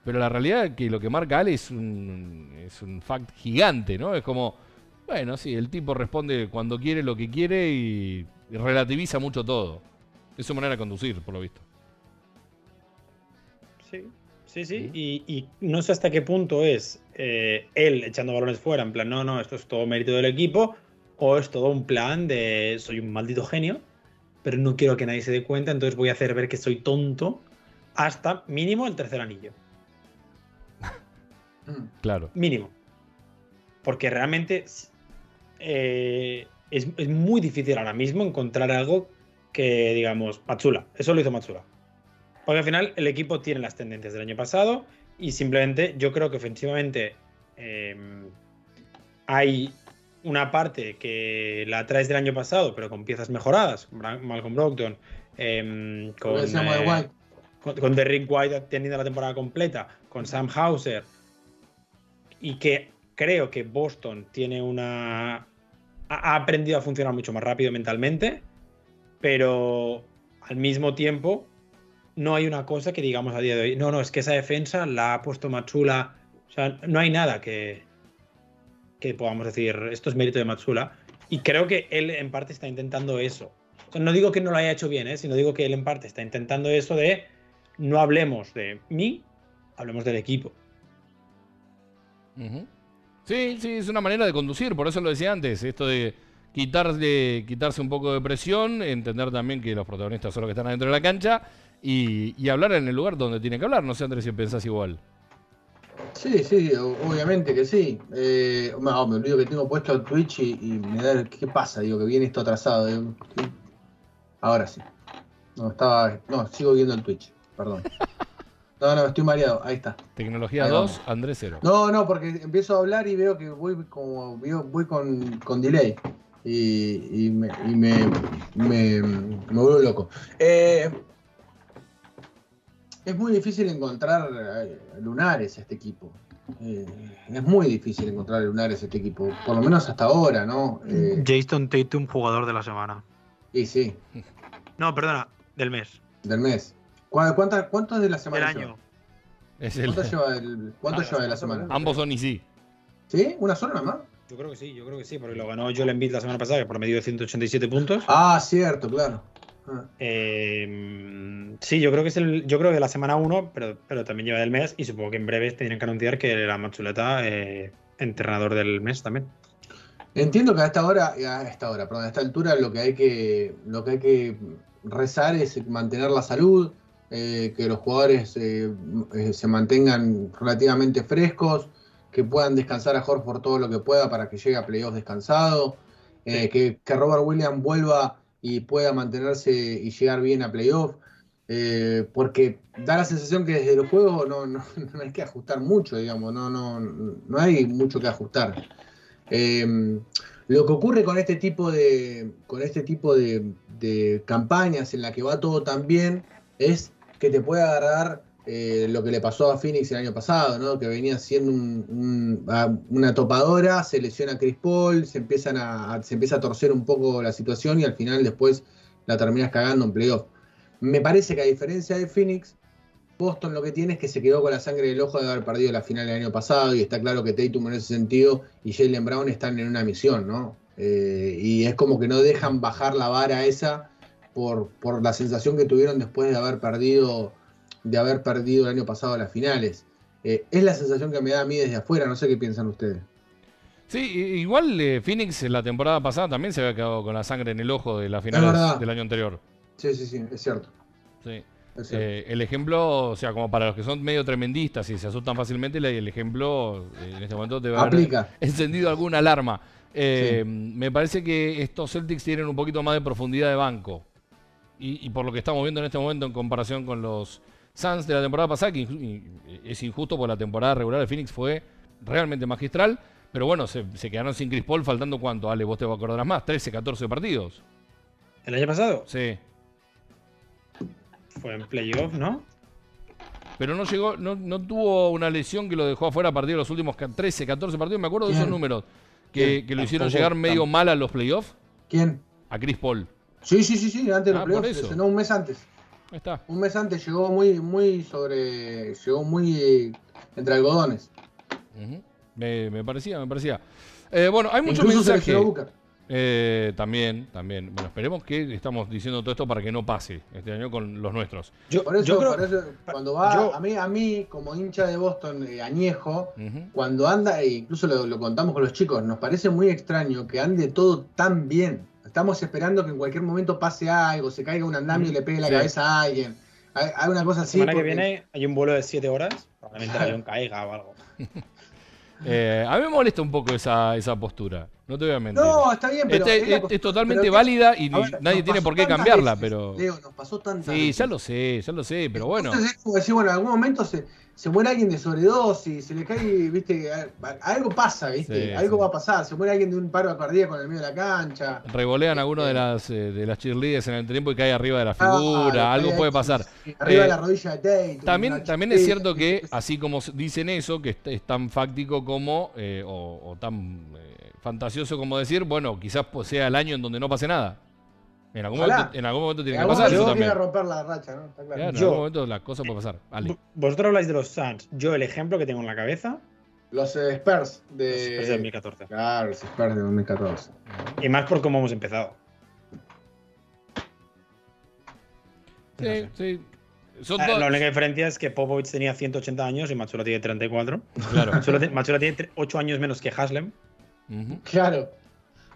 Speaker 2: Pero la realidad es que lo que marca Ale es un, es un fact gigante, ¿no? Es como, bueno, sí, el tipo responde cuando quiere lo que quiere y, y relativiza mucho todo. Es su manera de conducir, por lo visto.
Speaker 3: Sí, sí, sí. Y, y no sé hasta qué punto es eh, él echando balones fuera, en plan, no, no, esto es todo mérito del equipo, o es todo un plan de soy un maldito genio, pero no quiero que nadie se dé cuenta, entonces voy a hacer ver que soy tonto hasta mínimo el tercer anillo. (laughs)
Speaker 4: Mm.
Speaker 2: Claro.
Speaker 3: Mínimo. Porque realmente eh, es, es muy difícil ahora mismo encontrar algo que, digamos, Matsula. Eso lo hizo Matsula. Porque al final el equipo tiene las tendencias del año pasado y simplemente yo creo que ofensivamente eh, hay una parte que la traes del año pasado, pero con piezas mejoradas. Malcolm Brogdon, eh,
Speaker 4: Lo
Speaker 3: con, eh,
Speaker 4: White.
Speaker 3: con, con Derrick White teniendo la temporada completa, con Sam Hauser, y que creo que Boston tiene una. ha aprendido a funcionar mucho más rápido mentalmente, pero al mismo tiempo no hay una cosa que digamos a día de hoy. No, no, es que esa defensa la ha puesto Matsula. O sea, no hay nada que, que podamos decir, esto es mérito de Matsula. Y creo que él en parte está intentando eso. O sea, no digo que no lo haya hecho bien, ¿eh? sino digo que él en parte está intentando eso de no hablemos de mí, hablemos del equipo.
Speaker 2: Sí, sí, es una manera de conducir, por eso lo decía antes, esto de quitarle, quitarse un poco de presión, entender también que los protagonistas son los que están adentro de la cancha y, y hablar en el lugar donde tiene que hablar. No sé, Andrés, si pensás igual.
Speaker 4: Sí, sí, obviamente que sí. Eh, no, me olvido que tengo puesto Twitch y, y me da. ¿Qué pasa? Digo que viene esto atrasado. eh. Ahora sí. No, estaba. No, sigo viendo el Twitch, perdón. (laughs) No, no, estoy mareado, ahí está.
Speaker 2: Tecnología
Speaker 4: Ahí
Speaker 2: 2,
Speaker 4: vamos.
Speaker 2: Andrés 0.
Speaker 4: No, no, porque empiezo a hablar y veo que voy como voy con, con delay. Y, y me, y me, me, me vuelvo loco. Eh, es muy difícil encontrar eh, lunares a este equipo. Eh, es muy difícil encontrar lunares a este equipo. Por lo menos hasta ahora, ¿no? Eh,
Speaker 5: Jason Tatum, jugador de la semana.
Speaker 4: y sí,
Speaker 5: No, perdona, del mes.
Speaker 4: del mes. ¿Cuá- cuántas- ¿Cuántos de la semana?
Speaker 5: Del
Speaker 4: lleva?
Speaker 5: año.
Speaker 2: Es el,
Speaker 4: ¿Cuánto lleva, el- cuánto
Speaker 3: Ah,
Speaker 4: lleva de la semana?
Speaker 2: ambos son y sí.
Speaker 4: ¿Sí? ¿Una sola nada más?
Speaker 3: Yo creo que sí, yo creo que sí, porque lo ganó Joel Embiid la semana pasada, que por medio de 187 puntos.
Speaker 4: Ah, cierto, claro. Ah.
Speaker 3: Eh, sí, yo creo que es el, yo creo que la semana 1, pero, pero también lleva del mes, y supongo que en breve tendrían que anunciar que era Machuleta eh, entrenador del mes también.
Speaker 4: Entiendo que a esta hora, a esta hora, perdón, a esta altura lo que hay que, lo que hay que rezar es mantener la salud, eh, que los jugadores eh, eh, se mantengan relativamente frescos, que puedan descansar a Horford todo lo que pueda para que llegue a playoffs descansado, que, que Robert Williams vuelva y pueda mantenerse y llegar bien a playoffs, eh, porque da la sensación que desde los juegos no, no, (laughs) no hay que ajustar mucho, digamos, no, no, no hay mucho que ajustar. Eh, lo que ocurre con este tipo de, con este tipo de, de campañas en la que va todo tan bien es que te puede agarrar eh, lo que le pasó a Phoenix el año pasado, ¿no? que venía siendo una topadora, se lesiona Chris Paul, se, empiezan se empieza a torcer un poco la situación y al final después la terminas cagando en playoff. Me parece que a diferencia de Phoenix, Boston lo que tiene es que se quedó con la sangre del ojo de haber perdido la final el año pasado y está claro que Tatum en ese sentido y Jalen Brown están en una misión, ¿no? Eh, y es como que no dejan bajar la vara esa por la sensación que tuvieron después de haber perdido de haber perdido el año pasado las finales. Eh, es la sensación que me da a mí desde afuera, no sé qué piensan ustedes.
Speaker 2: Sí, igual eh, Phoenix en la temporada pasada también se había quedado con la sangre en el ojo de las finales del año anterior.
Speaker 4: Sí, sí, sí, es cierto.
Speaker 2: Sí.
Speaker 4: es cierto.
Speaker 2: Eh, el ejemplo, o sea, como para los que son medio tremendistas y se asustan fácilmente, el ejemplo eh, en este momento debe haber
Speaker 4: Aplica.
Speaker 2: encendido alguna alarma. Me parece que estos Celtics tienen un poquito más de profundidad de banco. Y, y por lo que estamos viendo en este momento en comparación con los Suns de la temporada pasada, que es injusto porque la temporada regular de Phoenix fue realmente magistral. Pero bueno, se, se quedaron sin Chris Paul faltando cuánto, Ale, vos te acordarás más, 13, 14 partidos.
Speaker 3: ¿El año pasado?
Speaker 2: Sí.
Speaker 3: Fue en playoff, ¿no?
Speaker 2: Pero no llegó, no, no tuvo una lesión que lo dejó afuera a partir de los últimos ca- 13, 14 partidos. Me acuerdo de esos números. Que, lo hicieron llegar medio mal a los playoffs.
Speaker 4: ¿Quién?
Speaker 2: A Chris Paul.
Speaker 4: Sí, sí, sí, sí, antes de los
Speaker 2: Ah, por
Speaker 4: playoffs, un mes antes.
Speaker 2: Está.
Speaker 4: Un mes antes llegó muy, muy sobre. llegó muy eh, entre algodones.
Speaker 2: Me, me parecía, me parecía. Eh, bueno, hay muchos mensajes. Eh, también, también. Bueno, esperemos que estamos diciendo todo esto para que no pase este año con los nuestros.
Speaker 3: Yo,
Speaker 4: Por eso,
Speaker 3: yo creo-
Speaker 4: por eso, cuando va,
Speaker 3: yo-
Speaker 4: a mí, a mí, como hincha de Boston eh, añejo, cuando anda, e incluso lo, lo contamos con los chicos, nos parece muy extraño que ande todo tan bien. Estamos esperando que en cualquier momento pase algo, se caiga un andamio y le pegue la
Speaker 3: Sí.
Speaker 4: cabeza a alguien. Hay, hay una cosa
Speaker 3: la
Speaker 4: así.
Speaker 3: semana que
Speaker 4: porque-
Speaker 3: viene hay un vuelo de 7 horas. Probablemente el avión (laughs) caiga o algo. (laughs)
Speaker 2: Eh, a mí me molesta un poco esa, esa postura. No te voy a mentir.
Speaker 4: No, está bien, pero.
Speaker 2: Este-
Speaker 4: es la
Speaker 2: es, totalmente
Speaker 4: pero-
Speaker 2: válida y
Speaker 4: ver,
Speaker 2: nadie tiene por qué cambiarla,
Speaker 4: veces,
Speaker 2: pero.
Speaker 4: Leo, nos pasó tantas
Speaker 2: Sí,
Speaker 4: veces.
Speaker 2: ya lo sé, ya lo sé, pero bueno.
Speaker 4: Entonces es como decir, bueno, en algún momento se, se muere alguien de sobredosis, se le cae, viste, a- a- algo pasa, viste,
Speaker 2: Sí,
Speaker 4: algo
Speaker 2: sí.
Speaker 4: va a pasar, se muere alguien de un paro cardíaco en el medio de la cancha.
Speaker 2: Revolean alguno de las, eh, de las cheerleaders en el tiempo y cae arriba de la figura,
Speaker 4: Ah,
Speaker 2: algo puede pasar.
Speaker 4: Arriba
Speaker 2: Eh,
Speaker 4: de la rodilla de Tate.
Speaker 2: También, también es cierto que, así como dicen eso, que es, tan fáctico como, eh, o, o tan eh, fantasioso como decir, bueno, quizás sea el año en donde no pase nada. En algún, momento, en algún momento tiene
Speaker 4: En
Speaker 2: que
Speaker 4: algún
Speaker 2: pasar eso
Speaker 4: momento
Speaker 2: también.
Speaker 4: tiene que romper la racha, ¿no? Está claro.
Speaker 2: Claro, en
Speaker 3: Yo-
Speaker 2: algún momento las cosas pueden pasar. Ale.
Speaker 3: V- Vosotros habláis de los Suns. Yo el ejemplo que tengo en la cabeza
Speaker 4: Los eh, Spurs de.
Speaker 3: de 2014.
Speaker 4: Claro, los Spurs de 2014.
Speaker 3: Y más por cómo hemos empezado.
Speaker 2: Sí, sí. Son
Speaker 3: Ah, La única diferencia es que Popovich tenía 180 años y Machula tiene 34.
Speaker 2: Claro.
Speaker 3: Machula, ti- Machula tiene 8 años menos que Haslem.
Speaker 4: Claro.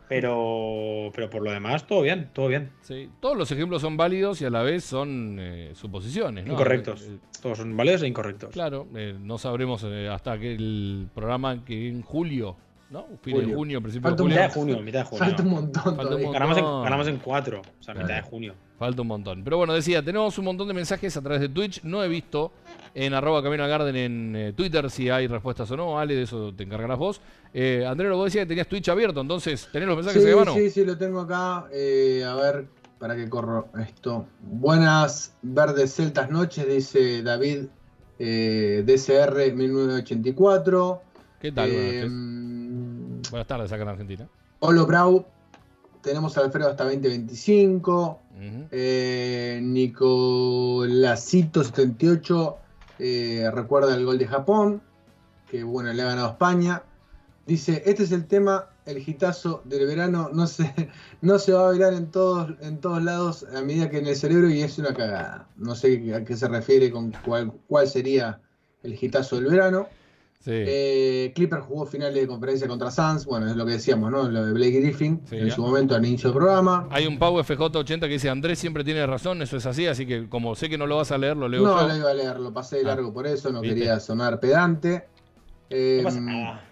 Speaker 3: Pero, pero por lo demás, todo bien, todo bien.
Speaker 2: Sí, todos los ejemplos son válidos y a la vez son eh, suposiciones. ¿no?
Speaker 3: Incorrectos.
Speaker 2: Eh,
Speaker 3: Todos son válidos e incorrectos.
Speaker 2: Claro, eh, no sabremos eh, hasta que el programa que en julio, ¿no? Fin de junio, principio
Speaker 4: Falta
Speaker 2: de
Speaker 4: un
Speaker 2: julio.
Speaker 3: Mitad de junio, mitad de junio.
Speaker 4: Falta un montón
Speaker 2: Falta un
Speaker 4: todavía.
Speaker 2: montón.
Speaker 3: Ganamos en,
Speaker 2: No.
Speaker 3: ganamos en 4, o sea, mitad de junio.
Speaker 2: Falta un montón. Pero bueno, decía, tenemos un montón de mensajes a través de Twitch. No he visto en arroba Camino al Garden en eh, Twitter si hay respuestas o no. Ale, de eso te encargarás vos. Eh, Andrés, vos decías que tenías Twitch abierto, entonces, ¿tenés los mensajes
Speaker 4: Sí,
Speaker 2: de mano?
Speaker 4: sí, sí, lo tengo acá. Eh, a ver, para que corro esto. Buenas verdes celtas noches, dice David eh, DCR 1984.
Speaker 2: ¿Qué tal? Buenas noches. Buenas tardes acá en Argentina.
Speaker 4: Olo Brau, tenemos a Alfredo hasta 2025.
Speaker 2: Ujú.
Speaker 4: Eh, Nicolásito78 eh, recuerda el gol de Japón, que bueno, le ha ganado España. Dice, este es el tema, el gitazo del verano no se, (laughs) no se va a bailar en todos, en todos lados a medida que en el cerebro y es una cagada. No sé a qué se refiere con cuál, cuál sería el gitazo del verano.
Speaker 2: Sí.
Speaker 4: Eh, Clipper jugó finales de conferencia contra Suns, bueno, es lo que decíamos, ¿no? Lo de Blake Griffin
Speaker 2: Sí,
Speaker 4: en
Speaker 2: ya.
Speaker 4: su momento al inicio del programa.
Speaker 2: Hay un Pau FJ80 que dice, Andrés siempre tiene razón, eso es así, así que como sé que no lo vas a leer, lo leo
Speaker 4: No,
Speaker 2: yo.
Speaker 4: lo iba a leer, lo pasé de
Speaker 2: Ah,
Speaker 4: largo por eso, no
Speaker 2: ¿viste?
Speaker 4: quería sonar pedante. Eh,
Speaker 3: pasa nada.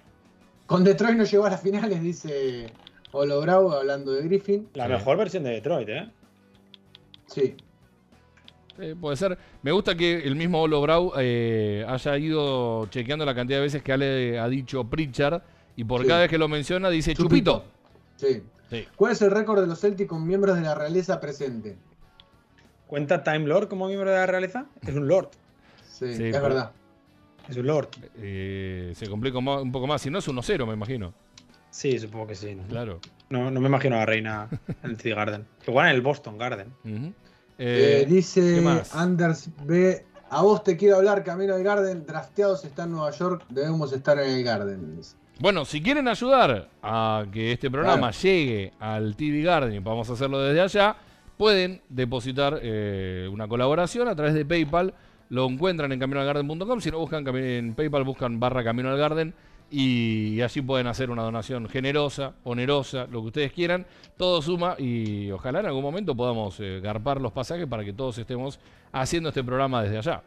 Speaker 4: con Detroit no llegó a las finales, dice Olo Bravo, hablando de Griffin.
Speaker 3: La
Speaker 2: Sí.
Speaker 3: mejor versión de Detroit, ¿eh?
Speaker 4: Sí,
Speaker 2: Eh, puede ser. Me gusta que el mismo Olo Brau eh, haya ido chequeando la cantidad de veces que Ale ha dicho Pritchard y por
Speaker 4: Sí.
Speaker 2: cada vez que lo menciona dice
Speaker 4: Chupito.
Speaker 2: Chupito.
Speaker 4: sí.
Speaker 2: Sí.
Speaker 4: ¿Cuál es el récord de los Celtics con miembros de la realeza presente?
Speaker 3: ¿Cuenta Time Lord como miembro de la realeza? Es un Lord.
Speaker 4: Sí,
Speaker 2: Sí,
Speaker 4: es
Speaker 2: pero-
Speaker 4: verdad.
Speaker 3: Es un Lord.
Speaker 2: Eh, se complica un poco más. Si no es 1-0, me imagino.
Speaker 3: Sí, supongo que sí. ¿no?
Speaker 2: Claro.
Speaker 3: No, no me imagino a la reina en el City Garden. Igual en el Boston Garden.
Speaker 2: Ujú.
Speaker 4: Eh,
Speaker 2: Eh,
Speaker 4: dice. Anders B. A vos te quiero hablar, Camino al Garden. Drafteados está en Nueva York, debemos estar en el Garden. dice.
Speaker 2: Bueno, si quieren ayudar a que este programa llegue al TV Garden y podamos hacerlo desde allá, pueden depositar eh, una colaboración a través de PayPal. Lo encuentran en caminoalgarden.com. Si no buscan en PayPal, buscan barra Camino al Garden y allí pueden hacer una donación generosa, onerosa, lo que ustedes quieran. Todo suma y ojalá en algún momento podamos eh, garpar los pasajes para que todos estemos haciendo este programa desde allá.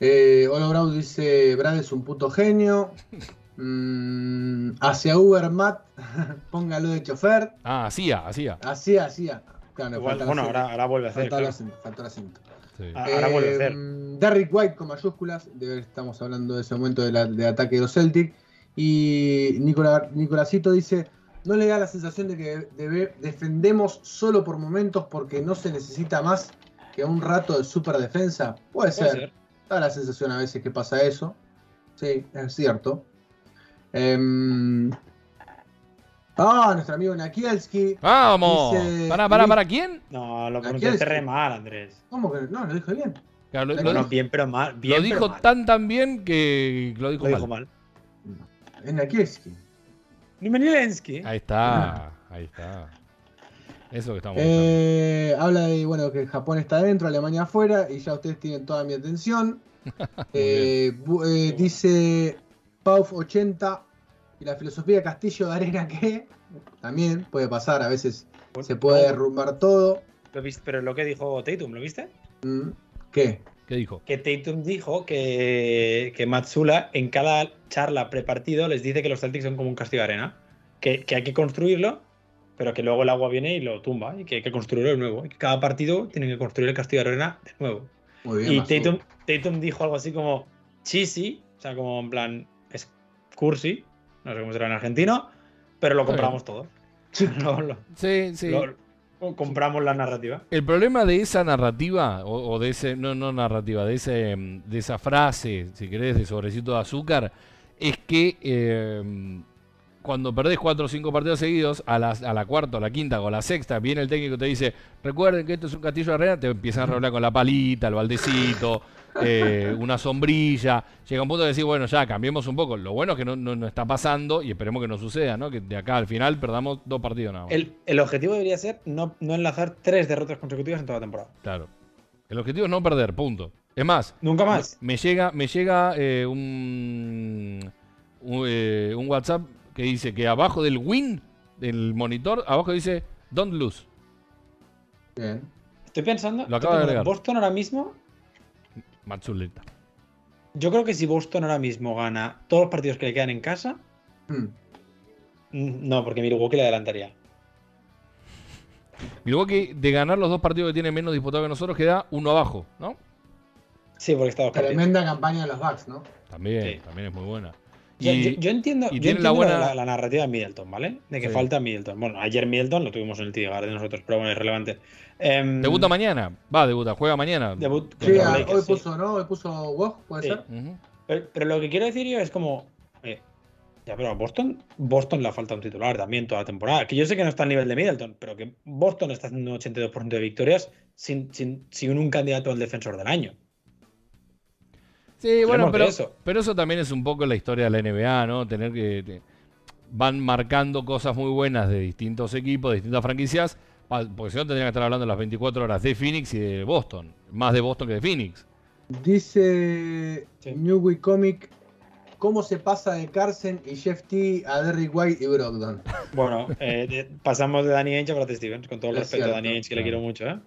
Speaker 4: Eh, Olo Brau dice: Brad es un puto genio. (laughs) Mm, hacia Uber Matt, (laughs) póngalo de chofer.
Speaker 2: Ah, hacía, hacía.
Speaker 4: Así, así. Claro,
Speaker 3: Igual,
Speaker 4: falta
Speaker 3: bueno,
Speaker 4: la
Speaker 3: ahora, ahora vuelve a hacer.
Speaker 4: faltó el
Speaker 3: claro.
Speaker 4: acento, faltó el acento.
Speaker 2: Sí.
Speaker 3: Ah, ahora vuelve a hacer.
Speaker 4: Derrick White con mayúsculas, de ver, estamos hablando de ese momento de, la- de ataque de los Celtic. Y Nicola, Nicolásito dice, ¿no le da la sensación de que debe- defendemos solo por momentos porque no se necesita más que un rato de super defensa? Puede ser,
Speaker 3: Puede ser.
Speaker 4: da la sensación a veces que pasa eso. Sí, es cierto. Em, ah, nuestro amigo Nakielski.
Speaker 2: ¡Vamos!
Speaker 4: Dice-
Speaker 2: ¿Para, para, para quién?
Speaker 3: No, lo pronunciaste re mal, Andrés.
Speaker 4: ¿Cómo que no? Lo dijo bien.
Speaker 2: Claro, lo-
Speaker 4: No,
Speaker 2: lo-
Speaker 3: No, bien, pero mal. Bien,
Speaker 2: lo
Speaker 3: pero
Speaker 2: dijo
Speaker 3: mal.
Speaker 2: tan tan bien que lo dijo,
Speaker 3: Lo dijo
Speaker 2: mal.
Speaker 3: mal.
Speaker 4: Nakielski.
Speaker 3: Nimenilensky.
Speaker 2: Ahí está, ahí está. Eso que estamos
Speaker 4: Eh, habla de bueno que Japón está adentro, Alemania afuera, y ya ustedes tienen toda mi atención. (laughs) Eh, eh, dice Pauf 80 y la filosofía de Castillo de Arena que también puede pasar, a veces se puede derrumbar todo.
Speaker 3: Lo viste, pero lo que dijo Tatum, ¿lo viste?
Speaker 4: Mm, ¿Qué?
Speaker 2: ¿Qué dijo?
Speaker 3: Que Tatum dijo que, que Matsula en cada charla prepartido les dice que los Celtics son como un castillo de arena. Que, que hay que construirlo, pero que luego el agua viene y lo tumba. Y que hay que construirlo de nuevo. Y que cada partido tienen que construir el castillo de arena de nuevo.
Speaker 4: Muy bien.
Speaker 3: Y. Tatum, Tatum dijo algo así como cheesy, o sea, como en plan, es cursi, no sé cómo será en argentino, pero lo compramos todo. (laughs)
Speaker 2: Sí, sí.
Speaker 3: lo- compramos la narrativa.
Speaker 2: El problema de esa narrativa, o, o de ese, no, no narrativa, de, ese, de esa frase, si querés, de sobrecito de azúcar, es que eh, cuando perdés cuatro o cinco partidos seguidos, a la, a la cuarta, a la quinta o a la sexta, viene el técnico y te dice, recuerden que esto es un castillo de arena, te empiezan a rodear con la palita, el baldecito, (laughs) eh, una sombrilla. Llega un punto de decir, bueno, ya, cambiemos un poco. Lo bueno es que no, no, no está pasando y esperemos que no suceda, ¿no? Que de acá al final perdamos dos partidos nada más.
Speaker 3: El, el objetivo debería ser no, no enlazar tres derrotas consecutivas en toda la temporada.
Speaker 2: Claro. El objetivo es no perder, punto. Es más,
Speaker 3: Nunca más.
Speaker 2: me llega, me llega eh, un, un, eh, un WhatsApp que dice que abajo del win del monitor, abajo dice don't lose.
Speaker 4: Bien.
Speaker 3: Estoy pensando,
Speaker 2: Lo acaba de agregar.
Speaker 3: Boston ahora mismo,
Speaker 2: Matsuleta.
Speaker 3: yo creo que si Boston ahora mismo gana todos los partidos que le quedan en casa,
Speaker 4: Mm.
Speaker 3: mm, no, porque Milwaukee le adelantaría. (laughs)
Speaker 2: Milwaukee, de ganar los dos partidos que tiene menos disputados que nosotros, queda uno abajo, ¿no?
Speaker 3: Sí, porque está dos partidos.
Speaker 4: Tremenda campaña de los Bucks, ¿no?
Speaker 2: También,
Speaker 3: Sí.
Speaker 2: también es muy buena.
Speaker 3: Yo,
Speaker 2: Y-
Speaker 3: yo- yo entiendo,
Speaker 2: y
Speaker 3: yo
Speaker 2: tiene la buena-
Speaker 3: la, la narrativa de Middleton, ¿vale? De que
Speaker 2: Sí.
Speaker 3: falta Middleton. Bueno, ayer Middleton lo tuvimos en el TD de nosotros, pero bueno, es relevante. Em,
Speaker 2: Debuta mañana. Va, debuta, juega mañana.
Speaker 3: debut
Speaker 4: Sí, ah,
Speaker 3: Lakers,
Speaker 4: hoy
Speaker 3: sí.
Speaker 4: puso, ¿no? Hoy puso Woj, ¿puede
Speaker 3: Sí.
Speaker 4: ser?
Speaker 3: Pero lo que quiero decir yo es como. eh, ya, pero a Boston, Boston le falta un titular también toda la temporada. Que yo sé que no está al nivel de Middleton, pero que Boston está haciendo un 82% de victorias sin, sin, sin un candidato al defensor del año.
Speaker 2: Sí, bueno, pero
Speaker 3: eso.
Speaker 2: pero eso también es un poco la historia de la NBA, ¿no? Tener que. te- van marcando cosas muy buenas de distintos equipos, de distintas franquicias, porque si no tendrían que estar hablando las 24 horas de Phoenix y de Boston. Más de Boston que de Phoenix.
Speaker 4: Dice
Speaker 3: Sí.
Speaker 4: New Comic, ¿cómo se pasa de Carson y Jeff T a Derrick White y Brogdon?
Speaker 3: Bueno, eh, pasamos de Danny Ainge a Brad Stevens, con todo el
Speaker 4: Es
Speaker 3: respeto a. Danny Ainge, que le quiero mucho, ¿eh?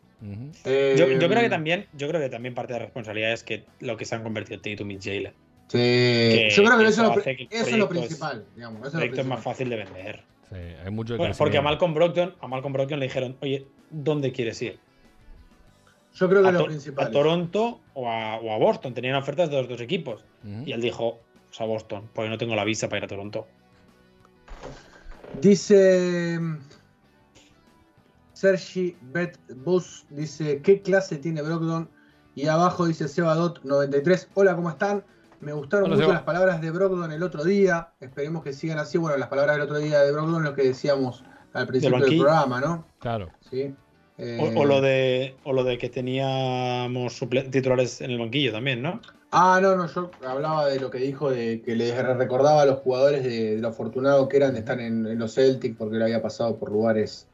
Speaker 4: Eh,
Speaker 3: Yo, yo creo que también, yo creo que también parte de la responsabilidad es que lo que se han convertido Tatum y Jalen.
Speaker 4: Sí, yo creo que
Speaker 3: que
Speaker 4: eso, es lo,
Speaker 3: que
Speaker 4: eso es principal, digamos. Eso
Speaker 3: El proyecto es más fácil de vender.
Speaker 2: Sí, hay mucho
Speaker 3: Bueno, porque a. Malcolm Brogdon, a Malcolm Brogdon le dijeron, oye, ¿dónde quieres ir?
Speaker 4: Yo creo que
Speaker 3: A,
Speaker 4: lo
Speaker 3: To-
Speaker 4: principal.
Speaker 3: a Toronto o a, o a Boston. Tenían ofertas de los dos equipos. Y él dijo, pues a Boston, porque no tengo la visa para ir a Toronto.
Speaker 4: Dice Sergi Bet Bus, dice, ¿qué clase tiene Brogdon? Y abajo dice Sebadot93, hola, ¿cómo están? Me gustaron
Speaker 2: Hola,
Speaker 4: mucho
Speaker 2: Seba.
Speaker 4: las palabras de Brogdon el otro día. Esperemos que sigan así. Bueno, las palabras del otro día de Brogdon, lo que decíamos al principio del programa, ¿no?
Speaker 2: Claro.
Speaker 4: Sí. Eh,
Speaker 3: O, o lo de, o lo de que teníamos titulares en el banquillo también, ¿no?
Speaker 4: Ah, no, no, yo hablaba de lo que dijo, de que le recordaba a los jugadores de, de lo afortunado que eran de estar en, en los Celtics porque le había pasado por lugares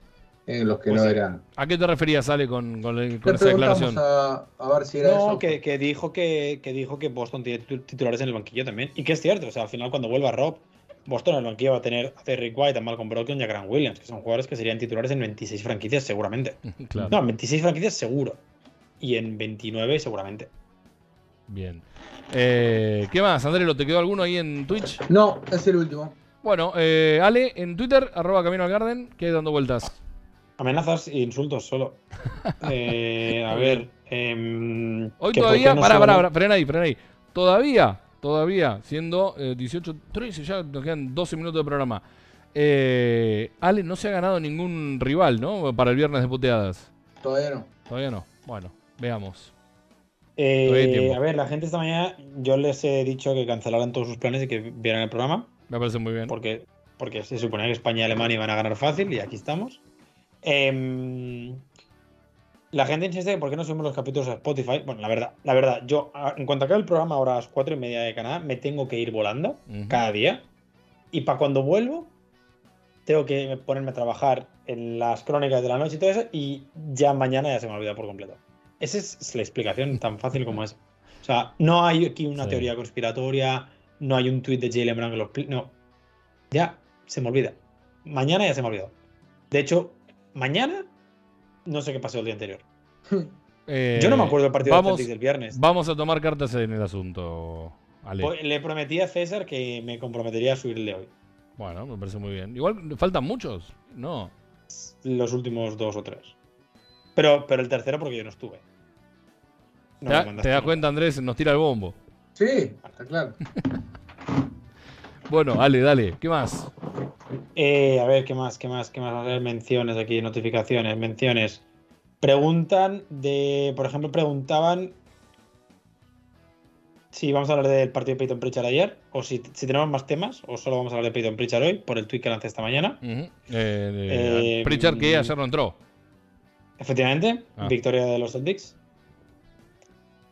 Speaker 4: en los que
Speaker 3: Pues
Speaker 4: no
Speaker 3: sí.
Speaker 4: eran.
Speaker 2: ¿A qué te referías, Ale, con, esa declaración?
Speaker 4: a, a ver si era
Speaker 3: No,
Speaker 4: eso.
Speaker 3: que, que dijo que, que dijo que Boston tiene titu- titulares en el banquillo también. Y que es cierto, o sea, al final cuando vuelva Rob, Boston en el banquillo va a tener a Derrick White, a Malcolm Brogdon y a Grant Williams, que son jugadores que serían titulares en 26 franquicias seguramente. (laughs)
Speaker 2: claro.
Speaker 3: No, en 26 franquicias seguro. Y en 29 seguramente.
Speaker 2: Bien. Eh, ¿Qué más, Andrés? ¿Te quedó alguno ahí en Twitch?
Speaker 4: No, es el último.
Speaker 2: Bueno, eh, Ale, en Twitter, arroba Camino al Garden, que dando vueltas.
Speaker 3: Amenazas e insultos solo. (laughs) Eh, a ver. em,
Speaker 2: Hoy todavía,
Speaker 3: no son-
Speaker 2: pará, pará, frena ahí, frena ahí. Todavía, todavía, siendo eh, 18, 13, ya nos quedan 12 minutos de programa. Eh, Ale no se ha ganado ningún rival, ¿no? Para el viernes de puteadas.
Speaker 4: Todavía no.
Speaker 2: Todavía no. Bueno, veamos.
Speaker 3: Eh, a ver, la gente esta mañana, yo les he dicho que cancelaran todos sus planes y que vieran el programa.
Speaker 2: Me parece muy bien.
Speaker 3: porque, porque se suponía que España y Alemania iban a ganar fácil y aquí estamos. Em, la gente insiste que por qué no subimos los capítulos a Spotify. Bueno, la verdad, la verdad, yo en cuanto acabe el programa ahora a las 4 y media de Canadá, me tengo que ir volando cada día. Y para cuando vuelvo, tengo que ponerme a trabajar en las crónicas de la noche y todo eso, y ya mañana ya se me olvida por completo. Esa es la explicación tan fácil como es. O sea, no hay aquí una
Speaker 2: Sí.
Speaker 3: teoría conspiratoria, no hay un tuit de Jalen Brown que lo No. Ya se me olvida. Mañana ya se me olvidó. De hecho, mañana no sé qué pasó el día anterior. (laughs)
Speaker 2: Eh,
Speaker 3: Yo no me acuerdo del partido
Speaker 2: vamos,
Speaker 3: del viernes.
Speaker 2: Vamos a tomar cartas en el asunto, Ale.
Speaker 3: Pues Le prometí a César que me comprometería a subir el de hoy.
Speaker 2: Bueno, me parece muy bien. Igual faltan muchos. No.
Speaker 3: Los últimos dos o tres. Pero, pero el tercero porque yo no estuve. No
Speaker 2: ¿Te, da- das cuenta, Andrés? Nos tira el bombo.
Speaker 4: Sí, está claro. (laughs)
Speaker 2: Bueno, Ale, dale. ¿Qué más?
Speaker 3: Eh, a ver, ¿qué más? ¿Qué más? ¿Qué más? A ver, menciones aquí, notificaciones, menciones. Preguntan de, por ejemplo, preguntaban si vamos a hablar del partido de Peyton Pritchard ayer, o si, si tenemos más temas, o solo vamos a hablar de Peyton Pritchard hoy, por el tweet que lancé esta mañana.
Speaker 2: Ujú. Eh, eh,
Speaker 3: Eh,
Speaker 2: Pritchard que ayer no entró.
Speaker 3: Efectivamente,
Speaker 2: Ah.
Speaker 3: victoria de los Celtics.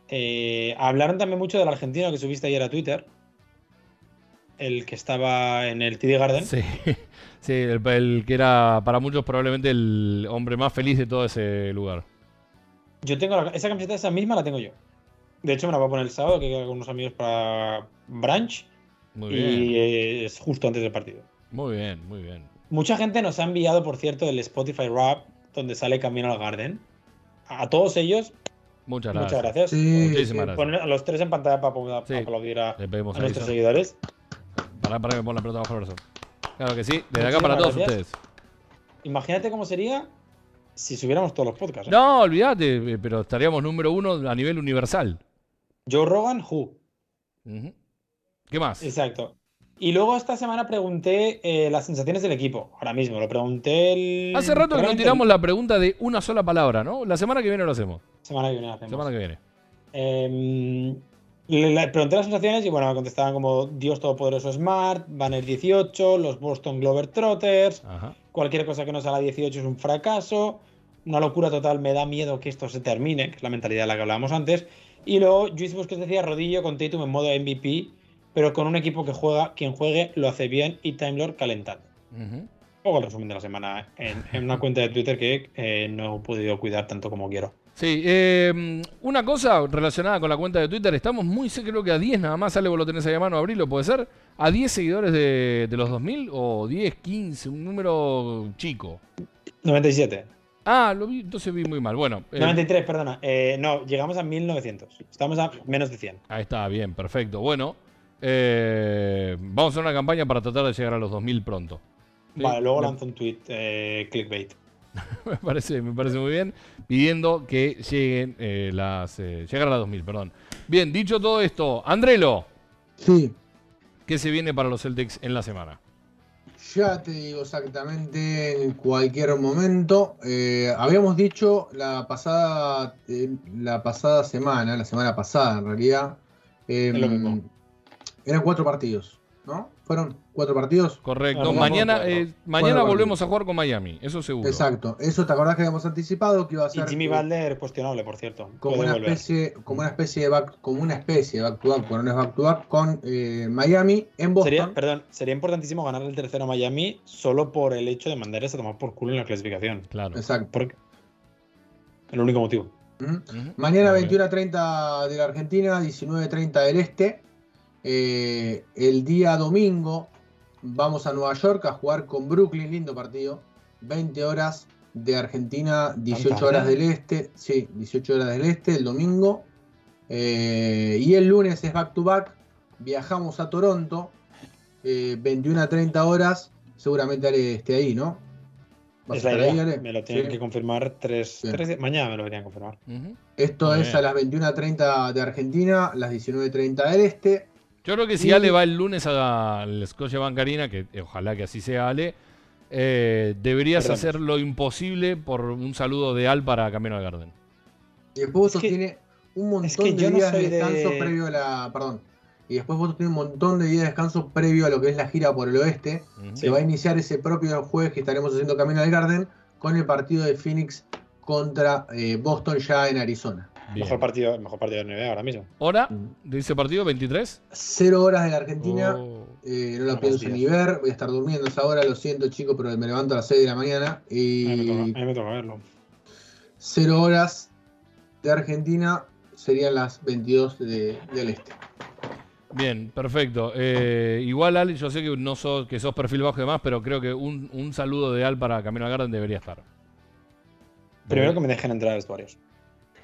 Speaker 3: Eh, hablaron también mucho del argentino que subiste ayer a Twitter. El que estaba en el TD Garden.
Speaker 2: Sí, (laughs) sí el, el que era para muchos probablemente el hombre más feliz de todo ese lugar.
Speaker 3: Yo tengo la- esa camiseta, esa misma la tengo yo. De hecho, me la voy a poner el sábado, que con unos amigos para Branch.
Speaker 2: Muy
Speaker 3: y
Speaker 2: bien.
Speaker 3: eh, es justo antes del partido.
Speaker 2: Muy bien, muy bien.
Speaker 3: Mucha gente nos ha enviado, por cierto, el Spotify Rap, donde sale Camino al Garden. A todos ellos,
Speaker 2: Muchas gracias.
Speaker 3: muchas gracias.
Speaker 4: Sí,
Speaker 2: Muchísimas
Speaker 4: sí.
Speaker 2: gracias.
Speaker 3: Poner a los tres en pantalla para, para
Speaker 2: Sí.
Speaker 3: aplaudir a, nuestros seguidores.
Speaker 2: Para, para que me ponga la pelota bajo el brazo. Claro que sí. Desde acá para todos ustedes.
Speaker 3: Imagínate cómo sería si subiéramos todos los podcasts. ¿eh?
Speaker 2: No, olvídate, eh, pero estaríamos número uno a nivel universal.
Speaker 3: Joe Rogan, Who.
Speaker 2: ¿Qué más?
Speaker 3: Exacto. Y luego esta semana pregunté eh, las sensaciones del equipo. Ahora mismo, lo pregunté el.
Speaker 2: Hace rato que no tiramos la pregunta de una sola palabra, ¿no? La semana que viene lo hacemos.
Speaker 3: Semana que viene lo hacemos.
Speaker 2: Semana que viene.
Speaker 3: Em, le, le pregunté las sensaciones y bueno, me contestaban como Dios Todopoderoso Smart, Banner 18, los Boston Glover Trotters,
Speaker 2: Ajá.
Speaker 3: cualquier cosa que no salga 18 es un fracaso, una locura total, me da miedo que esto se termine, que es la mentalidad de la que hablábamos antes. Y luego Luis Busquets decía rodillo con Tatum en modo MVP, pero con un equipo que juega, quien juegue lo hace bien y Time Lord calentando. El resumen de la semana en, en una cuenta de Twitter que eh, no he podido cuidar tanto como quiero.
Speaker 2: Sí, eh, una cosa relacionada con la cuenta de Twitter, estamos muy, creo que a 10 nada más, sale vos lo tenés ahí a mano, abrilo, ¿puede ser? ¿A 10 seguidores de, de los 2000 o 10, 15, un número chico?
Speaker 3: 97.
Speaker 2: Ah, lo vi, entonces vi muy mal. Bueno, eh,
Speaker 3: 93, perdona. Eh, no, llegamos a 1900. Estamos a menos de 100.
Speaker 2: ahí está, bien, perfecto. Bueno, eh, vamos a hacer una campaña para tratar de llegar a los 2000 pronto. Sí,
Speaker 3: Vale, luego lanzo un tweet eh, clickbait. (laughs)
Speaker 2: me parece, me parece muy bien, pidiendo que lleguen eh, las, eh, llegar a las 2000, perdón. Bien, dicho todo esto, Andrelo,
Speaker 4: Sí,
Speaker 2: ¿qué se viene para los Celtics en la semana?
Speaker 4: ya te digo exactamente en cualquier momento. Eh, habíamos dicho la pasada, eh, la pasada semana, la semana pasada en realidad, eh,
Speaker 3: mismo.
Speaker 4: eran cuatro partidos, ¿no? Fueron cuatro partidos.
Speaker 2: Correcto. Mañana eh, mañana volvemos a jugar con Miami, eso seguro.
Speaker 4: Exacto. Eso te acordás que habíamos anticipado que iba a
Speaker 3: Y
Speaker 4: ser
Speaker 3: Jimmy
Speaker 4: eh,
Speaker 3: Butler cuestionable, por cierto.
Speaker 4: como
Speaker 3: Puede
Speaker 4: una
Speaker 3: volver.
Speaker 4: especie, como una especie de back, como una especie de back to back, pero no es back to back con eh, Miami en Boston.
Speaker 3: Sería, perdón, sería importantísimo ganar el tercero a Miami solo por el hecho de mandarles a tomar por culo en la clasificación.
Speaker 2: Claro.
Speaker 4: Exacto.
Speaker 3: Por... El único motivo.
Speaker 4: Ujú.
Speaker 2: Ujú.
Speaker 4: Mañana
Speaker 2: Muy bien.
Speaker 4: 21 a 30 de la Argentina, 19 a 30 del Este. Eh, el día domingo vamos a Nueva York a jugar con Brooklyn, lindo partido. 20 horas de Argentina, 18
Speaker 3: tarde?
Speaker 4: horas del Este. Sí, 18 horas del Este el domingo. Eh, y el lunes es back to back. Viajamos a Toronto, eh, 21 a 30 horas. Seguramente Ale esté ahí, ¿no? ¿Vas
Speaker 3: Es
Speaker 4: a
Speaker 3: la
Speaker 4: estar ahí?
Speaker 3: Me lo tienen
Speaker 4: Sí.
Speaker 3: que confirmar tres, tres- Mañana me lo deberían confirmar.
Speaker 2: Ujú.
Speaker 4: Esto
Speaker 2: Muy
Speaker 4: es
Speaker 2: bien.
Speaker 4: a las 21.30 de Argentina, las 19.30 del Este.
Speaker 2: Yo creo que si
Speaker 4: Y-
Speaker 2: Ale va el lunes al Scotia Bancarina, que eh, ojalá que así sea Ale, eh, deberías
Speaker 3: Perdón.
Speaker 2: hacer lo imposible por un saludo de Al para Camino al Garden.
Speaker 4: Y después Votos
Speaker 3: que-
Speaker 4: tiene un montón
Speaker 3: es que
Speaker 4: de
Speaker 3: yo no
Speaker 4: días
Speaker 3: soy
Speaker 4: de descanso
Speaker 3: de-
Speaker 4: previo a la. Perdón. Y después tiene un montón de días de descanso previo a lo que es la gira por el oeste.
Speaker 3: Sí.
Speaker 4: Que va a iniciar ese propio jueves que estaremos haciendo Camino al Garden con el partido de Phoenix contra eh, Boston ya en Arizona.
Speaker 2: Bien.
Speaker 3: Mejor partido, mejor partido de NBA ahora mismo.
Speaker 2: ¿Hora de ese partido? ¿23?
Speaker 4: Cero horas de la Argentina.
Speaker 2: Oh.
Speaker 4: eh, no lo
Speaker 3: Buenos
Speaker 4: pienso ni ver. Voy a estar durmiendo esa hora. Lo siento, chicos, pero me levanto a las 6 de la mañana.
Speaker 3: A mí me toca,
Speaker 4: Y
Speaker 3: a mí me toca verlo.
Speaker 4: cero horas de Argentina serían las 22 de- del este.
Speaker 2: Bien, perfecto. Eh, igual, Al, yo sé que no sos, que sos perfil bajo y demás, pero creo que un, un saludo de Al para Camino al Garden debería estar.
Speaker 3: Primero que me dejen entrar a vestuarios.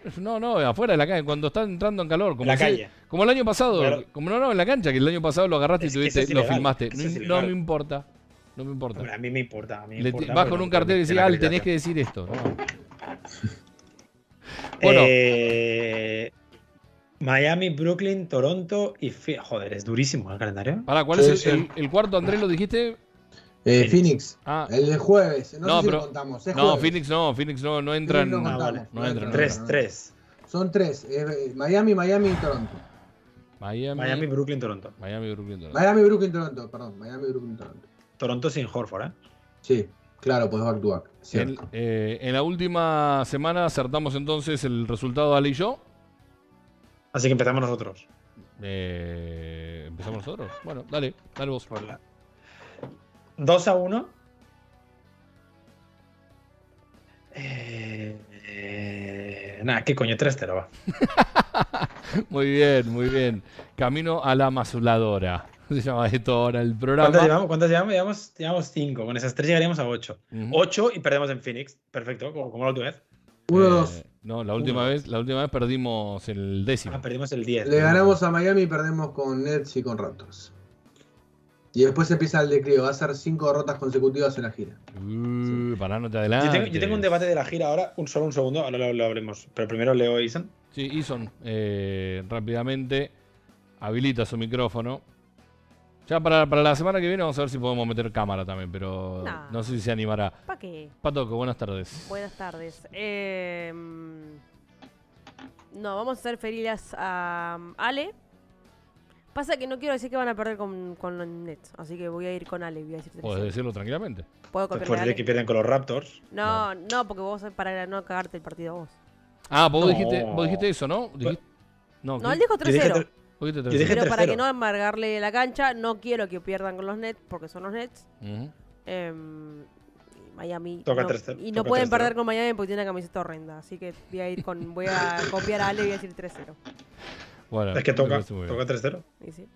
Speaker 3: (laughs)
Speaker 2: No, no, afuera de la calle, cuando está entrando en calor. Como
Speaker 3: En la
Speaker 2: si-
Speaker 3: calle.
Speaker 2: Como el año pasado,
Speaker 3: Pero-
Speaker 2: como no, no, en la cancha, que el año pasado lo agarraste y
Speaker 3: Es
Speaker 2: tuviste, lo filmaste. No, me importa. No me importa.
Speaker 3: Hombre, a mí me importa. A mí me
Speaker 2: Le-
Speaker 3: importa,
Speaker 2: vas con un cartel y decís, Al, tenés que decir esto. ¿no? (laughs) Bueno.
Speaker 3: Eh, Miami, Brooklyn, Toronto y joder, es durísimo el calendario.
Speaker 2: Pará, ¿cuál
Speaker 4: Sí,
Speaker 2: es
Speaker 4: sí.
Speaker 2: el, el- el cuarto, Andrés, lo dijiste?
Speaker 4: Eh,
Speaker 3: Phoenix.
Speaker 4: Phoenix.
Speaker 2: Ah,
Speaker 4: El de jueves. No,
Speaker 2: No,
Speaker 4: sé si
Speaker 2: pero-
Speaker 4: lo contamos. es
Speaker 2: no,
Speaker 4: jueves.
Speaker 2: Phoenix no, Phoenix no, no entra en.
Speaker 4: no contamos.
Speaker 3: vale.
Speaker 2: No entra, no
Speaker 3: Tres, tres.
Speaker 4: Son tres. eh, Miami, Miami y Toronto.
Speaker 2: Miami,
Speaker 3: Miami, Brooklyn, Toronto.
Speaker 2: Miami, Brooklyn, Toronto.
Speaker 4: Miami, Brooklyn, Toronto. Perdón. Miami, Brooklyn, Toronto.
Speaker 3: Toronto sin Horford, ¿eh?
Speaker 4: Sí, claro, pues back to back.
Speaker 2: En, eh, la última semana acertamos entonces el resultado de Ale y yo.
Speaker 3: Así que empezamos nosotros.
Speaker 2: Eh, ¿Empezamos nosotros? Bueno, dale, dale vos.
Speaker 3: Por la- 2 a 1. Eh, eh, nada, ¿qué coño? 3-0 va. (laughs)
Speaker 2: Muy bien, muy bien. Camino a la masuladora. (laughs) Se llama esto ahora el programa.
Speaker 3: ¿Cuántas llevamos? ¿Cuántas llevamos? Llevamos, llevamos 5. Con esas 3 llegaríamos a 8.
Speaker 2: Ujú.
Speaker 3: 8 y perdemos en Phoenix. Perfecto, como, como la última vez.
Speaker 4: Uno,
Speaker 2: Eh,
Speaker 4: dos.
Speaker 2: No, la última
Speaker 3: Uno.
Speaker 2: vez, la última vez perdimos el décimo.
Speaker 3: Ah, perdimos el 10.
Speaker 4: Le ganamos a Miami y perdemos con Nets y con Raptors. Y después empieza el declive. Va a ser cinco derrotas consecutivas en la gira.
Speaker 2: Uh, Pará, no te
Speaker 3: Yo
Speaker 2: adelantes.
Speaker 3: tengo, yo tengo un debate de la gira ahora, un solo un segundo, ahora lo, lo hablemos. Pero primero leo Isan.
Speaker 2: Sí, Ison, eh, rápidamente habilita su micrófono. Ya para, para la semana que viene vamos a ver si podemos meter cámara también, pero
Speaker 6: Nah.
Speaker 2: no sé si se animará.
Speaker 6: ¿Para qué?
Speaker 2: Patoco, buenas tardes.
Speaker 6: Buenas tardes. Eh, no, vamos a hacer ferias a um, Ale. Pasa que no quiero decir que van a perder con, con los Nets, así que voy a ir con Ale. Voy a decir
Speaker 2: Puedes decirlo tranquilamente.
Speaker 6: ¿Puedo
Speaker 3: Después de que pierden con los Raptors.
Speaker 6: No, no, porque vos para no cagarte el partido vos.
Speaker 2: Ah, vos,
Speaker 3: No.
Speaker 2: dijiste, vos dijiste eso, ¿no? Dijiste- no,
Speaker 6: No, él dijo
Speaker 3: Yo dije
Speaker 6: 3-0.
Speaker 3: tre-
Speaker 2: Vos dijiste
Speaker 3: yo dije
Speaker 2: 3-0.
Speaker 6: Pero para
Speaker 3: 3-0.
Speaker 6: que no amargarle la cancha, no quiero que pierdan con los Nets, porque son los Nets. Em, Miami.
Speaker 3: Toca
Speaker 6: no-
Speaker 3: 3-0,
Speaker 6: y no
Speaker 3: toca
Speaker 6: pueden
Speaker 3: 3-0.
Speaker 6: perder con Miami porque tiene una camiseta horrenda. Así que voy a ir con. Voy a copiar a Ale y voy a decir 3-0.
Speaker 2: Bueno,
Speaker 3: Es que toca, toca 3-0.
Speaker 6: Y sí.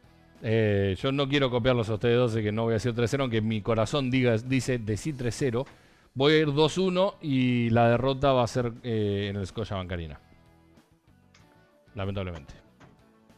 Speaker 2: Eh, yo no quiero copiarlos a ustedes dos, así que no voy a decir 3-0, aunque mi corazón diga, dice decir 3-0. Voy a ir 2-1 y la derrota va a ser eh, en el Scotia Bancarina. Lamentablemente.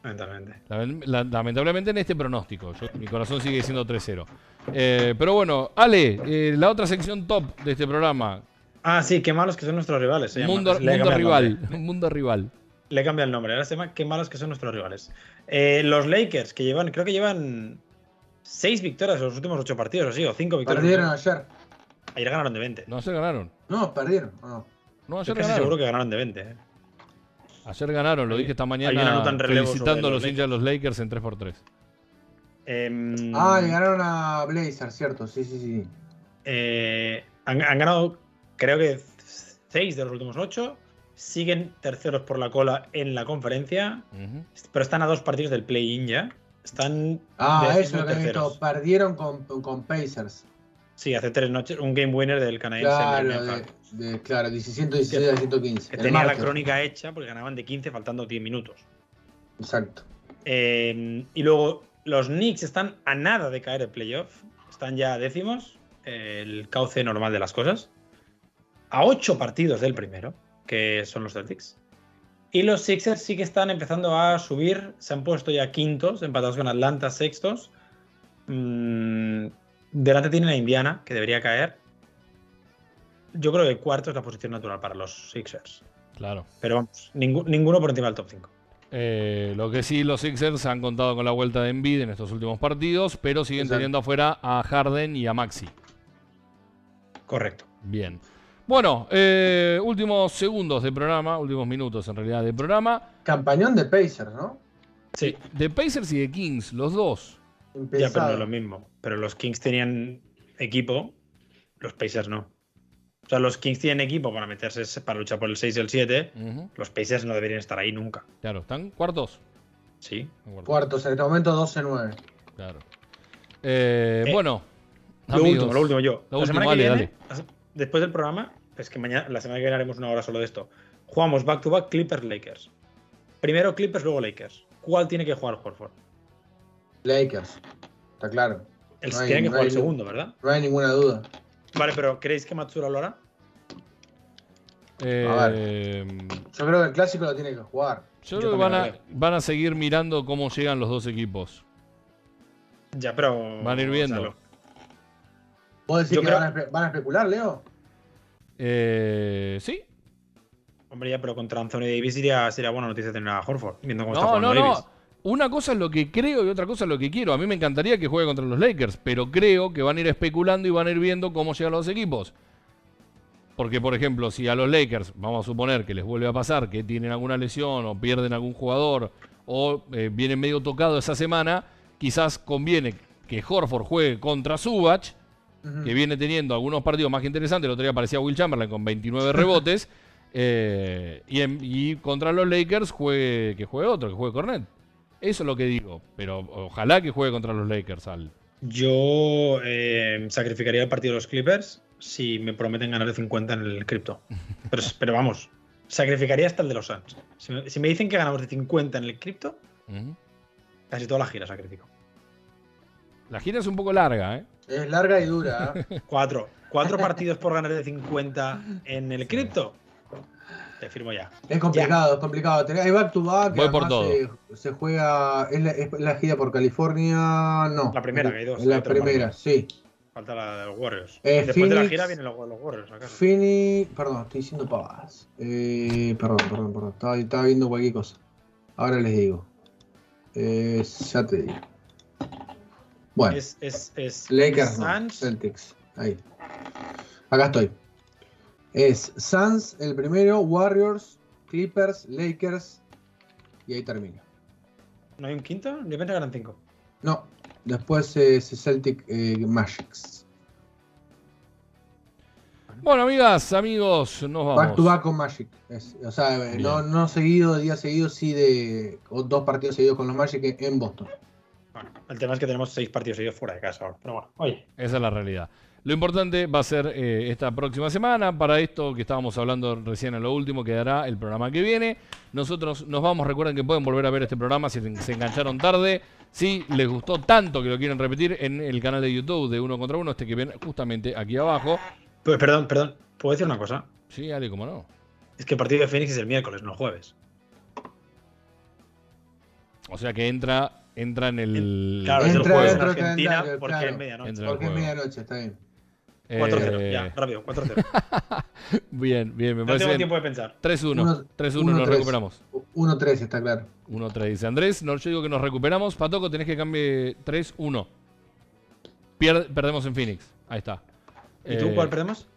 Speaker 3: Lamentablemente.
Speaker 2: Lamen- la- lamentablemente en este pronóstico. Yo- mi corazón sigue siendo 3-0. Eh, pero bueno, Ale, eh, la otra sección top de este programa.
Speaker 3: Ah, sí, qué malos que son nuestros rivales. se.
Speaker 2: Mundo, mundo rival. Mundo rival.
Speaker 3: Le cambia el nombre. Ahora se llama Qué malos que son nuestros rivales. Eh, los Lakers, que llevan, creo que llevan seis victorias en los últimos ocho partidos, o sí, o cinco victorias.
Speaker 4: Perdieron ayer.
Speaker 3: Ayer ganaron de 20.
Speaker 2: No, ayer ganaron.
Speaker 4: No, perdieron. ¿o no?
Speaker 2: No,
Speaker 3: Yo
Speaker 2: ayer
Speaker 3: casi
Speaker 2: ganaron.
Speaker 3: seguro que ganaron de 20. eh.
Speaker 2: Ayer ganaron, lo dije esta mañana felicitando a los hinchas de los Lakers en 3x3.
Speaker 3: Em,
Speaker 4: Ah, le ganaron a Blazer, cierto. Sí, sí, sí.
Speaker 3: eh, han, han ganado, creo que seis de los últimos ocho. Siguen terceros por la cola en la conferencia, pero están a dos partidos del play-in ya. Están.
Speaker 4: Ah, eso lo que visto. Perdieron con, con Pacers.
Speaker 3: Sí, hace tres noches, un game winner del canadiense.
Speaker 4: Claro, de, de- claro, 116 a 115.
Speaker 3: que
Speaker 4: el
Speaker 3: tenía la crónica hecha porque ganaban de 15 faltando 10 minutos.
Speaker 4: Exacto.
Speaker 3: Eh, y luego los Knicks están a nada de caer el playoff. Están ya décimos, eh, el cauce normal de las cosas. A ocho partidos del primero, que son los Celtics. Y los Sixers sí que están empezando a subir. Se han puesto ya quintos, empatados con Atlanta, sextos. Mm, delante tienen a Indiana, que debería caer. Yo creo que cuarto es la posición natural para los Sixers.
Speaker 2: Claro.
Speaker 3: Pero vamos, ninguno por encima del top 5.
Speaker 2: Eh, lo que sí, los Sixers han contado con la vuelta de Embiid en estos últimos partidos, pero siguen
Speaker 4: Exacto.
Speaker 2: teniendo afuera a Harden y a Maxi.
Speaker 3: Correcto.
Speaker 2: Bien. Bueno, eh, últimos segundos de programa, últimos minutos en realidad de programa.
Speaker 4: Campañón de Pacers, ¿no?
Speaker 3: Sí,
Speaker 2: De Pacers y de Kings, los dos.
Speaker 3: Ya, pero no es lo mismo. Pero los Kings tenían equipo, los Pacers no. O sea, los Kings tienen equipo para meterse, para luchar por el 6 y el 7.
Speaker 2: Ujú,
Speaker 3: Los Pacers no deberían estar ahí nunca.
Speaker 2: Claro, están cuartos.
Speaker 3: Sí.
Speaker 2: Cuartos,
Speaker 4: Cuartos, en este momento 12-9.
Speaker 2: Claro. Eh,
Speaker 3: Eh,
Speaker 2: bueno,
Speaker 3: Lo
Speaker 2: amigos,
Speaker 3: último, lo último yo.
Speaker 2: Lo
Speaker 3: la
Speaker 2: último,
Speaker 3: semana que
Speaker 2: dale,
Speaker 3: viene, después del programa, es que mañana, la semana que viene haremos una hora solo de esto. Jugamos back to back Clippers Lakers. Primero Clippers, luego Lakers. ¿Cuál tiene que jugar Horford?
Speaker 4: Lakers. Está claro.
Speaker 3: El,
Speaker 4: No hay-
Speaker 3: tiene que
Speaker 4: no
Speaker 3: jugar
Speaker 4: hay-
Speaker 3: el segundo, ¿verdad?
Speaker 4: No hay ninguna duda.
Speaker 3: Vale, pero ¿creéis que Matsura lo hará?
Speaker 2: eh,
Speaker 4: Yo creo que el clásico lo tiene que jugar.
Speaker 2: yo
Speaker 3: Yo
Speaker 2: creo que van a, van a seguir mirando cómo llegan los dos equipos.
Speaker 3: Ya, pero.
Speaker 2: Van a ir
Speaker 3: o sea,
Speaker 2: viendo.
Speaker 3: lo-
Speaker 4: ¿Vos decís
Speaker 3: Yo
Speaker 4: que
Speaker 3: creo-
Speaker 4: van, a espe- van a especular, Leo?
Speaker 2: Eh, sí.
Speaker 3: Hombre, ya, pero contra Anthony Davis sería, sería buena noticia tener a Horford, viendo cómo está
Speaker 2: No,
Speaker 3: jugando
Speaker 2: no,
Speaker 3: Davis.
Speaker 2: no. Una cosa es lo que creo y otra cosa es lo que quiero. A mí me encantaría que juegue contra los Lakers, pero creo que van a ir especulando y van a ir viendo cómo llegan los equipos. Porque, por ejemplo, si a los Lakers, vamos a suponer que les vuelve a pasar que tienen alguna lesión o pierden algún jugador o eh, vienen medio tocado esa semana, quizás conviene que Horford juegue contra Subach, Que viene teniendo algunos partidos más que interesantes. El otro día aparecía Will Chamberlain con 29 rebotes. (laughs) eh, y, en- y contra los Lakers juegue, que juegue otro, que juegue Cornet. Eso es lo que digo. Pero ojalá que juegue contra los Lakers, Al.
Speaker 3: Yo eh, sacrificaría el partido de los Clippers si me prometen ganar de 50 en el cripto. Pero, (laughs) pero vamos, sacrificaría hasta el de los Suns. Si me, si me dicen que ganamos de 50 en el cripto, casi toda la gira sacrifico.
Speaker 2: La gira es un poco larga, ¿eh?
Speaker 4: Es larga y dura. ¿eh? (laughs)
Speaker 3: Cuatro. Cuatro partidos por ganar de 50 en el cripto.
Speaker 5: Te firmo ya.
Speaker 4: Es complicado, es complicado. Tenés- Hay back to back. que
Speaker 2: Voy por todo.
Speaker 4: Se, se juega. Es la, es la gira por California. No.
Speaker 5: La primera, que hay dos,
Speaker 4: La primera, sí.
Speaker 5: Falta la de los Warriors.
Speaker 4: Eh,
Speaker 5: Después de la gira vienen los, los Warriors, ¿acaso?
Speaker 4: Phoenix. Perdón, estoy diciendo pavadas. Eh, perdón, perdón, perdón. Estaba, estaba viendo cualquier cosa. Ahora les digo. Eh, ya te digo. Bueno,
Speaker 5: Es, es, es
Speaker 4: Lakers no,
Speaker 5: Suns,
Speaker 4: Celtics. Ahí. Acá estoy. Es Suns el primero, Warriors, Clippers, Lakers. Y ahí termina.
Speaker 5: ¿No hay un quinto? De repente ganan cinco.
Speaker 4: No, después es Celtic eh, Magics.
Speaker 2: Bueno, amigas, amigos, nos vamos.
Speaker 4: Back to back con Magic. Es- o sea, eh, no, no seguido, día seguido, sí de o dos partidos seguidos con los Magic en Boston.
Speaker 5: Bueno, el tema es que tenemos seis partidos seguidos fuera de casa ahora. Pero bueno, oye.
Speaker 2: Esa es la realidad. Lo importante va a ser eh, esta próxima semana. Para esto que estábamos hablando recién en lo último, quedará el programa que viene. Nosotros nos vamos. Recuerden que pueden volver a ver este programa si se engancharon tarde. Si les gustó tanto que lo quieren repetir en el canal de YouTube de Uno contra Uno, este que ven justamente aquí abajo.
Speaker 5: Pues perdón, perdón. ¿Puedo decir una cosa?
Speaker 2: Sí, Ale, cómo no.
Speaker 5: Es que el partido de Phoenix es el miércoles, no el jueves.
Speaker 2: O sea que entra, entra en el.
Speaker 5: Claro, es el
Speaker 4: Entra
Speaker 5: jueves en Argentina
Speaker 4: calendario,
Speaker 5: porque
Speaker 4: claro.
Speaker 5: es medianoche.
Speaker 2: Entra
Speaker 4: Porque es
Speaker 2: juego.
Speaker 4: medianoche, está bien.
Speaker 5: 4-0,
Speaker 2: Eh,
Speaker 5: ya, rápido, 4-0. (laughs)
Speaker 2: Bien, bien, me
Speaker 5: No
Speaker 2: parece
Speaker 5: tengo
Speaker 2: bien.
Speaker 5: tiempo de pensar.
Speaker 2: 3-1.
Speaker 4: Uno-
Speaker 2: 3-1
Speaker 4: uno,
Speaker 2: nos recuperamos.
Speaker 4: 1-3, está claro.
Speaker 2: 1-3 dice Andrés. No, yo digo que nos recuperamos. Patoco, tenés que cambiar 3-1. Pier- perdemos en Phoenix. Ahí está.
Speaker 5: ¿Y tú
Speaker 2: Eh,
Speaker 5: cuál perdemos?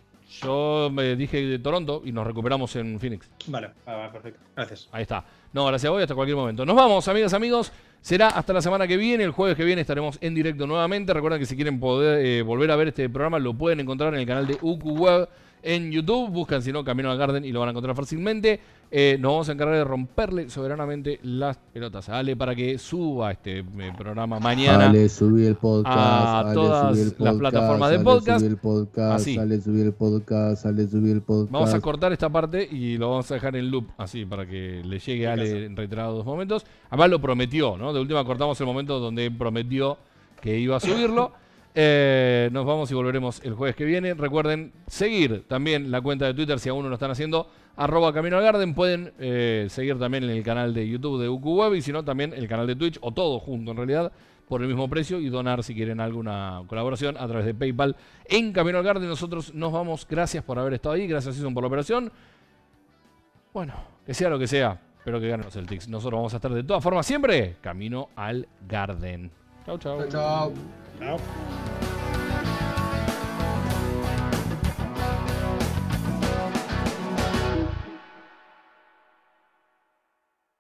Speaker 2: Yo me dije de Toronto y nos recuperamos en Phoenix.
Speaker 5: Vale, vale, vale, perfecto. Gracias.
Speaker 2: Ahí está. No, gracias a vos hasta cualquier momento. Nos vamos, amigas, amigos. Será hasta la semana que viene. El jueves que viene estaremos en directo nuevamente. Recuerden que si quieren poder eh, volver a ver este programa, lo pueden encontrar en el canal de UQ Web en YouTube. Buscan, si no, Camino al Garden y lo van a encontrar fácilmente. Eh, nos vamos a encargar de romperle soberanamente las pelotas a Ale para que suba este eh, programa mañana.
Speaker 7: Ale, subí el podcast.
Speaker 2: a
Speaker 7: Ale,
Speaker 2: todas las plataformas de
Speaker 7: Ale,
Speaker 2: podcast.
Speaker 7: subí el podcast.
Speaker 2: Así.
Speaker 7: Ale, subí el podcast. Ale, subí el podcast.
Speaker 2: Vamos a cortar esta parte y lo vamos a dejar en loop, así, para que le llegue a Ale en reiterados momentos. Además lo prometió, ¿no? De última cortamos el momento donde prometió que iba a subirlo. (laughs) Eh, nos vamos y volveremos el jueves que viene. Recuerden seguir también la cuenta de Twitter si aún no lo están haciendo, arroba Camino al Garden. Pueden eh, seguir también en el canal de YouTube de UQ Web y si no también el canal de Twitch o todo junto en realidad por el mismo precio y donar si quieren alguna colaboración a través de PayPal en Camino al Garden. Nosotros nos vamos. Gracias por haber estado ahí. Gracias Season por la operación. Bueno, que sea lo que sea, pero que ganen los Celtics. Nosotros vamos a estar de todas formas siempre camino al Garden. Chau, chau.
Speaker 4: Chao, chao.
Speaker 5: Out.